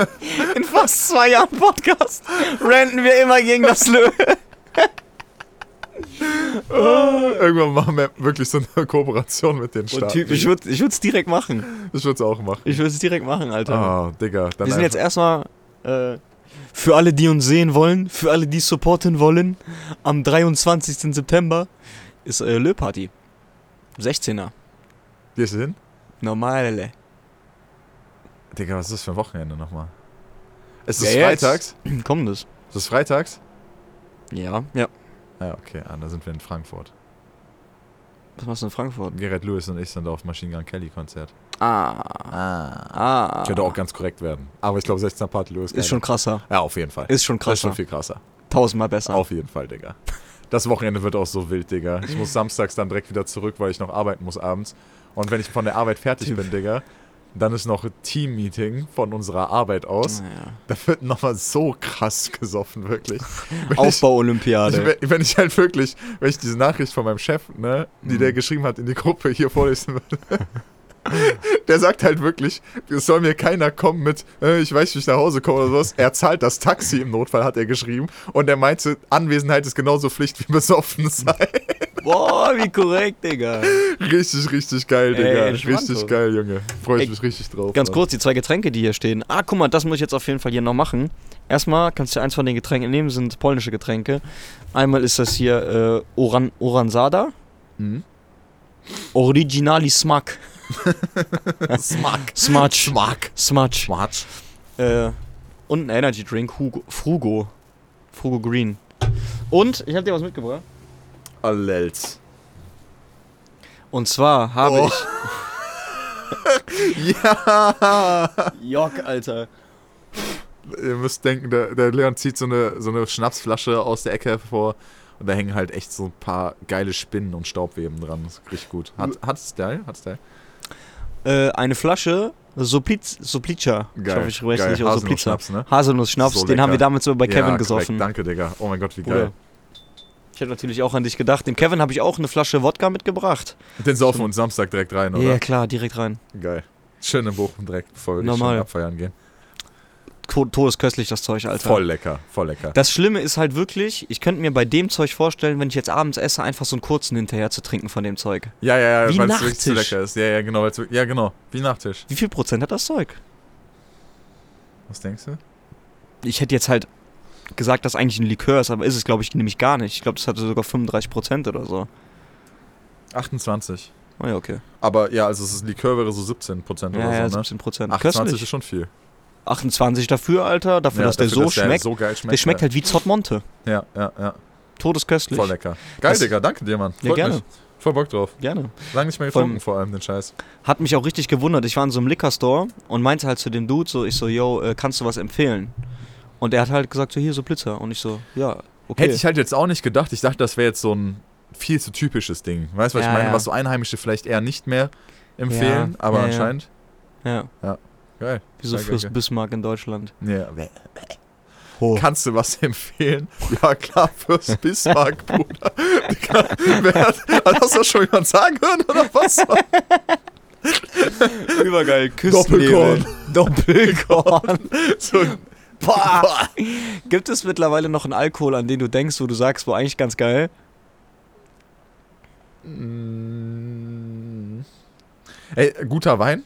Speaker 1: In fast zwei Jahren Podcast ranten wir immer gegen das Lö.
Speaker 2: Irgendwann machen wir wirklich so eine Kooperation mit den Staaten.
Speaker 1: Typ, ich würde es direkt machen.
Speaker 2: ich würde es auch machen.
Speaker 1: Ich würde es direkt machen, Alter.
Speaker 2: Ah, Digga. Dann
Speaker 1: wir sind jetzt erstmal äh, für alle, die uns sehen wollen, für alle, die supporten wollen, am 23. September ist äh, Lö-Party. 16er.
Speaker 2: Gehst du hin?
Speaker 1: Normale.
Speaker 2: Digga, was ist das für ein Wochenende nochmal? Es ist
Speaker 1: Ja, jetzt.
Speaker 2: freitags.
Speaker 1: Kommendes.
Speaker 2: Es ist freitags?
Speaker 1: Ja. Ja.
Speaker 2: Ja, okay, ah, da sind wir in Frankfurt.
Speaker 1: Was machst du in Frankfurt?
Speaker 2: Gerrit Lewis und ich sind auf Machine Gun Kelly Konzert.
Speaker 1: Ah.
Speaker 2: Ah.
Speaker 1: Ah.
Speaker 2: Könnte auch ganz korrekt werden. Aber ich glaube, 16. Party Lewis.
Speaker 1: Ist schon krasser.
Speaker 2: Ja, auf jeden Fall.
Speaker 1: Ist schon
Speaker 2: das ist schon
Speaker 1: krasser.
Speaker 2: viel krasser.
Speaker 1: Tausendmal besser.
Speaker 2: Auf jeden Fall, Digga. Das Wochenende wird auch so wild, Digga. Ich muss samstags dann direkt wieder zurück, weil ich noch arbeiten muss abends. Und wenn ich von der Arbeit fertig bin, Digga, dann ist noch ein Team-Meeting von unserer Arbeit aus.
Speaker 1: Naja.
Speaker 2: Da wird nochmal so krass gesoffen, wirklich.
Speaker 1: Aufbau-Olympiade.
Speaker 2: wenn ich halt wirklich, wenn ich diese Nachricht von meinem Chef, ne, die
Speaker 1: Mhm.
Speaker 2: der geschrieben hat in die Gruppe hier vorlesen würde. Der sagt halt wirklich, es soll mir keiner kommen mit, äh, ich weiß, wie ich nach Hause komme oder sowas. Er zahlt das Taxi im Notfall, hat er geschrieben. Und er meinte, Anwesenheit ist genauso Pflicht wie besoffen sein.
Speaker 1: Boah, wie korrekt, Digga.
Speaker 2: Richtig, richtig geil,
Speaker 1: Ey,
Speaker 2: Digga.
Speaker 1: entspannt,
Speaker 2: richtig geil, Junge. Freue ich
Speaker 1: Ey,
Speaker 2: mich richtig drauf.
Speaker 1: Ganz
Speaker 2: Mann.
Speaker 1: kurz, die zwei Getränke, die hier stehen. Ah, guck mal, das muss ich jetzt auf jeden Fall hier noch machen. Erstmal kannst du eins von den Getränken nehmen, sind polnische Getränke. Einmal ist das hier äh, Oran Oransada.
Speaker 2: Mhm.
Speaker 1: Originali Smak.
Speaker 2: Smug.
Speaker 1: Smudge.
Speaker 2: Smug.
Speaker 1: Smudge.
Speaker 2: Smudge.
Speaker 1: Äh, und ein Energy Drink, Hugo, Frugo. Frugo Green. Und, ich habe dir was mitgebracht.
Speaker 2: Allels.
Speaker 1: Und zwar habe
Speaker 2: Oh. Ja.
Speaker 1: ich. Jock, Alter.
Speaker 2: Ihr müsst denken, der, der Leon zieht so eine, so eine Schnapsflasche aus der Ecke hervor und da hängen halt echt so ein paar geile Spinnen und Staubweben dran. Das ist richtig gut. Hat, hat Style? Hat Style?
Speaker 1: Äh, eine Flasche Sopliz, Soplica. Ich hoffe, ich spreche
Speaker 2: Geil.
Speaker 1: Soplica.
Speaker 2: Haselnuss-Schnaps, ne?
Speaker 1: Haselnuss-Schnaps,
Speaker 2: So
Speaker 1: den haben wir
Speaker 2: lecker.
Speaker 1: damals bei Kevin
Speaker 2: ja,
Speaker 1: gesoffen.
Speaker 2: Korrekt. Danke, Digga. Oh mein Gott, wie geil.
Speaker 1: Ich hätte natürlich auch an dich gedacht. Dem Kevin habe ich auch eine Flasche Wodka mitgebracht.
Speaker 2: Den saufen wir uns Samstag direkt rein,
Speaker 1: Ja,
Speaker 2: oder?
Speaker 1: klar, direkt rein.
Speaker 2: Geil. Schön in Bochum direkt, bevor wir
Speaker 1: Normal.
Speaker 2: abfeiern gehen.
Speaker 1: To- Todesköstlich, das Zeug, Alter.
Speaker 2: Voll lecker, voll lecker.
Speaker 1: Das Schlimme ist halt wirklich, ich könnte mir bei dem Zeug vorstellen, wenn ich jetzt abends esse, einfach so einen kurzen hinterher zu trinken von dem Zeug.
Speaker 2: Ja, ja, ja, weil es wirklich zu lecker ist. Ja, ja, genau. weil's Ja, genau. Wie Nachtisch.
Speaker 1: Wie viel Prozent hat das Zeug?
Speaker 2: Was denkst du?
Speaker 1: Ich hätte jetzt halt gesagt, dass eigentlich ein Likör ist, aber ist es, glaube ich, nämlich gar nicht. Ich glaube, das hatte sogar 35 Prozent oder so.
Speaker 2: 28.
Speaker 1: Oh ja, okay.
Speaker 2: Aber ja, also es ist Likör wäre so 17 Prozent
Speaker 1: Ja,
Speaker 2: oder
Speaker 1: ja,
Speaker 2: so, ne?
Speaker 1: 17 Prozent.
Speaker 2: 28
Speaker 1: Köstlich.
Speaker 2: ist schon viel.
Speaker 1: 28 dafür, Alter, dafür, dass der
Speaker 2: dafür,
Speaker 1: so schmeckt.
Speaker 2: so geil schmeckt.
Speaker 1: der schmeckt halt wie Zottmonte.
Speaker 2: Ja, ja, ja.
Speaker 1: Todesköstlich.
Speaker 2: Voll lecker. Geil,
Speaker 1: Das-
Speaker 2: Digga. Danke dir, Mann.
Speaker 1: Ja, gerne.
Speaker 2: Mich. Voll Bock drauf.
Speaker 1: Gerne.
Speaker 2: Lang nicht mehr getrunken, vor allem den Scheiß.
Speaker 1: Hat mich auch richtig gewundert. Ich war in so einem Liquor-Store und meinte halt zu dem Dude so, ich so, yo, äh, kannst du was empfehlen? Und er hat halt gesagt, so, hier, so Blitzer. Und ich so, ja, okay.
Speaker 2: Hätte ich halt jetzt auch nicht gedacht. Ich dachte, das wäre jetzt so ein viel zu typisches Ding. Weißt du, was
Speaker 1: Ja,
Speaker 2: ich meine?
Speaker 1: ja.
Speaker 2: Was so Einheimische vielleicht eher nicht mehr empfehlen,
Speaker 1: Ja,
Speaker 2: aber
Speaker 1: ja, ja.
Speaker 2: anscheinend.
Speaker 1: ja,
Speaker 2: Geil.
Speaker 1: wie so
Speaker 2: Geil,
Speaker 1: Fürst
Speaker 2: geil,
Speaker 1: Bismarck in Deutschland.
Speaker 2: Ja. Kannst du was empfehlen? Ja, klar, Fürst Bismarck, Bruder. Wer hat, hat das doch schon jemand sagen hören, oder was?
Speaker 1: Übergeil,
Speaker 2: Doppelkorn.
Speaker 1: Doppelkorn.
Speaker 2: So,
Speaker 1: Boah. Gibt es mittlerweile noch einen Alkohol, an den du denkst, wo du sagst, wo eigentlich ganz geil?
Speaker 2: Mm. Ey, guter Wein,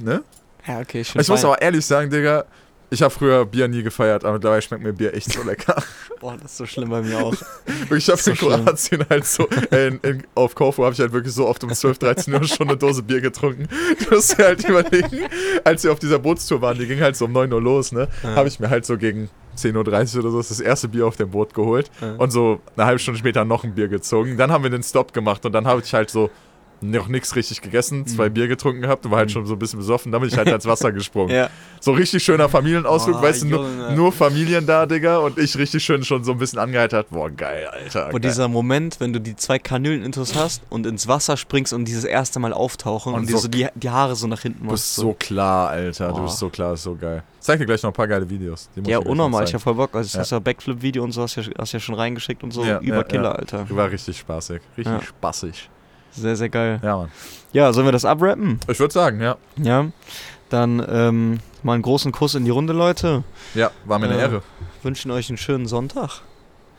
Speaker 2: ne?
Speaker 1: Ja, okay, ich
Speaker 2: Ich muss aber ehrlich sagen, Digga, ich habe früher Bier nie gefeiert, aber mittlerweile schmeckt mir Bier echt so lecker.
Speaker 1: Boah, das ist so schlimm bei mir auch.
Speaker 2: Ich habe
Speaker 1: So
Speaker 2: in
Speaker 1: schlimm.
Speaker 2: Kroatien halt so, äh, in, in, auf Korfu habe ich halt wirklich so oft um 12, 13 Uhr schon eine Dose Bier getrunken. Du musst dir halt überlegen, als wir auf dieser Bootstour waren, die ging halt so um 9 Uhr los, ne?
Speaker 1: Ja.
Speaker 2: Habe ich mir halt so gegen 10.30 Uhr oder so das erste Bier auf dem Boot geholt
Speaker 1: Ja.
Speaker 2: und so eine halbe Stunde später noch ein Bier gezogen. Dann haben wir den Stop gemacht und dann habe ich halt so noch nichts richtig gegessen, zwei
Speaker 1: Mhm.
Speaker 2: Bier getrunken gehabt und war halt
Speaker 1: Mhm.
Speaker 2: schon so ein bisschen besoffen. Dann bin ich halt ans Wasser gesprungen.
Speaker 1: Ja.
Speaker 2: So richtig schöner Familienausflug,
Speaker 1: Boah,
Speaker 2: weißt du, nur, nur Familien da, Digga, und ich richtig schön schon so ein bisschen angeheitert. Boah, geil, Alter.
Speaker 1: Und
Speaker 2: geil.
Speaker 1: dieser Moment, wenn du die zwei Kanülen intus hast und ins Wasser springst und dieses erste Mal auftauchen und,
Speaker 2: Und so-
Speaker 1: so die, die Haare so nach hinten
Speaker 2: Du
Speaker 1: machst.
Speaker 2: bist so klar, Alter. Du
Speaker 1: Boah.
Speaker 2: bist so klar, ist so geil. Ich zeig dir gleich noch ein paar geile Videos.
Speaker 1: Ja, unnormal, ich hab voll Bock. Also,
Speaker 2: Ja.
Speaker 1: das ja Backflip-Video und so hast ja, hast ja schon reingeschickt und so.
Speaker 2: Ja,
Speaker 1: Über
Speaker 2: ja,
Speaker 1: Killer,
Speaker 2: ja.
Speaker 1: Alter.
Speaker 2: War richtig spaßig. Richtig spaßig.
Speaker 1: Sehr, sehr geil.
Speaker 2: Ja, Mann.
Speaker 1: Ja, sollen wir das abrappen?
Speaker 2: Ich würde sagen, ja.
Speaker 1: Ja. Dann ähm, mal einen großen Kuss in die Runde, Leute.
Speaker 2: Ja, war mir eine
Speaker 1: Äh,
Speaker 2: Ehre.
Speaker 1: Wünschen euch einen schönen Sonntag.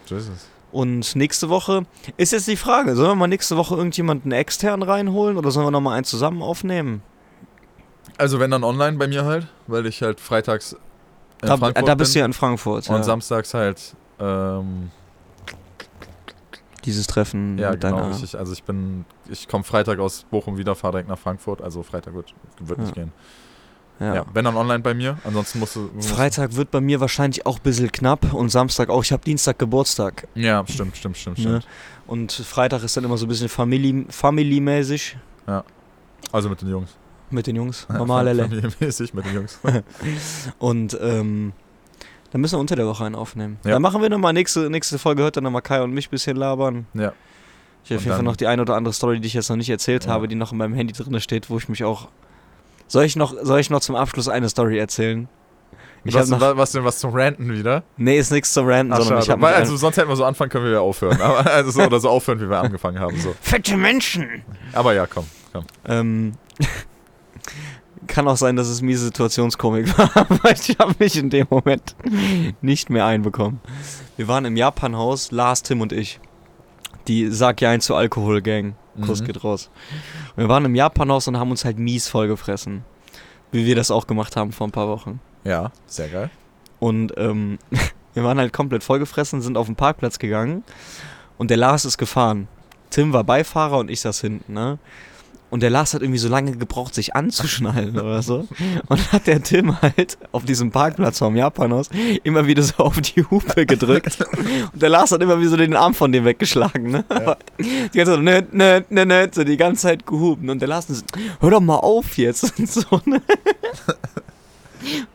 Speaker 2: So ist es.
Speaker 1: Und nächste Woche ist jetzt die Frage, sollen wir mal nächste Woche irgendjemanden extern reinholen oder sollen wir nochmal einen zusammen aufnehmen?
Speaker 2: Also wenn dann online bei mir halt, weil ich halt freitags in
Speaker 1: Da,
Speaker 2: Frankfurt
Speaker 1: da bist du ja in Frankfurt.
Speaker 2: und
Speaker 1: Ja.
Speaker 2: samstags halt ähm,
Speaker 1: Dieses Treffen
Speaker 2: Ja,
Speaker 1: mit
Speaker 2: genau,
Speaker 1: deiner...
Speaker 2: richtig. Also ich bin, ich komme Freitag aus Bochum wieder, fahre direkt nach Frankfurt. Also Freitag wird, wird nicht
Speaker 1: Ja.
Speaker 2: gehen.
Speaker 1: Ja.
Speaker 2: Ja. wenn dann online bei mir. Ansonsten musst du. musst-
Speaker 1: Freitag wird bei mir wahrscheinlich auch ein bisschen knapp und Samstag auch. Ich habe Dienstag Geburtstag.
Speaker 2: Ja, stimmt, stimmt, stimmt,
Speaker 1: Ne?
Speaker 2: stimmt.
Speaker 1: Und Freitag ist dann immer so ein bisschen Family- Family-mäßig
Speaker 2: Also mit den Jungs.
Speaker 1: mit den Jungs. Normal,
Speaker 2: Fam-
Speaker 1: Lelle.
Speaker 2: Familienmäßig mit den Jungs.
Speaker 1: Und ähm, dann müssen wir unter der Woche einen aufnehmen.
Speaker 2: Ja.
Speaker 1: Dann machen wir nochmal nächste, nächste Folge, hört dann nochmal Kai und mich ein bisschen labern.
Speaker 2: ja.
Speaker 1: Ich habe auf jeden Fall noch die eine oder andere Story, die ich jetzt noch nicht erzählt
Speaker 2: Ja.
Speaker 1: habe, die noch in meinem Handy drin steht, wo ich mich auch. Soll ich noch, soll ich noch zum Abschluss eine Story erzählen? Ich
Speaker 2: was,
Speaker 1: noch,
Speaker 2: wa- was denn, was zum Ranten wieder?
Speaker 1: nee, ist nichts zu ranten,
Speaker 2: Ach,
Speaker 1: sondern ich
Speaker 2: schade.
Speaker 1: habe
Speaker 2: Weil, also sonst hätten wir so anfangen können, wie wir aufhören. Aber, also so, oder so aufhören, wie wir angefangen haben. So.
Speaker 1: fette Menschen.
Speaker 2: Aber ja, komm, komm.
Speaker 1: Ähm, kann auch sein, dass es miese Situationskomik war, aber ich habe mich in dem Moment nicht mehr einbekommen. Wir waren im Japanhaus, Lars, Tim und ich. Die Sag ja ein zu Alkohol Gang. Kuss
Speaker 2: Mhm.
Speaker 1: geht raus. Und wir waren im Japanhaus und haben uns halt mies vollgefressen. Wie wir das auch gemacht haben vor ein paar Wochen.
Speaker 2: Ja, sehr geil.
Speaker 1: Und ähm, wir waren halt komplett vollgefressen, sind auf den Parkplatz gegangen und der Lars ist gefahren. Tim war Beifahrer und ich saß hinten, ne? Und der Lars hat irgendwie so lange gebraucht, sich anzuschnallen oder so. Und hat der Tim halt auf diesem Parkplatz vom Japanhaus immer wieder so auf die Hupe gedrückt. Und der Lars hat immer wieder so den Arm von dem weggeschlagen, ne? Aber Die ganze Zeit nö, nö, nö, nö, so die ganze Zeit gehupen. Und der Lars so, hör doch mal auf jetzt. Und so, ne?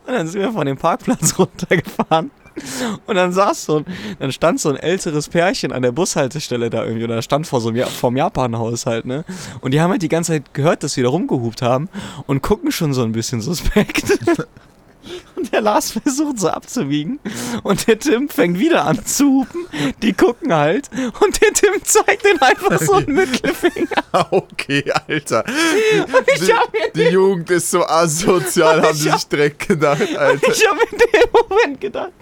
Speaker 1: Und dann sind wir von dem Parkplatz runtergefahren. Und dann saß so ein, dann stand so ein älteres Pärchen an der Bushaltestelle da irgendwie oder stand vor so einem ja vom Japanhaus halt, ne? Und die haben halt die ganze Zeit gehört, dass wir da rumgehupt haben und gucken schon so ein bisschen suspekt. Der Lars versucht so abzubiegen und der Tim fängt wieder an zu hupen. Die gucken halt und der Tim zeigt den einfach so einen Mittelfinger.
Speaker 2: Okay, Alter. Die,
Speaker 1: mir
Speaker 2: die Jugend ist so asozial, haben die
Speaker 1: Ich hab-
Speaker 2: sich direkt gedacht, Alter.
Speaker 1: Ich habe in dem Moment gedacht,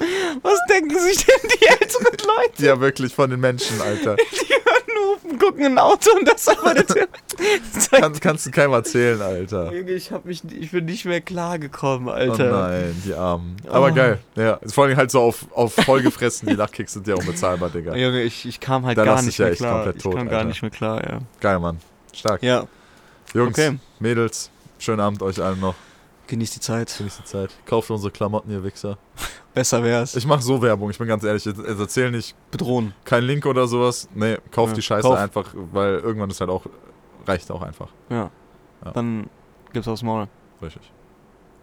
Speaker 1: was denken sich denn die älteren Leute?
Speaker 2: Ja, wirklich von den Menschen, Alter.
Speaker 1: Die hören Hupen, gucken ein Auto und das aber der zeigt.
Speaker 2: Kann, kannst du keinem erzählen, Alter.
Speaker 1: Ich hab mich, ich bin nicht mehr klargekommen,
Speaker 2: Oh
Speaker 1: Alter.
Speaker 2: nein, die Armen. Aber
Speaker 1: Oh.
Speaker 2: geil. Ja, vor allem halt so auf, auf vollgefressen, die Lachkicks sind ja unbezahlbar, Digga.
Speaker 1: Junge, ich, ich kam halt
Speaker 2: Da
Speaker 1: gar nicht
Speaker 2: ich ja
Speaker 1: mehr klar.
Speaker 2: komplett
Speaker 1: ich
Speaker 2: tot,
Speaker 1: kam gar
Speaker 2: Alter.
Speaker 1: nicht mehr klar, ja.
Speaker 2: Geil, Mann. Stark.
Speaker 1: Ja,
Speaker 2: Jungs,
Speaker 1: okay.
Speaker 2: Mädels, schönen Abend euch allen noch.
Speaker 1: Genießt die Zeit.
Speaker 2: Genießt die Zeit. Kauft unsere Klamotten, ihr Wichser.
Speaker 1: Besser wär's.
Speaker 2: Ich mache so Werbung, ich bin ganz ehrlich. Ich, ich erzähle nicht
Speaker 1: Bedrohen.
Speaker 2: kein Link oder sowas. Nee, kauft
Speaker 1: Ja,
Speaker 2: die Scheiße
Speaker 1: kauf.
Speaker 2: einfach, weil irgendwann ist halt auch, reicht auch einfach.
Speaker 1: Ja.
Speaker 2: Ja.
Speaker 1: Dann gibt's aufs Maul.
Speaker 2: Richtig.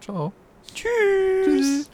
Speaker 2: Ciao.
Speaker 1: Tschüss.